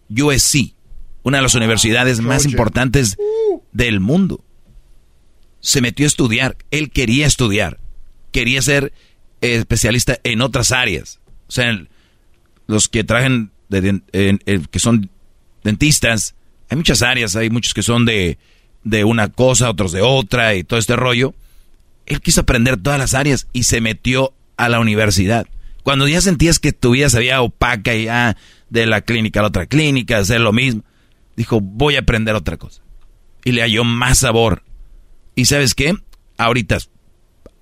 USC, una de las universidades más importantes del mundo. Se metió a estudiar, él quería estudiar, quería ser eh, especialista en otras áreas. O sea, los que trabajan, de, en- que son dentistas, hay muchas áreas, hay muchos que son de, de una cosa, otros de otra y todo este rollo. Él quiso aprender todas las áreas y se metió a la universidad. Cuando ya sentías que tu vida se veía opaca y ya de la clínica a la otra clínica, hacer lo mismo, dijo, voy a aprender otra cosa. Y le halló más sabor. ¿Y sabes qué? Ahorita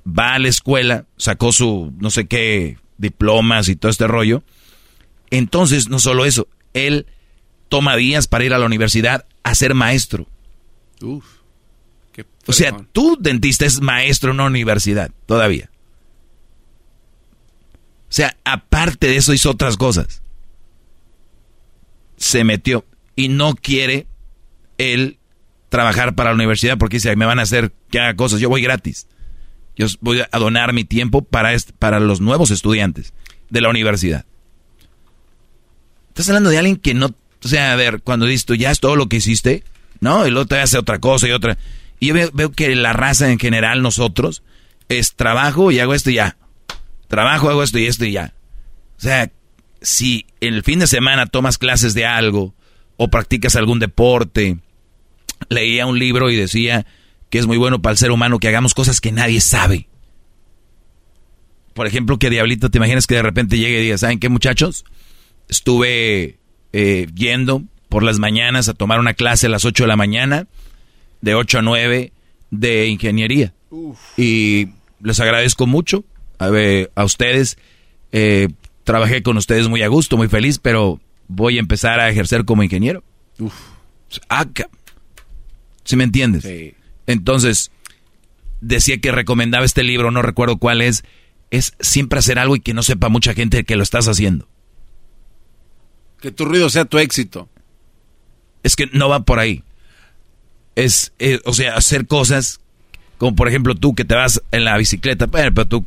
va a la escuela, sacó su no sé qué diplomas y todo este rollo. Entonces, no solo eso, él toma días para ir a la universidad a ser maestro. Uf. Qué O sea, tú, dentista, es maestro en una universidad, todavía. O sea, aparte de eso, hizo otras cosas. Se metió y no quiere él trabajar para la universidad porque dice, me van a hacer que haga cosas, yo voy gratis. Yo voy a donar mi tiempo para, para los nuevos estudiantes de la universidad. Estás hablando de alguien que no, o sea, a ver, cuando dices tú, ya es todo lo que hiciste, ¿no? Y luego te hace otra cosa y otra. Y yo veo, veo que la raza en general, nosotros, es trabajo y hago esto y ya. Trabajo, hago esto y esto y ya. O sea, si el fin de semana tomas clases de algo o practicas algún deporte, leía un libro y decía que es muy bueno para el ser humano que hagamos cosas que nadie sabe. Por ejemplo, que Diablito, te imaginas que de repente llegue y diga, ¿saben qué muchachos? Estuve eh, yendo por las mañanas a tomar una clase a las 8 de la mañana, de 8 a 9, de ingeniería. Y les agradezco mucho a, ver, a ustedes. Eh, trabajé con ustedes muy a gusto, muy feliz, pero voy a empezar a ejercer como ingeniero. Ah, ca- ¿Sí me entiendes? Entonces, decía que recomendaba este libro, no recuerdo cuál es, es siempre hacer algo y que no sepa mucha gente que lo estás haciendo. Que tu ruido sea tu éxito. Es que no va por ahí. es, eh, o sea, hacer cosas como por ejemplo tú que te vas en la bicicleta, pero tú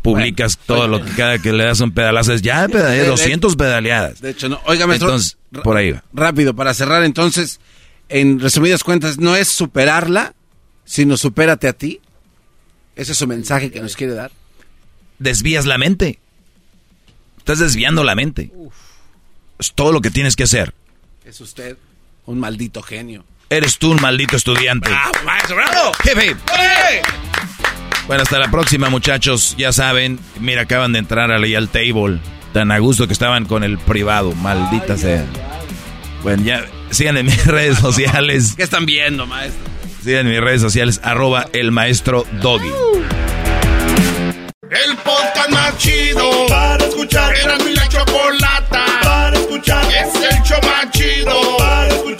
publicas todo lo que cada que le das un pedalazo es ya pedaleé 200 pedaleadas. De hecho, no. Oiga, maestro. Entonces, por ahí va. Rápido, para cerrar entonces, en resumidas cuentas, no es superarla, sino supérate a ti. Ese es su mensaje que nos quiere dar. Desvías la mente. Estás desviando la mente. Es todo lo que tienes que hacer. Es usted un maldito genio. Eres tú un maldito estudiante. ¡Bravo, maestro, bravo! Jefe. Bueno, hasta la próxima, muchachos. Ya saben, mira, acaban de entrar ahí al table. Tan a gusto que estaban con el privado. Maldita sea. Bueno, ya sigan en mis redes sociales. ¿Qué están viendo, maestro? Sigan en mis redes sociales, arroba el maestro Doggy. El podcast más chido para escuchar. Era mi la chocolata para escuchar. Es el show más chido para escuchar.